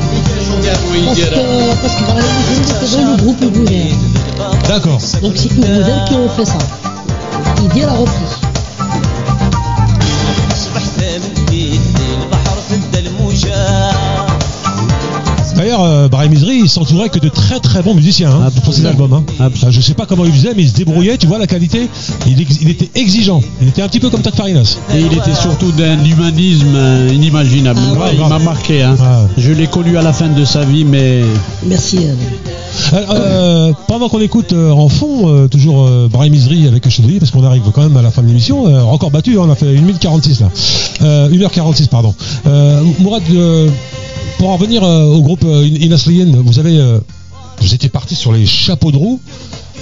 Parce que, parce que Brahim Izzi était dans le groupe Ubouzel. d'accord. Donc c'est Ubouzel qui ont fait ça. Il dit la reprise. D'ailleurs, euh, Brahim Izri, il s'entourait que de très très bons musiciens hein, pour ses albums. Hein. Absolument. Euh, Je sais pas comment il faisait, mais il se débrouillait, tu vois la qualité. Il, ex- il était exigeant. Il était un petit peu comme Tad Farinas. Et il était surtout d'un humanisme euh, inimaginable. Ah ouais, il m'a marqué. hein. Ah. Je l'ai connu à la fin de sa vie, mais Merci. euh, Alors, euh, pendant qu'on écoute euh, en fond, euh, toujours euh, Brahim Izri avec Chedouille, parce qu'on arrive quand même à la fin de l'émission, euh, record battu, hein, on a fait 1 minute 46 là. Euh, 1h46, pardon. Euh, Mourad, euh, pour en revenir euh, au groupe euh, Inas Liyen, vous avez, euh, vous étiez parti sur les chapeaux de roue.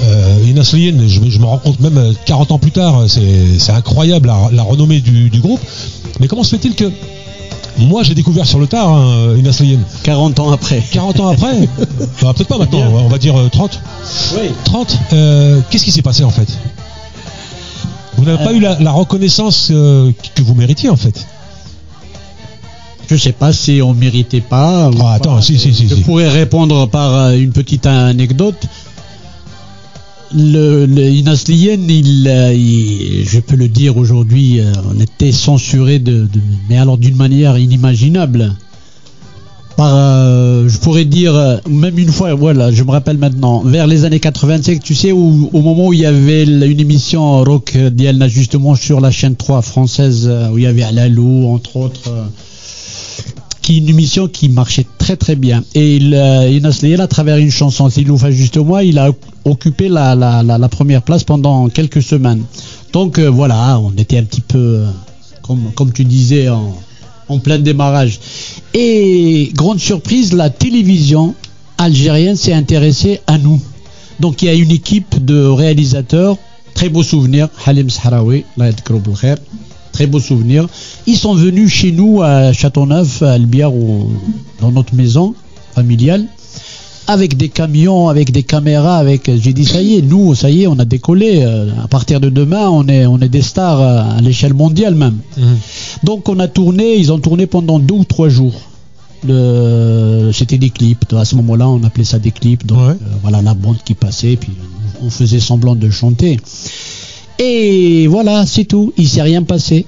Euh, Inas Liyen, je, me- je me rends compte même euh, 40 ans plus tard, c'est incroyable la, la renommée du, du groupe. Mais comment se fait-il que moi j'ai découvert sur le tard hein, Inas Liyen 40 ans après. 40 ans après? <laughs> Bah, Peut-être pas maintenant, on va dire euh, 30. Oui. 30, euh, qu'est-ce qui s'est passé en fait? Vous n'avez pas eu la, la reconnaissance que vous méritiez en fait. Je sais pas si on méritait pas. Ah, attends, pas. si, si, si, Je si. pourrais répondre par euh, une petite anecdote. Le, le Inas Lien, il, euh, il- je peux le dire aujourd'hui, euh, on était censuré de, de- mais alors d'une manière inimaginable. Par, euh, je pourrais dire, même une fois, voilà, je me rappelle maintenant, vers les années 85, tu sais, où, au moment où il y avait une émission Rock Dialna, justement sur la chaîne 3 française, où il y avait Alalou, entre autres. Qui une émission qui marchait très très bien. Et il, euh, Inas à travers une chanson, s'il nous fait juste moi, il a occupé la, la, la, première place pendant quelques semaines. Donc euh, voilà, on était un petit peu, euh, comme, comme tu disais, en, en plein démarrage. Et grande surprise, la télévision algérienne s'est intéressée à nous. Donc il y a une équipe de réalisateurs, très beaux souvenirs, Halim Sahraoui, khair, très beaux souvenirs. Ils sont venus chez nous à Châteauneuf, à Albière, au- dans notre maison familiale, avec des camions, avec des caméras, avec. J'ai dit ça y est, nous, ça y est, on a décollé. euh, À partir de demain, on est, on est des stars euh, à l'échelle mondiale même. Donc on a tourné, ils ont tourné pendant deux ou trois jours. Le- C'était des clips. À ce moment-là, on appelait ça des clips. Donc Ouais. euh, voilà la bande qui passait, puis on faisait semblant de chanter. Et voilà, c'est tout. Il s'est rien passé.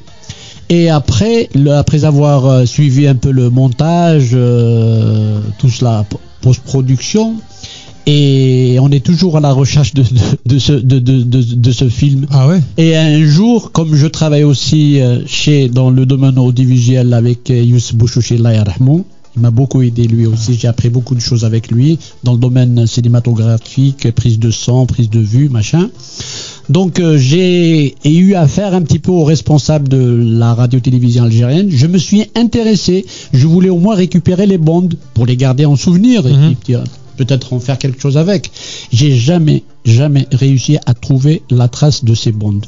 Et après, le- après avoir euh, suivi un peu le montage, euh, tout cela, post-production, et on est toujours à la recherche de, de, de ce, de, ce film. Ah ouais? Et un jour, comme je travaille aussi euh, chez, dans le domaine audiovisuel avec Youssef Bouchouchi, Allah yarhamou, il m'a beaucoup aidé lui aussi. J'ai appris beaucoup de choses avec lui dans le domaine cinématographique, prise de sang, prise de vue, machin. Donc euh, j'ai eu affaire un petit peu aux responsables de la radio-télévision algérienne. Je me suis intéressé. Je voulais au moins récupérer les bandes pour les garder en souvenir et Mhm. puis, euh, peut-être en faire quelque chose avec. J'ai jamais, jamais réussi à trouver la trace de ces bandes.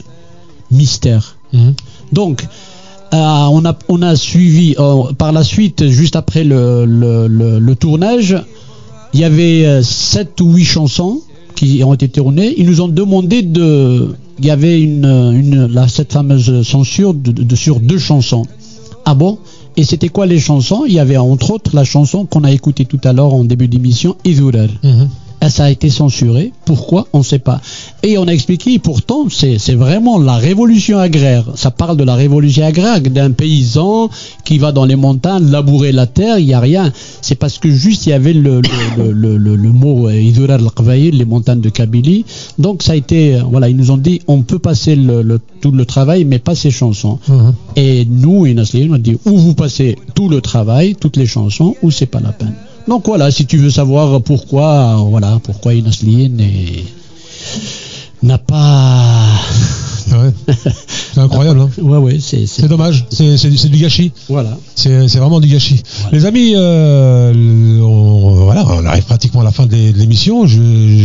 Mystère. Mhm. Donc, euh, on, a, on a suivi euh, par la suite, juste après le, le, le- le tournage, il y avait euh, sept ou huit chansons qui ont été tournées. Ils nous ont demandé de. Il y avait une, cette fameuse censure sur deux chansons. Ah bon? Et c'était quoi les chansons? Il y avait entre autres la chanson qu'on a écoutée tout à l'heure en début d'émission, Izurer. Mhm. Ah, ça a été censuré. Pourquoi? On ne sait pas. Et on a expliqué, pourtant, c'est vraiment la révolution agraire. Ça parle de la révolution agraire, d'un paysan qui va dans les montagnes labourer la terre, il n'y a rien. C'est parce que juste il y avait le, le, le, le, le mot euh, Idorar al les montagnes de Kabylie. Donc ça a été, euh, voilà, ils nous ont dit, on peut passer tout le travail, mais pas ces chansons. Mhm. Et nous, Inasli, on a dit, ou vous passez tout le travail, toutes les chansons, ou c'est pas la peine. Donc voilà, si tu veux savoir pourquoi, voilà, pourquoi Inaslien n'est- n'a pas. Ouais. <laughs> C'est incroyable. Hein. Ouais, ouais, c'est. c'est- C'est dommage. C'est c'est- c'est du gâchis. Voilà. C'est c'est vraiment du gâchis. Les amis, euh, on, voilà, on arrive pratiquement à la fin de l'émission. Je,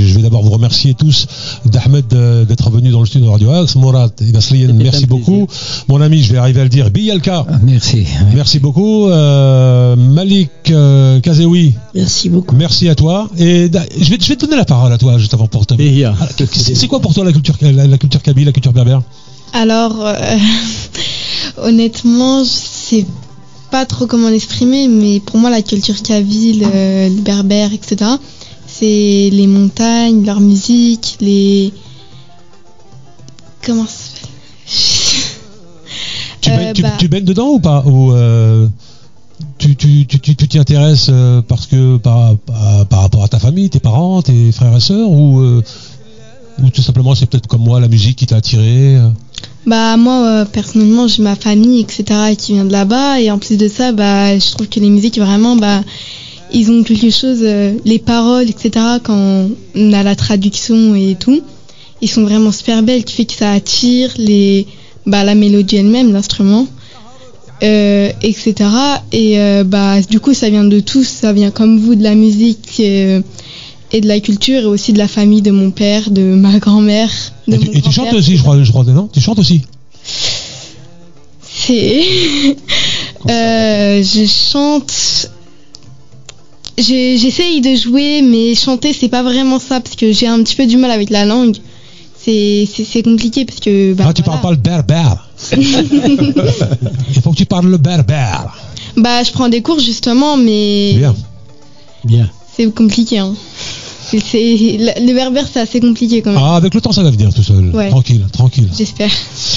je vais d'abord vous remercier tous d'Ahmed euh, d'être venu dans le studio de Radio Axe. Mourad Inaslien, C'était merci beaucoup. Mon ami, je vais arriver à le dire, Biyalka, Merci. merci beaucoup. Euh, Malik euh, Kazeoui, Merci beaucoup. merci à toi. Et je vais, je vais te donner la parole à toi juste avant pour te. Ah, C'est c'est quoi pour toi la culture, la, la culture kabyle, la culture berbère? Alors, euh, <laughs> honnêtement, je sais pas trop comment l'exprimer, mais pour moi, la culture kabyle, euh, le berbère, etc., c'est les montagnes, leur musique, les. Comment ça s'appelle Tu, Euh, tu, bah. tu baignes dedans ou pas Ou euh, tu tu tu tu- tu t'y intéresses euh, parce que par, par, par rapport à ta famille, tes parents, tes frères et sœurs ou ou tout simplement c'est peut-être comme moi la musique qui t'a attiré Bah moi euh, personnellement j'ai ma famille etc qui vient de là-bas. Et en plus de ça bah je trouve que les musiques vraiment bah ils ont quelque chose euh, les paroles etc quand on a la traduction et tout ils sont vraiment super belles qui fait que ça attire les bah la mélodie elle-même l'instrument etc et euh, bah du coup ça vient de tous ça vient comme vous de la musique et de la culture et aussi de la famille de mon père de ma grand-mère Et tu, mon et tu chantes aussi, je crois, je crois, non? Tu chantes aussi? C'est. Euh, je chante. J'essaye de jouer, mais chanter, c'est pas vraiment ça, parce que j'ai un petit peu du mal avec la langue. C'est compliqué, parce que. Bah, Ah, tu voilà. parles pas le berbère. <laughs> Il faut que tu parles le berbère. Bah, je prends des cours, justement, mais Bien. Bien. c'est compliqué. Hein. Le berbère, c'est assez compliqué quand même. Ah, avec le temps, ça va venir tout seul. Ouais. Tranquille, tranquille. J'espère.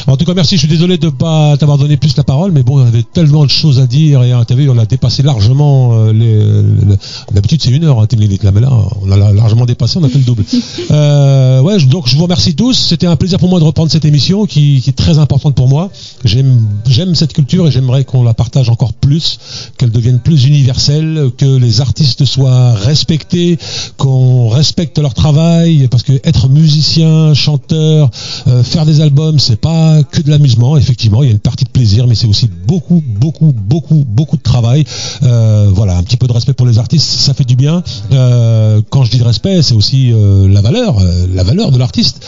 En tout cas, merci. Je suis désolé de ne pas t'avoir donné plus la parole, mais bon, on avait tellement de choses à dire et hein, t'as vu, on a dépassé largement euh, les. le- D'habitude, c'est une heure, hein. Là, mais là, on a la- largement dépassé, on a fait le double. <laughs> euh, ouais, donc je vous remercie tous. C'était un plaisir pour moi de reprendre cette émission qui, qui est très importante pour moi. J'aime, j'aime cette culture et j'aimerais qu'on la partage encore plus, qu'elle devienne plus universelle, que les artistes soient respectés, qu'on respecte leur travail, parce que être musicien, chanteur, euh, faire des albums, c'est pas que de l'amusement. Effectivement, il y a une partie de plaisir, mais c'est aussi beaucoup, beaucoup, beaucoup, beaucoup de travail. Euh, voilà, un petit peu de respect pour les artistes, ça fait du bien. Euh, quand je dis de respect, c'est aussi la valeur, la valeur de l'artiste.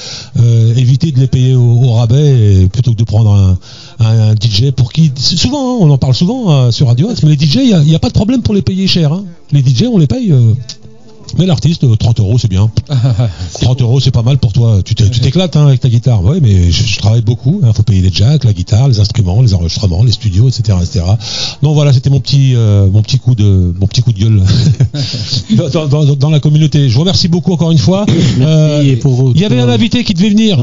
Éviter de les payer au, rabais plutôt que de prendre un, DJ pour qui souvent, hein, on en parle souvent sur Radio mais les DJ, il n'y a pas de problème pour les payer cher. hein. Les DJ, on les paye. Euh, mais l'artiste, euh, 30 euros, c'est bien. <laughs> 30 euros, c'est pas mal pour toi. Tu t'é- tu t'éclates hein, avec ta guitare. Oui, mais je, je travaille beaucoup. Il faut payer les jacks, la guitare, les instruments, les enregistrements, les studios, etc., etc. Donc voilà, c'était mon petit, euh, mon petit coup de, mon petit coup de gueule <laughs> dans, dans- dans la communauté. Je vous remercie beaucoup encore une fois. Euh, et pour Il y avait un invité qui devait venir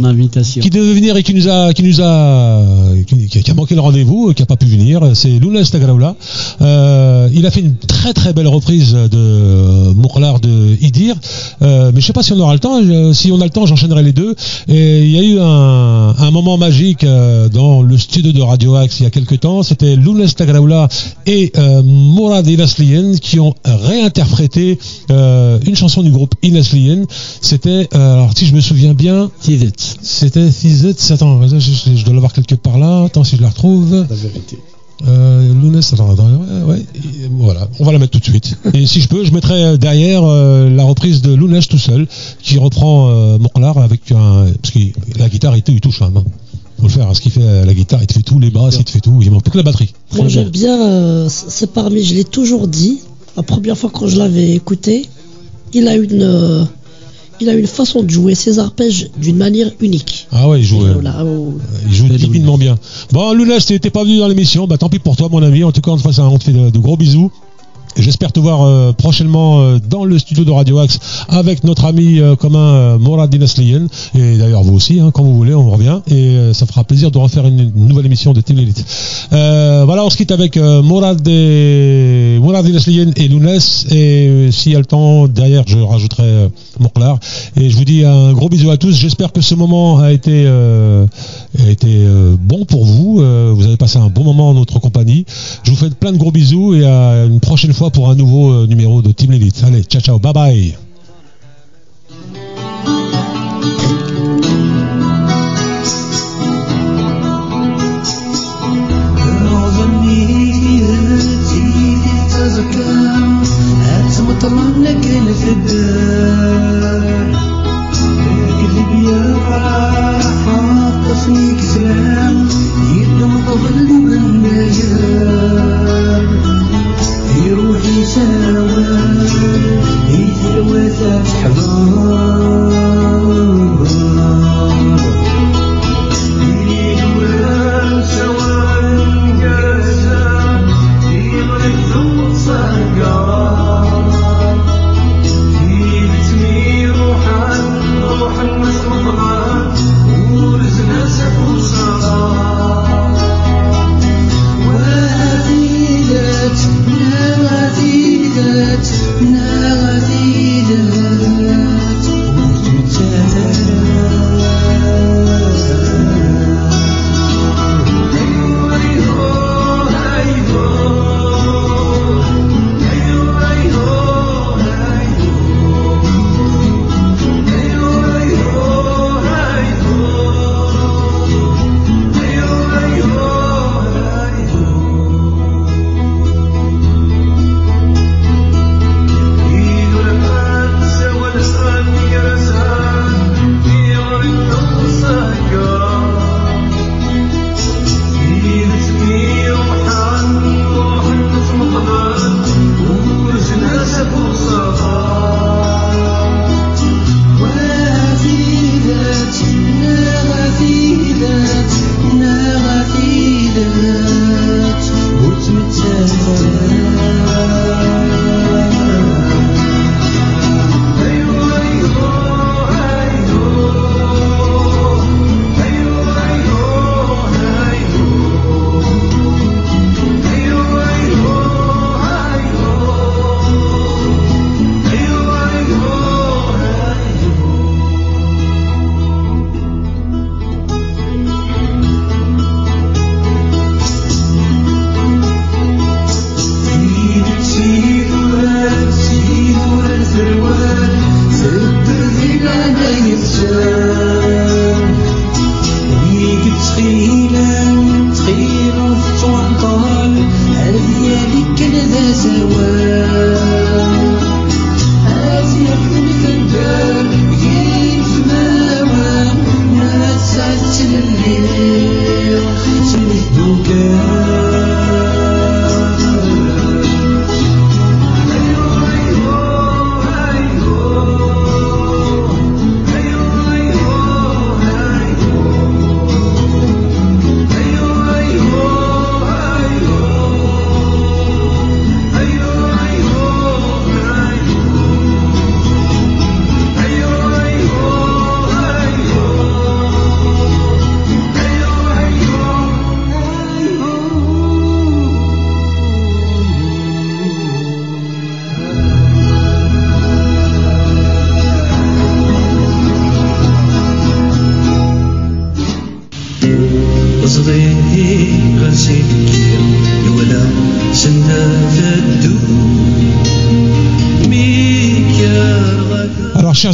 qui devait venir et qui nous a qui nous a qui, qui a manqué le rendez-vous, qui a pas pu venir, c'est Luna Stagraoula. Euh, il a fait une très très belle reprise de Mourlar de Idir, euh, mais je sais pas si on aura le temps. Je- si on a le temps, j'enchaînerai les deux. Et il y a eu un, un moment magique euh, dans le studio de Radio Axe il y a quelques temps. C'était Luna Stagraoula et euh, Mourad Inaslien qui ont réinterprété euh, une chanson du groupe Inaslien. C'était euh, alors si je me souviens bien. C'était Thizet, attends, je, je- je dois l'avoir quelque part là, attends si je la retrouve. La vérité. Euh, attends, attends, ouais, ouais, et voilà, on va la mettre tout de suite. Et si je peux, je mettrai euh, derrière euh, la reprise de Lounès tout seul, qui reprend euh, Mouklar avec un. Parce que la guitare, il, il touche, hein, non faut le faire, hein, ce qu'il fait la guitare, il te fait tout, les basses, il te fait tout, il manque plus que la batterie. Moi j'aime bien, euh, c'est parmi, je l'ai toujours dit, la première fois quand je l'avais écouté, il a une, il a une façon de jouer ses arpèges d'une manière unique. Ah ouais, il joue. euh, oh. Il joue divinement bien. Bon, Lounès, t'es t'es pas venu dans l'émission, bah tant pis pour toi, mon ami. En tout cas, on te fait de, de gros bisous. J'espère te voir euh, prochainement euh, dans le studio de Radio Axe avec notre ami euh, commun Mourad Dinasliyen. Et d'ailleurs, vous aussi, hein, quand vous voulez, on revient. Et ça fera plaisir de refaire une, nouvelle émission de Team Elite. Voilà, on se quitte avec Mourad, et, Dinasliyen et Lounès. Et s'il y a le temps, derrière, je rajouterai Mouklar. Et je vous dis un gros bisou à tous. J'espère que ce moment a été, bon pour vous. Vous avez passé un bon moment en notre compagnie. Je vous fais plein de gros bisous et à une prochaine fois pour un nouveau euh, numéro de Team Lilith. Allez, ciao ciao, bye bye.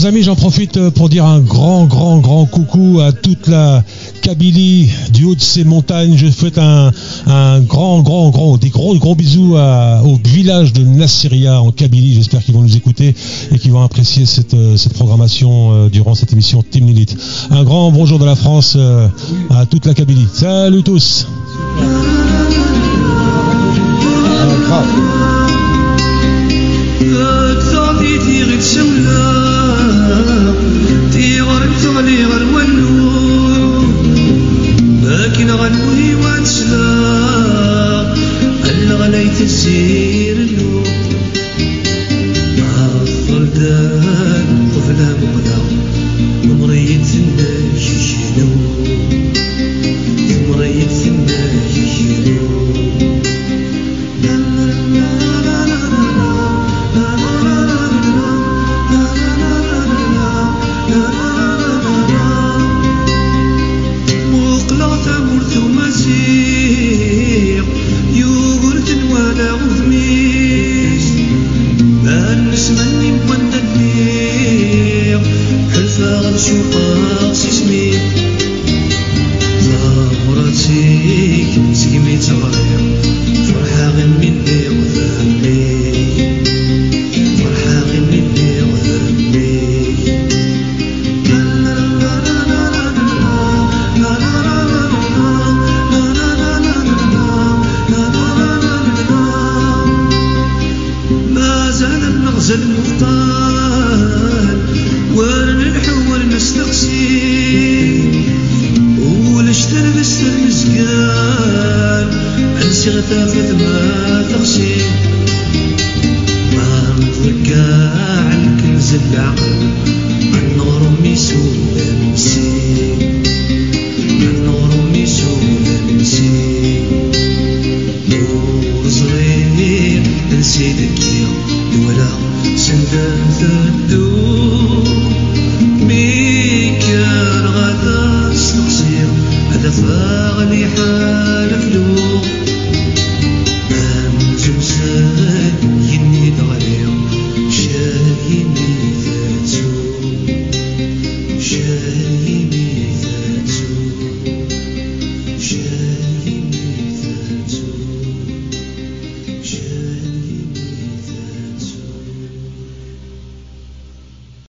Amis, j'en profite euh, pour dire un grand, grand, grand coucou à toute la Kabylie du haut de ces montagnes. Je souhaite un, un grand, grand, grand, des gros, gros bisous à, au village de Nassiria en Kabylie. J'espère qu'ils vont nous écouter et qu'ils vont apprécier cette, euh, cette programmation euh, durant cette émission Team Lilith. Un grand bonjour de la France à toute la Kabylie. Salut tous! see.